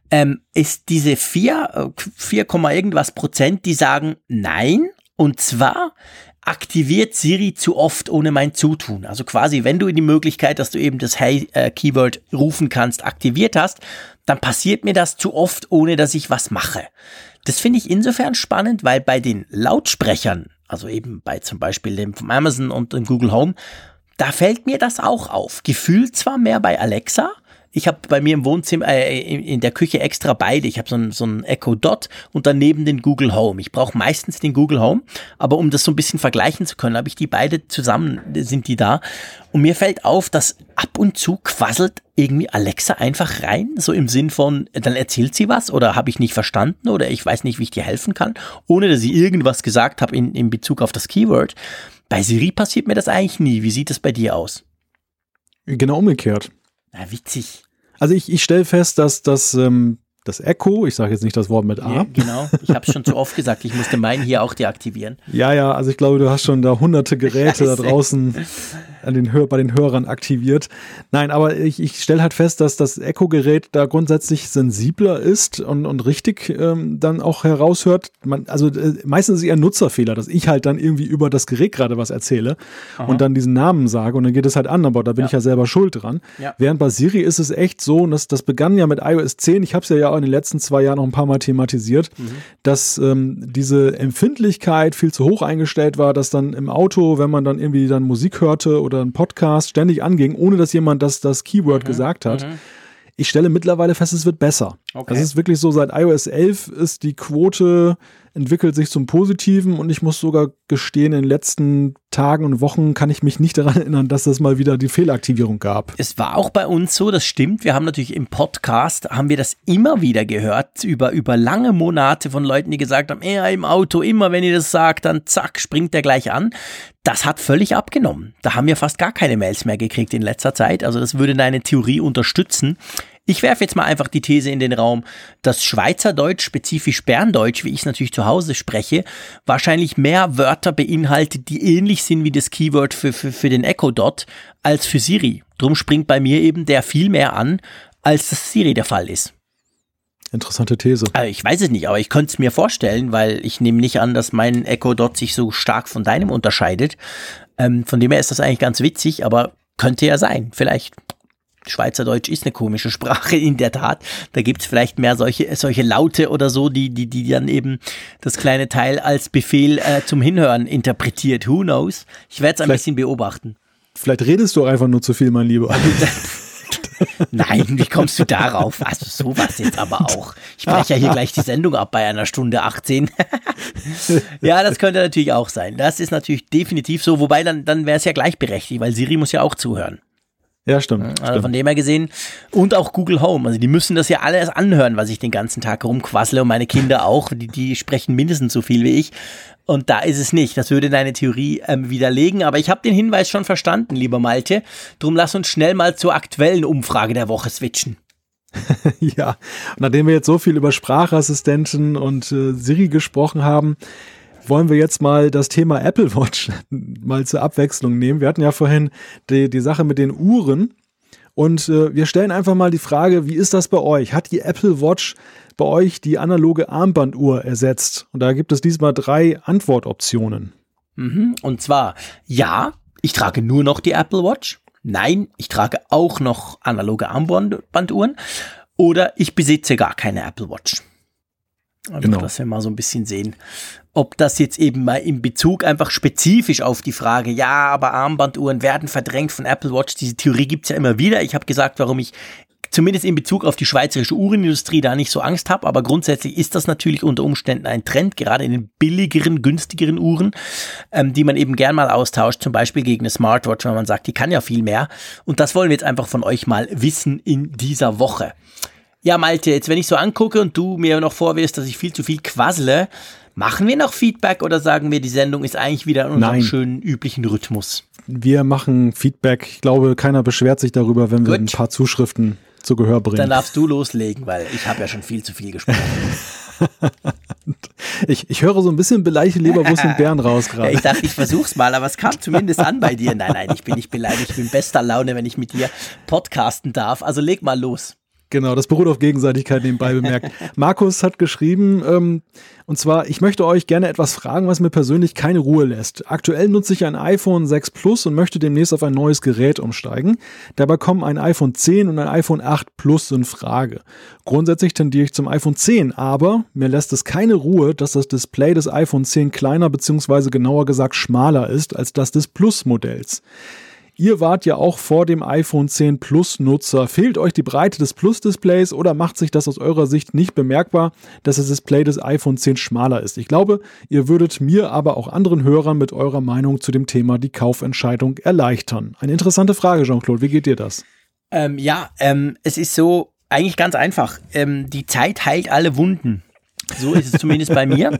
ähm, ist diese 4, 4, äh, irgendwas Prozent, die sagen Nein, und zwar aktiviert Siri zu oft ohne mein Zutun. Also quasi, wenn du die Möglichkeit, dass du eben das Hey-Keyword äh, rufen kannst, aktiviert hast, dann passiert mir das zu oft, ohne dass ich was mache. Das finde ich insofern spannend, weil bei den Lautsprechern, also eben bei zum Beispiel dem von Amazon und dem Google Home, da fällt mir das auch auf. Gefühlt zwar mehr bei Alexa, ich habe bei mir im Wohnzimmer, äh, in der Küche extra beide. Ich habe so ein, so ein Echo Dot und daneben den Google Home. Ich brauche meistens den Google Home, aber um das so ein bisschen vergleichen zu können, habe ich die beide zusammen, sind die da. Und mir fällt auf, dass ab und zu quasselt irgendwie Alexa einfach rein, so im Sinn von, dann erzählt sie was oder habe ich nicht verstanden oder ich weiß nicht, wie ich dir helfen kann, ohne dass ich irgendwas gesagt habe in, in Bezug auf das Keyword. Bei Siri passiert mir das eigentlich nie. Wie sieht es bei dir aus? Genau umgekehrt. Na, witzig. Also ich, ich stelle fest, dass das, ähm, das Echo, ich sage jetzt nicht das Wort mit A. Ja, genau, ich habe es schon zu oft gesagt, ich musste meinen hier auch deaktivieren. Ja, ja, also ich glaube, du hast schon da hunderte Geräte da draußen an den Hör bei den Hörern aktiviert. Nein, aber ich, ich stelle halt fest, dass das Echo-Gerät da grundsätzlich sensibler ist und, und richtig ähm, dann auch heraushört. Man, also äh, meistens ist es eher ein Nutzerfehler, dass ich halt dann irgendwie über das Gerät gerade was erzähle Aha. und dann diesen Namen sage und dann geht es halt an, aber da bin ja. ich ja selber schuld dran. Ja. Während bei Siri ist es echt so, und das, das begann ja mit iOS 10, ich habe es ja, ja in den letzten zwei Jahren noch ein paar Mal thematisiert, mhm. dass ähm, diese Empfindlichkeit viel zu hoch eingestellt war, dass dann im Auto, wenn man dann irgendwie dann Musik hörte oder oder ein Podcast ständig anging, ohne dass jemand das, das Keyword mhm. gesagt hat. Mhm. Ich stelle mittlerweile fest, es wird besser. Okay. Das ist wirklich so, seit iOS 11 ist die Quote entwickelt sich zum Positiven und ich muss sogar gestehen, in den letzten Tagen und Wochen kann ich mich nicht daran erinnern, dass es mal wieder die Fehlaktivierung gab. Es war auch bei uns so, das stimmt. Wir haben natürlich im Podcast, haben wir das immer wieder gehört, über, über lange Monate von Leuten, die gesagt haben, ja, im Auto, immer wenn ihr das sagt, dann zack, springt der gleich an. Das hat völlig abgenommen. Da haben wir fast gar keine Mails mehr gekriegt in letzter Zeit. Also das würde deine Theorie unterstützen. Ich werfe jetzt mal einfach die These in den Raum, dass Schweizerdeutsch, spezifisch Berndeutsch, wie ich es natürlich zu Hause spreche, wahrscheinlich mehr Wörter beinhaltet, die ähnlich sind wie das Keyword für, für, für den Echo Dot, als für Siri. Drum springt bei mir eben der viel mehr an, als das Siri der Fall ist. Interessante These. Also ich weiß es nicht, aber ich könnte es mir vorstellen, weil ich nehme nicht an, dass mein Echo Dot sich so stark von deinem unterscheidet. Ähm, von dem her ist das eigentlich ganz witzig, aber könnte ja sein. Vielleicht Schweizerdeutsch ist eine komische Sprache, in der Tat. Da gibt's vielleicht mehr solche, solche Laute oder so, die, die, die dann eben das kleine Teil als Befehl äh, zum Hinhören interpretiert. Who knows? Ich werde es ein bisschen beobachten. Vielleicht redest du einfach nur zu viel, mein Lieber. Nein, wie kommst du darauf? Also sowas jetzt aber auch. Ich breche ja hier gleich die Sendung ab bei einer Stunde 18. ja, das könnte natürlich auch sein. Das ist natürlich definitiv so, wobei dann, dann wäre es ja gleichberechtigt, weil Siri muss ja auch zuhören. Ja, stimmt. Also stimmt. von dem her gesehen. Und auch Google Home. Also die müssen das ja alles anhören, was ich den ganzen Tag rumquassle und meine Kinder auch. Die, die sprechen mindestens so viel wie ich. Und da ist es nicht. Das würde deine Theorie ähm, widerlegen. Aber ich habe den Hinweis schon verstanden, lieber Malte. Drum lass uns schnell mal zur aktuellen Umfrage der Woche switchen. ja, nachdem wir jetzt so viel über Sprachassistenten und äh, Siri gesprochen haben, wollen wir jetzt mal das Thema Apple Watch mal zur Abwechslung nehmen. Wir hatten ja vorhin die, die Sache mit den Uhren und äh, wir stellen einfach mal die Frage, wie ist das bei euch? Hat die Apple Watch bei euch die analoge Armbanduhr ersetzt? Und da gibt es diesmal drei Antwortoptionen. Mhm. Und zwar, ja, ich trage nur noch die Apple Watch. Nein, ich trage auch noch analoge Armbanduhren. Oder ich besitze gar keine Apple Watch. Also, genau. dass wir mal so ein bisschen sehen, ob das jetzt eben mal in Bezug einfach spezifisch auf die Frage, ja, aber Armbanduhren werden verdrängt von Apple Watch, diese Theorie gibt's ja immer wieder. Ich habe gesagt, warum ich zumindest in Bezug auf die schweizerische Uhrenindustrie da nicht so Angst habe, aber grundsätzlich ist das natürlich unter Umständen ein Trend, gerade in den billigeren, günstigeren Uhren, ähm, die man eben gern mal austauscht, zum Beispiel gegen eine Smartwatch, weil man sagt, die kann ja viel mehr. Und das wollen wir jetzt einfach von euch mal wissen in dieser Woche. Ja, Malte, jetzt wenn ich so angucke und du mir noch vorwirfst, dass ich viel zu viel quassle, machen wir noch Feedback oder sagen wir, die Sendung ist eigentlich wieder in unserem Nein. schönen üblichen Rhythmus? Wir machen Feedback. Ich glaube, keiner beschwert sich darüber, wenn Gut. wir ein paar Zuschriften zu Gehör bringen. Dann darfst du loslegen, weil ich habe ja schon viel zu viel gesprochen. ich, ich höre so ein bisschen beleidigte Leberwurst und Bären raus gerade. ich dachte, ich versuch's mal, aber es kam zumindest an bei dir. Nein, nein, ich bin nicht beleidigt. Ich bin bester Laune, wenn ich mit dir podcasten darf. Also leg mal los. Genau, das beruht auf Gegenseitigkeit nebenbei bemerkt. Markus hat geschrieben, ähm, und zwar, ich möchte euch gerne etwas fragen, was mir persönlich keine Ruhe lässt. Aktuell nutze ich ein iPhone 6 Plus und möchte demnächst auf ein neues Gerät umsteigen. Dabei kommen ein iPhone 10 und ein iPhone 8 Plus in Frage. Grundsätzlich tendiere ich zum iPhone 10, aber mir lässt es keine Ruhe, dass das Display des iPhone 10 kleiner bzw. genauer gesagt schmaler ist als das des Plus-Modells. Ihr wart ja auch vor dem iPhone 10 Plus Nutzer. Fehlt euch die Breite des Plus-Displays oder macht sich das aus eurer Sicht nicht bemerkbar, dass das Display des iPhone 10 schmaler ist? Ich glaube, ihr würdet mir, aber auch anderen Hörern mit eurer Meinung zu dem Thema die Kaufentscheidung erleichtern. Eine interessante Frage, Jean-Claude. Wie geht dir das? Ähm, ja, ähm, es ist so eigentlich ganz einfach. Ähm, die Zeit heilt alle Wunden. So ist es zumindest bei mir.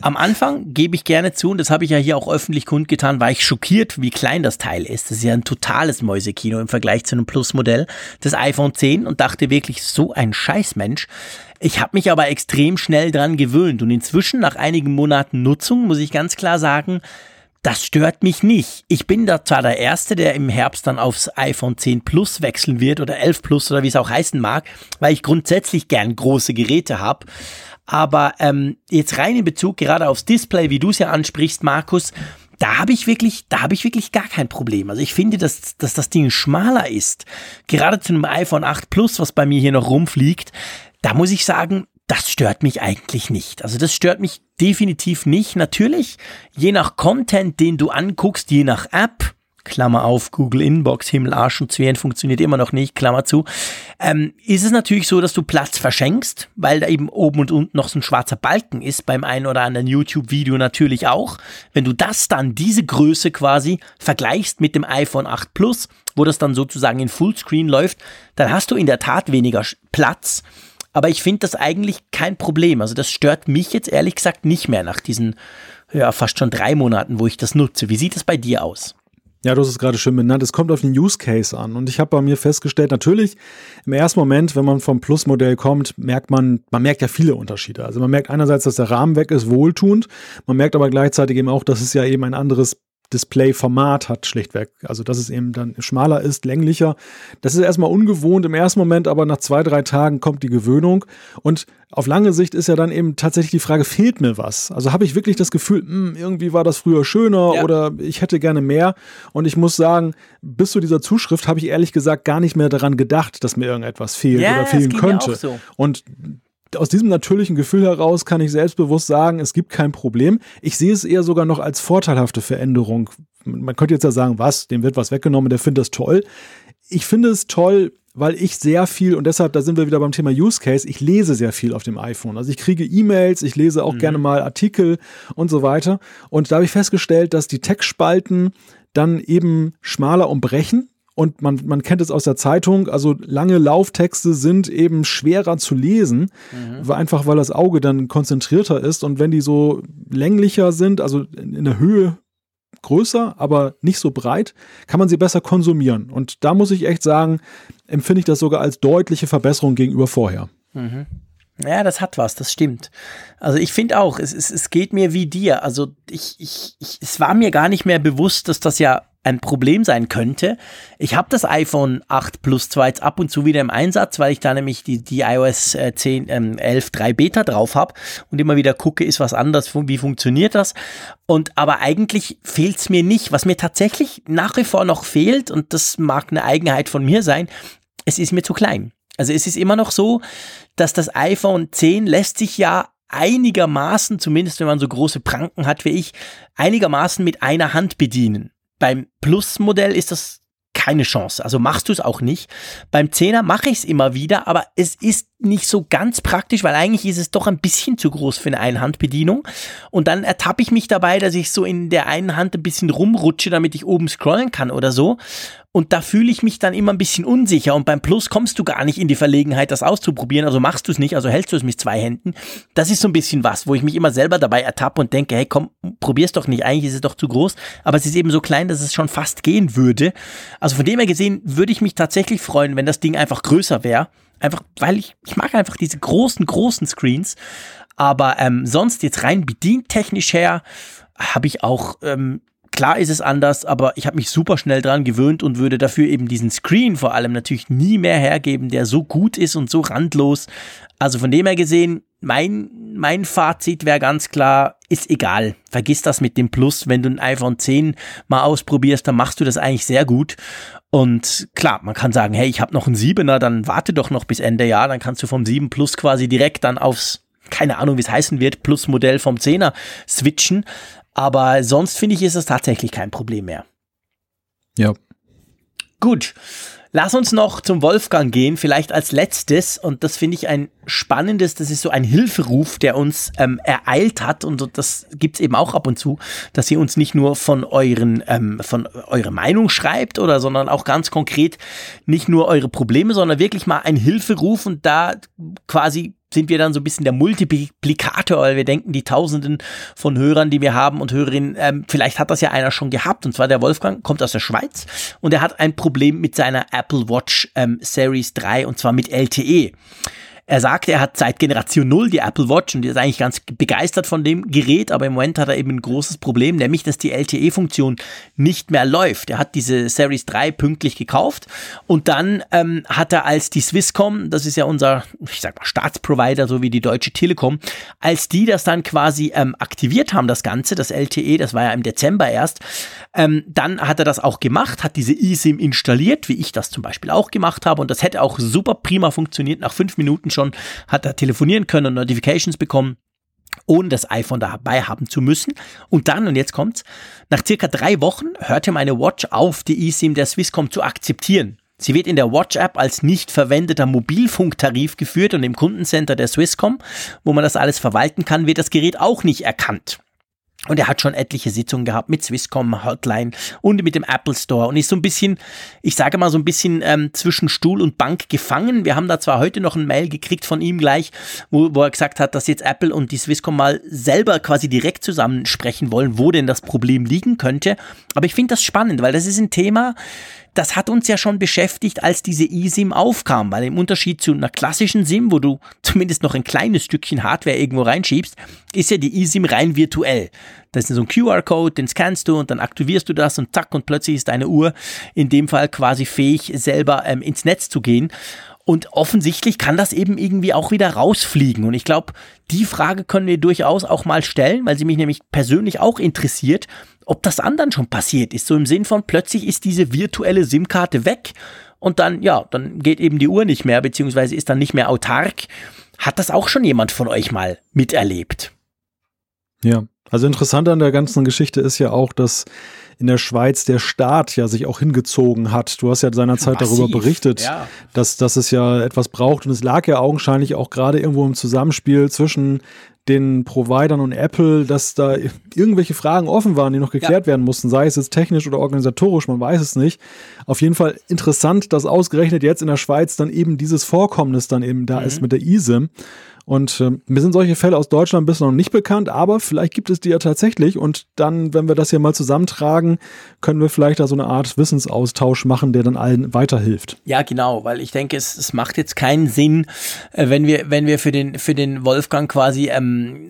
Am Anfang gebe ich gerne zu, und das habe ich ja hier auch öffentlich kundgetan, war ich schockiert, wie klein das Teil ist. Das ist ja ein totales Mäusekino im Vergleich zu einem Plus-Modell des iPhone 10 und dachte wirklich, so ein Scheißmensch. Ich habe mich aber extrem schnell dran gewöhnt und inzwischen, nach einigen Monaten Nutzung, muss ich ganz klar sagen, das stört mich nicht. Ich bin da zwar der Erste, der im Herbst dann aufs iPhone 10 Plus wechseln wird oder 11 Plus oder wie es auch heißen mag, weil ich grundsätzlich gern große Geräte habe. Aber ähm, jetzt rein in Bezug gerade aufs Display, wie du es ja ansprichst, Markus, da habe ich wirklich, da habe ich wirklich gar kein Problem. Also ich finde, dass, dass das Ding schmaler ist. Gerade zu einem iPhone 8 Plus, was bei mir hier noch rumfliegt, da muss ich sagen, das stört mich eigentlich nicht. Also das stört mich definitiv nicht. Natürlich, je nach Content, den du anguckst, je nach App, Klammer auf, Google Inbox, Himmel, Arsch und Zwirn funktioniert immer noch nicht, Klammer zu, ähm, ist es natürlich so, dass du Platz verschenkst, weil da eben oben und unten noch so ein schwarzer Balken ist, beim einen oder anderen YouTube-Video natürlich auch. Wenn du das dann, diese Größe quasi, vergleichst mit dem iPhone 8 Plus, wo das dann sozusagen in Fullscreen läuft, dann hast du in der Tat weniger Platz. Aber ich finde das eigentlich kein Problem. Also das stört mich jetzt ehrlich gesagt nicht mehr nach diesen ja, fast schon drei Monaten, wo ich das nutze. Wie sieht es bei dir aus? Ja, du hast es gerade schön benannt. Es kommt auf den Use Case an. Und ich habe bei mir festgestellt, natürlich, im ersten Moment, wenn man vom Plus-Modell kommt, merkt man, man merkt ja viele Unterschiede. Also man merkt einerseits, dass der Rahmen weg ist, wohltuend. Man merkt aber gleichzeitig eben auch, dass es ja eben ein anderes Display-Format hat, schlichtweg. Also, dass es eben dann schmaler ist, länglicher. Das ist erstmal ungewohnt im ersten Moment, aber nach zwei, drei Tagen kommt die Gewöhnung. Und auf lange Sicht ist ja dann eben tatsächlich die Frage, fehlt mir was? Also habe ich wirklich das Gefühl, mh, hm, irgendwie war das früher schöner ja. oder ich hätte gerne mehr. Und ich muss sagen, bis zu dieser Zuschrift habe ich ehrlich gesagt gar nicht mehr daran gedacht, dass mir irgendetwas fehlt ja, oder fehlen könnte. So. Und aus diesem natürlichen Gefühl heraus kann ich selbstbewusst sagen, es gibt kein Problem. Ich sehe es eher sogar noch als vorteilhafte Veränderung. Man könnte jetzt ja sagen, was, dem wird was weggenommen, der findet das toll. Ich finde es toll, weil ich sehr viel, und deshalb, da sind wir wieder beim Thema Use Case, ich lese sehr viel auf dem iPhone. Also ich kriege E-Mails, ich lese auch mhm. gerne mal Artikel und so weiter. Und da habe ich festgestellt, dass die Textspalten dann eben schmaler umbrechen. Und man, man kennt es aus der Zeitung, also lange Lauftexte sind eben schwerer zu lesen, mhm. einfach weil das Auge dann konzentrierter ist. Und wenn die so länglicher sind, also in der Höhe größer, aber nicht so breit, kann man sie besser konsumieren. Und da muss ich echt sagen, empfinde ich das sogar als deutliche Verbesserung gegenüber vorher. Mhm. Ja, das hat was, das stimmt. Also ich finde auch, es, es, es geht mir wie dir. Also ich, ich, ich, es war mir gar nicht mehr bewusst, dass das ja ein Problem sein könnte. Ich habe das iPhone 8 Plus 2 jetzt ab und zu wieder im Einsatz, weil ich da nämlich die, die iOS 10, ähm, 11 3 Beta drauf habe und immer wieder gucke, ist was anders, wie funktioniert das. Und aber eigentlich fehlt es mir nicht. Was mir tatsächlich nach wie vor noch fehlt, und das mag eine Eigenheit von mir sein, es ist mir zu klein. Also es ist immer noch so, dass das iPhone 10 lässt sich ja einigermaßen, zumindest wenn man so große Pranken hat wie ich, einigermaßen mit einer Hand bedienen. Beim Plus-Modell ist das keine Chance. Also machst du es auch nicht. Beim Zehner mache ich es immer wieder, aber es ist nicht so ganz praktisch, weil eigentlich ist es doch ein bisschen zu groß für eine Einhandbedienung. Und dann ertappe ich mich dabei, dass ich so in der einen Hand ein bisschen rumrutsche, damit ich oben scrollen kann oder so. Und da fühle ich mich dann immer ein bisschen unsicher. Und beim Plus kommst du gar nicht in die Verlegenheit, das auszuprobieren. Also machst du es nicht, also hältst du es mit zwei Händen. Das ist so ein bisschen was, wo ich mich immer selber dabei ertappe und denke, hey, komm, probier's doch nicht. Eigentlich ist es doch zu groß. Aber es ist eben so klein, dass es schon fast gehen würde. Also von dem her gesehen würde ich mich tatsächlich freuen, wenn das Ding einfach größer wäre. Einfach, weil ich, ich mag einfach diese großen, großen Screens. Aber ähm, sonst jetzt rein bedientechnisch her habe ich auch ähm, Klar ist es anders, aber ich habe mich super schnell dran gewöhnt und würde dafür eben diesen Screen vor allem natürlich nie mehr hergeben, der so gut ist und so randlos. Also von dem her gesehen, mein, mein Fazit wäre ganz klar, ist egal. Vergiss das mit dem Plus. Wenn du ein iPhone 10 mal ausprobierst, dann machst du das eigentlich sehr gut. Und klar, man kann sagen, hey, ich habe noch einen 7er, dann warte doch noch bis Ende Jahr, dann kannst du vom 7 Plus quasi direkt dann aufs keine Ahnung, wie es heißen wird, Plus-Modell vom 10er switchen. Aber sonst finde ich, ist es tatsächlich kein Problem mehr. Ja. Gut. Lass uns noch zum Wolfgang gehen, vielleicht als letztes. Und das finde ich ein spannendes, das ist so ein Hilferuf, der uns ähm, ereilt hat. Und das gibt's eben auch ab und zu, dass ihr uns nicht nur von euren, ähm, von eurer Meinung schreibt oder, sondern auch ganz konkret nicht nur eure Probleme, sondern wirklich mal ein Hilferuf und da quasi sind wir dann so ein bisschen der Multiplikator, weil wir denken, die Tausenden von Hörern, die wir haben und Hörerinnen, ähm, vielleicht hat das ja einer schon gehabt. Und zwar der Wolfgang kommt aus der Schweiz und er hat ein Problem mit seiner Apple Watch ähm, Series 3 und zwar mit LTE. Er sagt, er hat seit Generation 0 die Apple Watch und ist eigentlich ganz begeistert von dem Gerät, aber im Moment hat er eben ein großes Problem, nämlich, dass die LTE-Funktion nicht mehr läuft. Er hat diese Series 3 pünktlich gekauft und dann ähm, hat er als die Swisscom, das ist ja unser, ich sag mal, Staatsprovider, so wie die Deutsche Telekom, als die das dann quasi ähm, aktiviert haben, das Ganze, das LTE, das war ja im Dezember erst, ähm, dann hat er das auch gemacht, hat diese eSIM installiert, wie ich das zum Beispiel auch gemacht habe und das hätte auch super prima funktioniert nach fünf Minuten schon hat er telefonieren können und Notifications bekommen ohne das iPhone dabei haben zu müssen. Und dann, und jetzt kommt's, nach circa drei Wochen hörte meine Watch auf, die eSIM der Swisscom zu akzeptieren. Sie wird in der Watch-App als nicht verwendeter Mobilfunktarif geführt und im Kundencenter der Swisscom, wo man das alles verwalten kann, wird das Gerät auch nicht erkannt. Und er hat schon etliche Sitzungen gehabt mit Swisscom Hotline und mit dem Apple Store und ist so ein bisschen, ich sage mal so ein bisschen ähm, zwischen Stuhl und Bank gefangen. Wir haben da zwar heute noch ein Mail gekriegt von ihm gleich, wo, wo er gesagt hat, dass jetzt Apple und die Swisscom mal selber quasi direkt zusammen sprechen wollen, wo denn das Problem liegen könnte. Aber ich finde das spannend, weil das ist ein Thema, das hat uns ja schon beschäftigt, als diese eSIM aufkam, weil im Unterschied zu einer klassischen SIM, wo du zumindest noch ein kleines Stückchen Hardware irgendwo reinschiebst, ist ja die eSIM rein virtuell. Das ist so ein QR-Code, den scannst du und dann aktivierst du das und zack und plötzlich ist deine Uhr in dem Fall quasi fähig, selber ähm, ins Netz zu gehen. Und offensichtlich kann das eben irgendwie auch wieder rausfliegen. Und ich glaube, die Frage können wir durchaus auch mal stellen, weil sie mich nämlich persönlich auch interessiert, ob das anderen schon passiert ist. So im Sinn von plötzlich ist diese virtuelle SIM-Karte weg und dann, ja, dann geht eben die Uhr nicht mehr, beziehungsweise ist dann nicht mehr autark. Hat das auch schon jemand von euch mal miterlebt? Ja, also interessant an der ganzen Geschichte ist ja auch, dass in der Schweiz der Staat ja sich auch hingezogen hat. Du hast ja seinerzeit Massiv, darüber berichtet, ja. dass, dass es ja etwas braucht und es lag ja augenscheinlich auch gerade irgendwo im Zusammenspiel zwischen den Providern und Apple, dass da irgendwelche Fragen offen waren, die noch geklärt ja. werden mussten, sei es jetzt technisch oder organisatorisch, man weiß es nicht. Auf jeden Fall interessant, dass ausgerechnet jetzt in der Schweiz dann eben dieses Vorkommnis dann eben da mhm. ist mit der eSIM. Und äh, mir sind solche Fälle aus Deutschland bisher noch nicht bekannt, aber vielleicht gibt es die ja tatsächlich. Und dann, wenn wir das hier mal zusammentragen, können wir vielleicht da so eine Art Wissensaustausch machen, der dann allen weiterhilft. Ja, genau, weil ich denke, es, es macht jetzt keinen Sinn, äh, wenn wir, wenn wir für den, für den Wolfgang quasi ähm,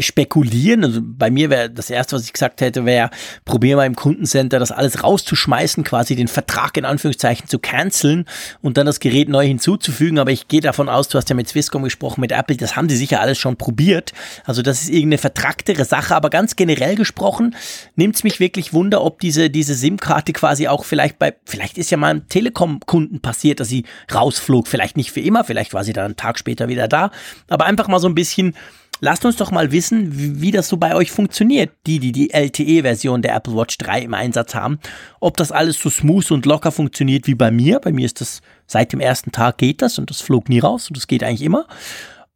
spekulieren. Also bei mir wäre das erste, was ich gesagt hätte, wäre, probier mal im Kundencenter das alles rauszuschmeißen, quasi den Vertrag in Anführungszeichen zu canceln und dann das Gerät neu hinzuzufügen. Aber ich gehe davon aus, du hast ja mit Swisscom gesprochen, mit Apple, das haben sie sicher alles schon probiert. Also das ist irgendeine vertracktere Sache, aber ganz generell gesprochen nimmt es mich wirklich Wunder, ob diese, diese SIM-Karte quasi auch vielleicht bei, vielleicht ist ja mal einem Telekom-Kunden passiert, dass sie rausflog, vielleicht nicht für immer, vielleicht war sie dann einen Tag später wieder da, aber einfach mal so ein bisschen Lasst uns doch mal wissen, wie, wie, das so bei euch funktioniert, die, die die LTE-Version der Apple Watch 3 im Einsatz haben. Ob das alles so smooth und locker funktioniert wie bei mir. Bei mir ist das seit dem ersten Tag geht das und das flog nie raus und das geht eigentlich immer.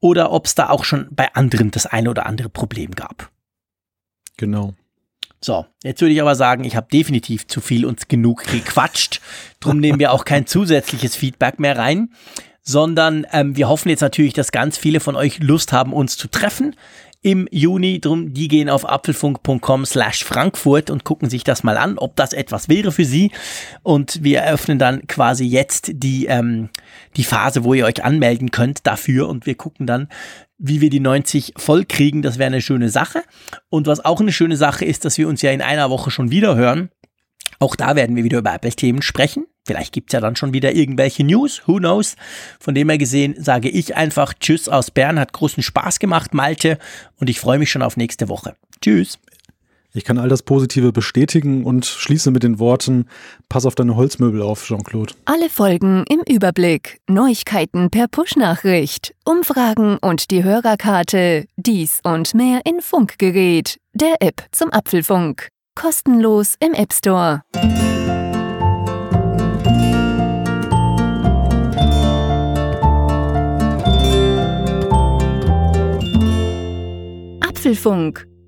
Oder ob es da auch schon bei anderen das eine oder andere Problem gab. Genau. So, jetzt würde ich aber sagen, ich habe definitiv zu viel und genug gequatscht. Drum nehmen wir auch kein zusätzliches Feedback mehr rein sondern ähm, wir hoffen jetzt natürlich, dass ganz viele von euch Lust haben, uns zu treffen im Juni. Drum, die gehen auf apfelfunk.com slash Frankfurt und gucken sich das mal an, ob das etwas wäre für sie. Und wir eröffnen dann quasi jetzt die, ähm, die Phase, wo ihr euch anmelden könnt dafür und wir gucken dann, wie wir die 90 voll kriegen. Das wäre eine schöne Sache. Und was auch eine schöne Sache ist, dass wir uns ja in einer Woche schon wieder hören. Auch da werden wir wieder über Apple-Themen sprechen. Vielleicht gibt's ja dann schon wieder irgendwelche News, who knows. Von dem her gesehen sage ich einfach Tschüss aus Bern, hat großen Spaß gemacht, Malte, und ich freue mich schon auf nächste Woche. Tschüss. Ich kann all das Positive bestätigen und schließe mit den Worten, pass auf deine Holzmöbel auf, Jean-Claude. Alle Folgen im Überblick, Neuigkeiten per Push-Nachricht, Umfragen und die Hörerkarte, dies und mehr in Funkgerät, der App zum Apfelfunk. Kostenlos im App Store. Apfelfunk,